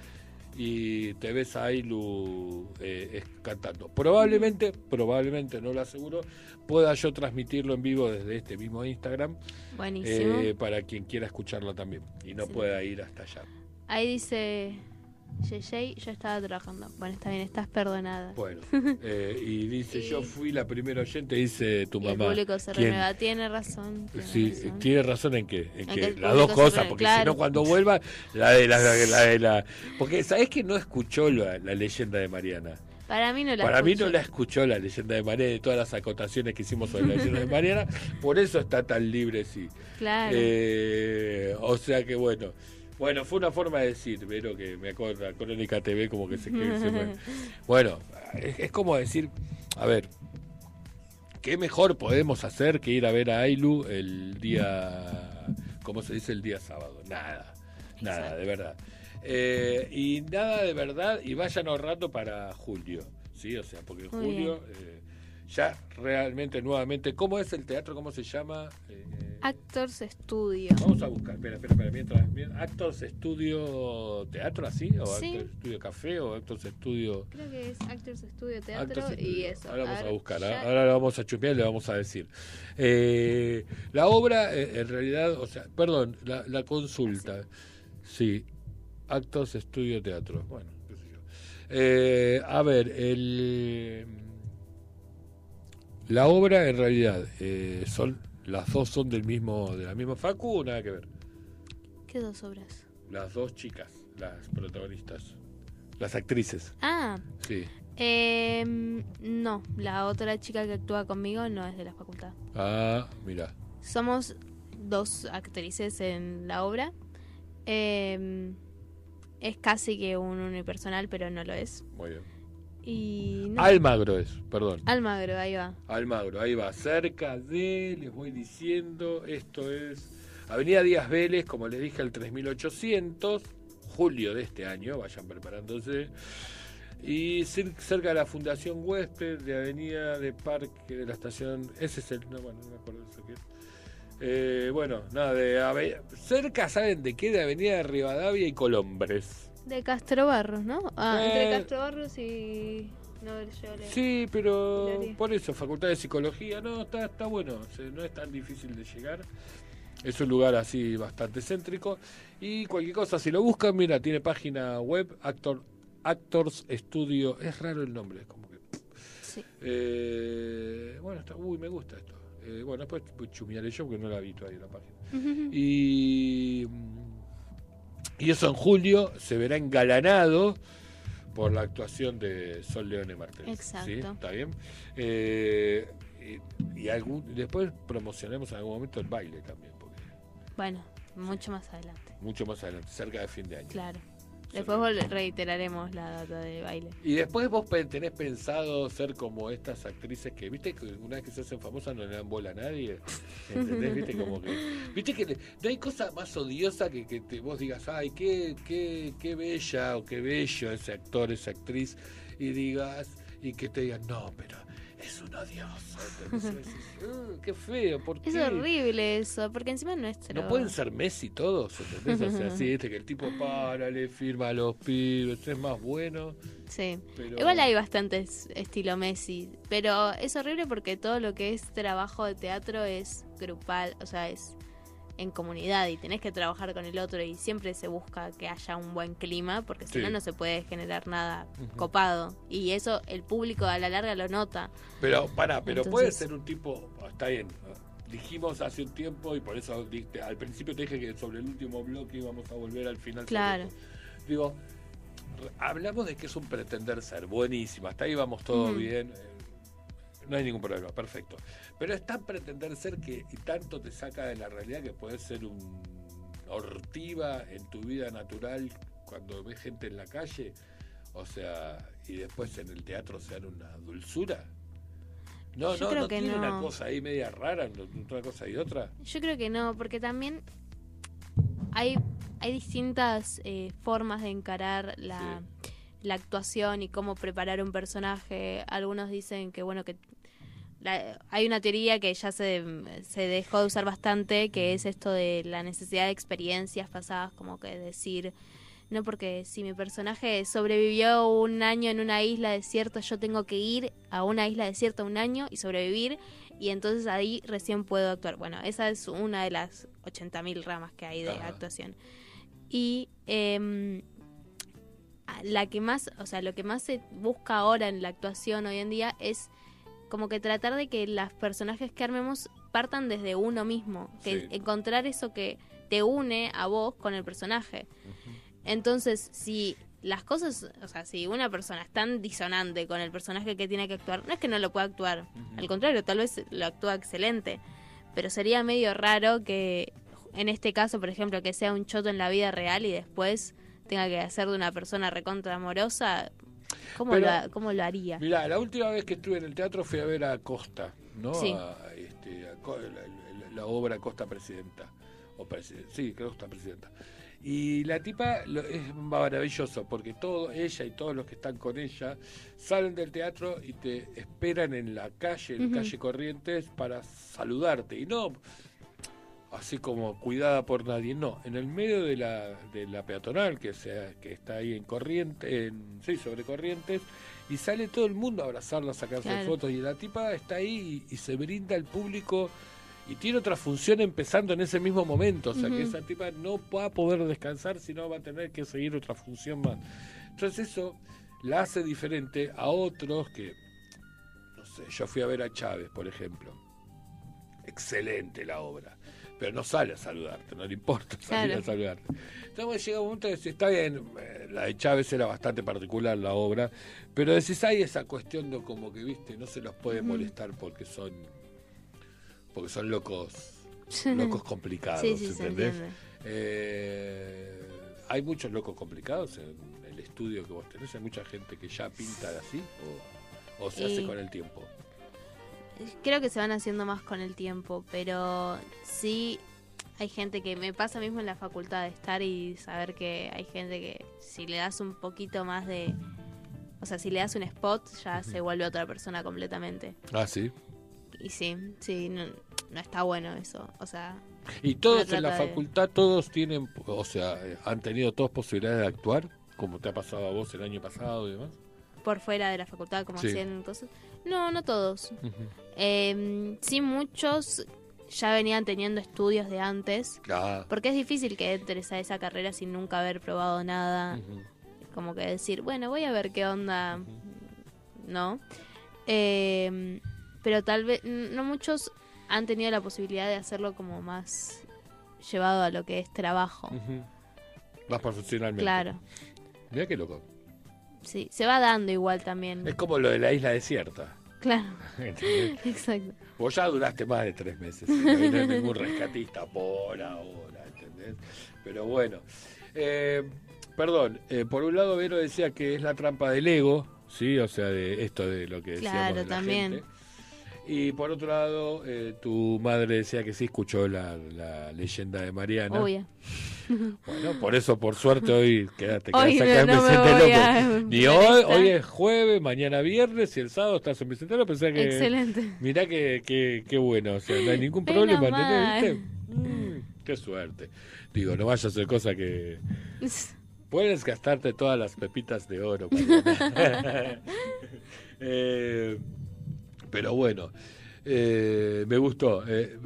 y te ves a Ailu eh, cantando. Probablemente, probablemente, no lo aseguro, pueda yo transmitirlo en vivo desde este mismo Instagram Buenísimo. eh, para quien quiera escucharlo también y no Sí. pueda ir hasta allá. Ahí dice Yeyey, yo estaba trabajando. Bueno, está bien, estás perdonada. Bueno, eh, y dice, yo fui la primera oyente, dice tu Y el mamá. público se renueva. Tiene razón. tiene Sí, razón. tiene razón en que, en En que que el las dos cosas, porque claro. si no cuando vuelva, la de la, la de la, porque sabés que no escuchó la, la leyenda de Mariana. Para mí no la Para mí no la escuchó la leyenda de Mariana de todas las acotaciones que hicimos sobre la leyenda de Mariana, por eso está tan libre, sí. Claro. Eh, o sea que bueno. Bueno, fue una forma de decir, pero que me acuerdo, la Crónica TV como que se, que se Bueno, es, es como decir, a ver, ¿qué mejor podemos hacer que ir a ver a Ailu el día, ¿cómo se dice? El día sábado. Nada, nada, de verdad. Eh, y nada de verdad, y vayan ahorrando para julio, ¿sí? O sea, porque en julio eh, ya realmente nuevamente, ¿cómo es el teatro? ¿Cómo se llama? Eh, Actors Studio. Vamos a buscar, espera, espera, espera, mientras, Actors Estudio Teatro, así, o Sí. Actors Estudio Café, o Actors Estudio. Creo que es Actors Studio Teatro Actors y Studio. eso. Ahora vamos a ver, buscar, ya- ¿ah? ahora lo vamos a chupear y le vamos a decir. Eh, la obra, eh, en realidad, o sea, perdón, la, la consulta. Sí, Actors Estudio Teatro. Bueno, qué sé yo. Eh, a ver, el. La obra en realidad eh, son las dos son del mismo de la misma facu o nada que ver. ¿Qué dos obras? Las dos chicas, las protagonistas, las actrices. Ah, Sí. eh, no. La otra chica que actúa conmigo no es de la facultad. Ah, mira. Somos dos actrices en la obra. Eh, es casi que un unipersonal, pero no lo es. Muy bien. Y no. Almagro es, perdón. Almagro, ahí va. Almagro, ahí va, cerca de, les voy diciendo, esto es Avenida Díaz Vélez, como les dije, el 3800, julio de este año, vayan preparándose. Y cer- cerca de la Fundación Huésped, de Avenida de Parque de la Estación, ese es el, no, bueno, no me acuerdo eso qué es. Eh, bueno, nada, de cerca, ¿saben de qué? De Avenida de Rivadavia y Colombres. De Castro Barros, ¿no? Ah, Eh. entre Castro Barros y. No, yo le- Sí, pero por eso, Facultad de Psicología, no, está, está bueno, no es tan difícil de llegar. Es un lugar así bastante céntrico. Y cualquier cosa, si lo buscan, mira, tiene página web, Actor, Actors Studio, es raro el nombre, como que... Sí. Eh, bueno, está, uy, me gusta esto. Eh, bueno, después chumearé yo porque no la vi todavía la página. Y, y eso en julio se verá engalanado por la actuación de Sol Leone Martínez. Exacto. ¿sí? ¿Está bien? Eh, y, y algún, después promocionemos en algún momento el baile también, porque Bueno, mucho más adelante. mucho más adelante, cerca de fin de año. Claro. Después reiteraremos la data de baile. Y después vos tenés pensado ser como estas actrices que, viste, que una vez que se hacen famosas no le dan bola a nadie. ¿Entendés? Viste, como que. Viste que no hay cosa más odiosa que que te, vos digas, ay, qué, qué, qué bella o qué bello ese actor, esa actriz, y digas, y que te digan, no, pero es un decís, "Uh, qué feo, ¿por qué? Es horrible eso, porque encima es nuestro. No pueden ser Messi todos, ¿entendés? O sea, sí, viste que el tipo para, le firma a los pibes, es más bueno. Sí. Pero- Igual hay bastantes estilo Messi, pero es horrible porque todo lo que es trabajo de teatro es grupal, o sea, es en comunidad y tenés que trabajar con el otro y siempre se busca que haya un buen clima porque si Sí. no no se puede generar nada copado y eso el público a la larga lo nota. Pero, para, pero Entonces- puede ser un tipo, está bien, dijimos hace un tiempo y por eso al principio te dije que sobre el último bloque íbamos a volver al final. Claro. Digo, hablamos de que es un pretender ser, buenísimo, hasta ahí vamos todo bien, no hay ningún problema, perfecto. Pero es tan pretender ser que tanto te saca de la realidad que puedes ser un hortiva en tu vida natural cuando ves gente en la calle, o sea, y después en el teatro se dan una dulzura. No, Yo no, creo no que tiene una no. cosa ahí media rara, no- una cosa y otra. Yo creo que no, porque también hay, hay distintas eh, formas de encarar la, la actuación y cómo preparar un personaje. Algunos dicen que, bueno, que la- hay una teoría que ya se, se dejó de usar bastante, que es esto de la necesidad de experiencias pasadas, como que decir, no porque si mi personaje sobrevivió un año en una isla desierta, yo tengo que ir a una isla desierta un año y sobrevivir, y entonces ahí recién puedo actuar. Bueno, esa es una de las 80.000 ramas que hay de Ajá. actuación. Y em, la que más, o sea, lo que más se busca ahora en la actuación hoy en día es como que tratar de que los personajes que armemos partan desde uno mismo, que Sí. encontrar eso que te une a vos con el personaje. Entonces, si las cosas, o sea, si una persona es tan disonante con el personaje que tiene que actuar, no es que no lo pueda actuar, al contrario, tal vez lo actúa excelente, pero sería medio raro que en este caso, por ejemplo, que sea un choto en la vida real y después tenga que hacer de una persona recontra amorosa, ¿cómo, Pero- lo, cómo lo haría? Mirá, la última vez que estuve en el teatro fui a ver a Costa, ¿no? Sí. A, este, a la, la- obra Costa Presidenta. O preside- sí, Costa Presidenta. Y la tipa lo- es maravilloso porque todo, ella y todos los que están con ella salen del teatro y te esperan en la calle, en Ujú. calle Corrientes, para saludarte. Y no así como cuidada por nadie, no, en el medio de la, de la peatonal que sea, que está ahí en corriente, en, sí, sobre corrientes, y sale todo el mundo a abrazarla, a sacarse Claro. fotos, y la tipa está ahí y, y se brinda al público y tiene otra función empezando en ese mismo momento, o sea que esa tipa no va a poder descansar, sino va a tener que seguir otra función más. Entonces eso la hace diferente a otros que, no sé, yo fui a ver a Chávez, por ejemplo. Excelente la obra, pero no sale a saludarte, no le importa salir Claro. a saludarte. Entonces llega un momento decir, está bien, eh, la de Chávez era bastante particular la obra, pero decís, hay esa cuestión de como que, viste, no se los puede molestar porque son porque son locos locos complicados, Sí, ¿entendés? Eh, hay muchos locos complicados en el estudio que vos tenés, hay mucha gente que ya pinta así o, o se hace con el tiempo. Creo que se van haciendo más con el tiempo, pero sí hay gente que me pasa mismo en la facultad de estar y saber que hay gente que si le das un poquito más de... O sea, si le das un spot ya se vuelve otra persona completamente. Ah, sí. Y sí, sí, no, no está bueno eso. O sea... Y todos en la de- facultad, todos tienen, o sea, han tenido todos posibilidades de actuar, como te ha pasado a vos el año pasado y demás. Por fuera de la facultad, como Sí. hacían cosas. No, no todos. Ujú. Eh, sí, muchos ya venían teniendo estudios de antes. Ah. Porque es difícil que entres a esa carrera sin nunca haber probado nada. Como que decir, bueno, voy a ver qué onda. ¿No? Eh, pero tal vez, no muchos han tenido la posibilidad de hacerlo como más llevado a lo que es trabajo. Más profesionalmente. Claro. Mira qué loco. Sí, se va dando igual también. Es como lo de la isla desierta. Claro. Exacto. Vos ya duraste más de tres meses. No hay ningún rescatista por ahora, ¿entendés? Pero bueno. Eh, perdón, eh, por un lado Vero decía que es la trampa del ego, ¿sí? O sea, de esto de lo que decíamos Claro, de la también. gente. Y por otro lado, eh, tu madre decía que sí escuchó la, la leyenda de Mariana. Obvio. Bueno, por eso, por suerte, hoy quédate, Hoy quedás acá no en Vicente López. Ni hoy, hoy es jueves, mañana viernes y el sábado estás en Vicente López. Que, Excelente. Mirá que, que, que bueno, o sea, no hay ningún problema. ¿Viste? Mm, qué suerte. Digo, no vayas a hacer cosa que... Puedes gastarte todas las pepitas de oro. Eh, pero bueno, eh, me gustó. eh,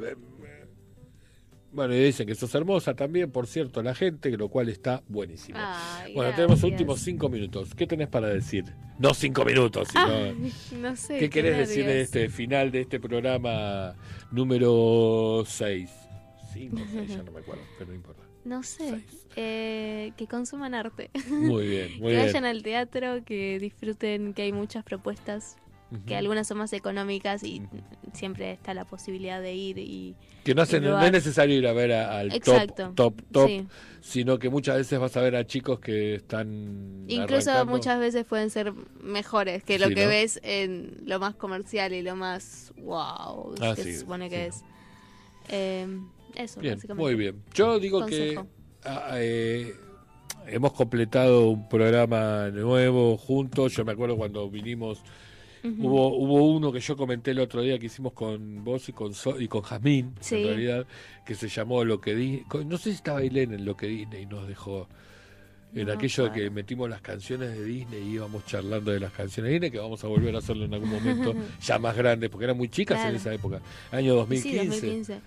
bueno, y dicen que sos hermosa también, por cierto, la gente, lo cual está buenísimo. Ay, bueno, tenemos últimos cinco minutos. ¿Qué tenés para decir? No cinco minutos, sino... No sé. ¿Qué querés decir de nervios. este final de este programa número 6? 5 6, ya no me acuerdo, pero no importa. No sé. Eh, que consuman arte. Muy bien, muy que bien. vayan al teatro, que disfruten, que hay muchas propuestas, que algunas son más económicas y siempre está la posibilidad de ir y Que no, es necesario ir a ver a- al Exacto, top, top, top, sí. sino que muchas veces vas a ver a chicos que están Incluso arrancando. muchas veces pueden ser mejores que lo Sí, que ¿no? ves en lo más comercial y lo más wow Ah, que sí, se supone que es. Eh, eso, Bien, básicamente. muy bien. Yo digo Consejo. que ah, eh, hemos completado un programa nuevo juntos. Yo me acuerdo cuando vinimos, Hubo, hubo uno que yo comenté el otro día que hicimos con vos y con So- y con Jazmín, Sí. en realidad, que se llamó Lo que di. con- No sé si estaba Ailén en Lo que Disney nos dejó. En No aquello de acuerdo. que metimos las canciones de Disney y íbamos charlando de las canciones de Disney, que vamos a volver a hacerlo en algún momento, ya más grandes, porque eran muy chicas en Claro. esa época, año 2015. Sí, 2015.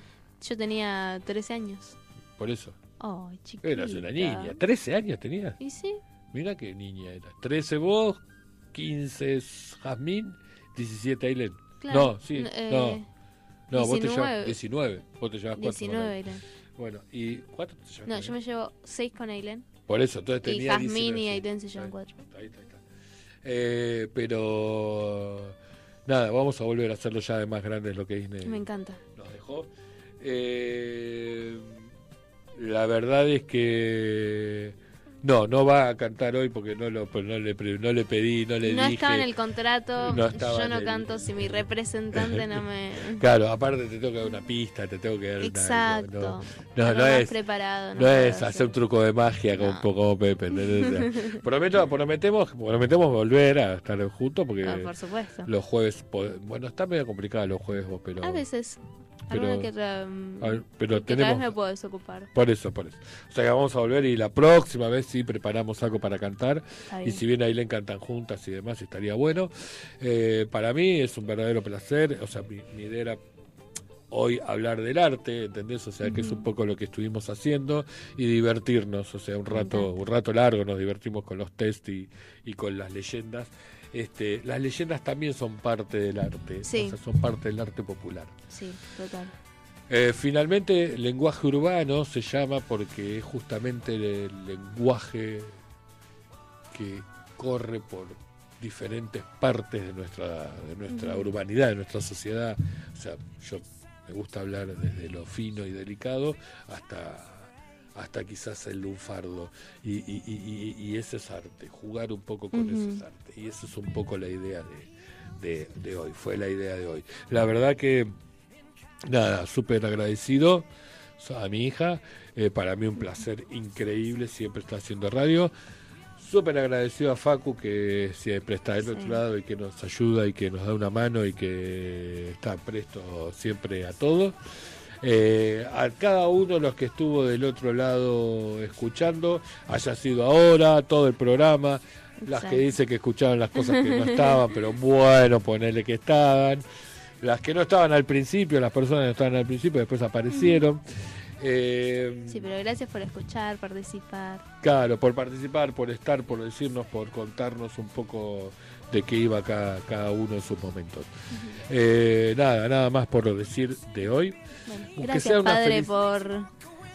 Yo tenía 13 años. Por eso. Ay, chiquita. Eras una niña. 13 años tenía. ¿Y sí? Mira qué niña era. 13 vos, 15 es Jazmín, 17 Ailén. Claro. No, sí. Eh, no. No, vos te llevas 19. 19. Vos te llevas 4. 19 Ailén. Bueno, ¿y cuánto te llevas? No, con yo me llevo 6 con Ailén. Por eso, entonces Y tenía Jazmín 19, y. Ailén se llevan Ahí 4. está, ahí está, ahí está. Eh, pero nada, vamos a volver a hacerlo ya de más grandes lo que Disney Me encanta. nos dejó. Eh, la verdad es que no, no va a cantar hoy porque no lo pues no le no le pedí, no le No dije. estaba en el contrato. No yo no el- canto si mi representante no me. Claro, aparte te tengo que dar una pista, te tengo que dar Exacto. no, no, no es preparado. no, es hacer. un truco de magia como, como Pepe. prometo, prometemos, prometemos volver a estar juntos porque Ah, por supuesto. los jueves, bueno, está medio complicado los jueves vos, pero A veces. Pero- que mm, a ver, pero que vez tenemos me puedo desocupar. por eso, por eso. O sea que vamos a volver y la próxima vez sí preparamos algo para cantar. Y si bien ahí le cantan juntas y demás, estaría bueno. Eh, para mí es un verdadero placer. O sea, mi, mi idea era hoy hablar del arte, ¿entendés? O sea, que es un poco lo que estuvimos haciendo y divertirnos. O sea, un rato, un rato largo nos divertimos con los test y, y con las leyendas. Este, las leyendas también son parte del arte, Sí. o sea, son parte del arte popular. Sí, total. Eh, finalmente, lenguaje urbano se llama porque es justamente el lenguaje que corre por diferentes partes de nuestra, de nuestra urbanidad, de nuestra sociedad. O sea, yo me gusta hablar desde lo fino y delicado hasta hasta quizás el lunfardo y, y, y- y- y ese es arte, jugar un poco con Ujú. eso es arte y esa es un poco la idea de, de- de hoy, fue la idea de hoy. La verdad que nada, súper agradecido a mi hija. eh, para mí un placer increíble, siempre está haciendo radio. Súper agradecido a Facu que siempre está del otro lado y que nos ayuda y que nos da una mano y que está presto siempre a todo. Eh, a cada uno de los que estuvo del otro lado escuchando, haya sido ahora, todo el programa, las que dicen que escuchaban las cosas que no estaban, pero bueno, ponerle que estaban, las que no estaban al principio, las personas que no estaban al principio, después aparecieron. Eh, Sí, pero gracias por escuchar, participar. Claro, por participar, por estar, por decirnos, por contarnos un poco de qué iba cada, cada uno en sus momentos. Eh, nada, nada más por decir de hoy. Bueno, gracias, sea una padre, feliz- por,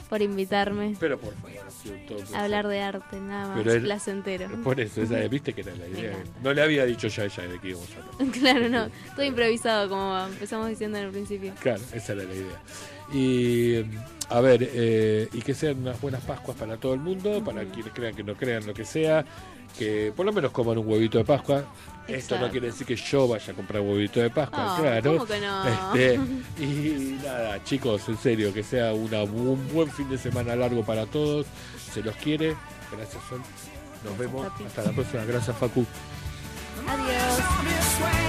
por invitarme Pero por favor, todo hablar de arte, nada más Pero él- placentero. Por eso, esa, viste que era la idea. No le había dicho ya a ella de qué íbamos a hablar. claro, no, todo improvisado como empezamos diciendo en el principio. Claro, esa era la idea. Y a ver, eh, y que sean unas buenas Pascuas para todo el mundo, para quienes crean que no crean lo que sea, que por lo menos coman un huevito de Pascua. Esto no quiere decir que yo vaya a comprar huevito de Pascua, Oh, claro. ¿cómo que no? Este, y nada, chicos, en serio, que sea una, un buen fin de semana largo para todos. Se los quiere. Gracias, Sol. Nos vemos. Papi. Hasta la próxima. Gracias, Facu. Adiós.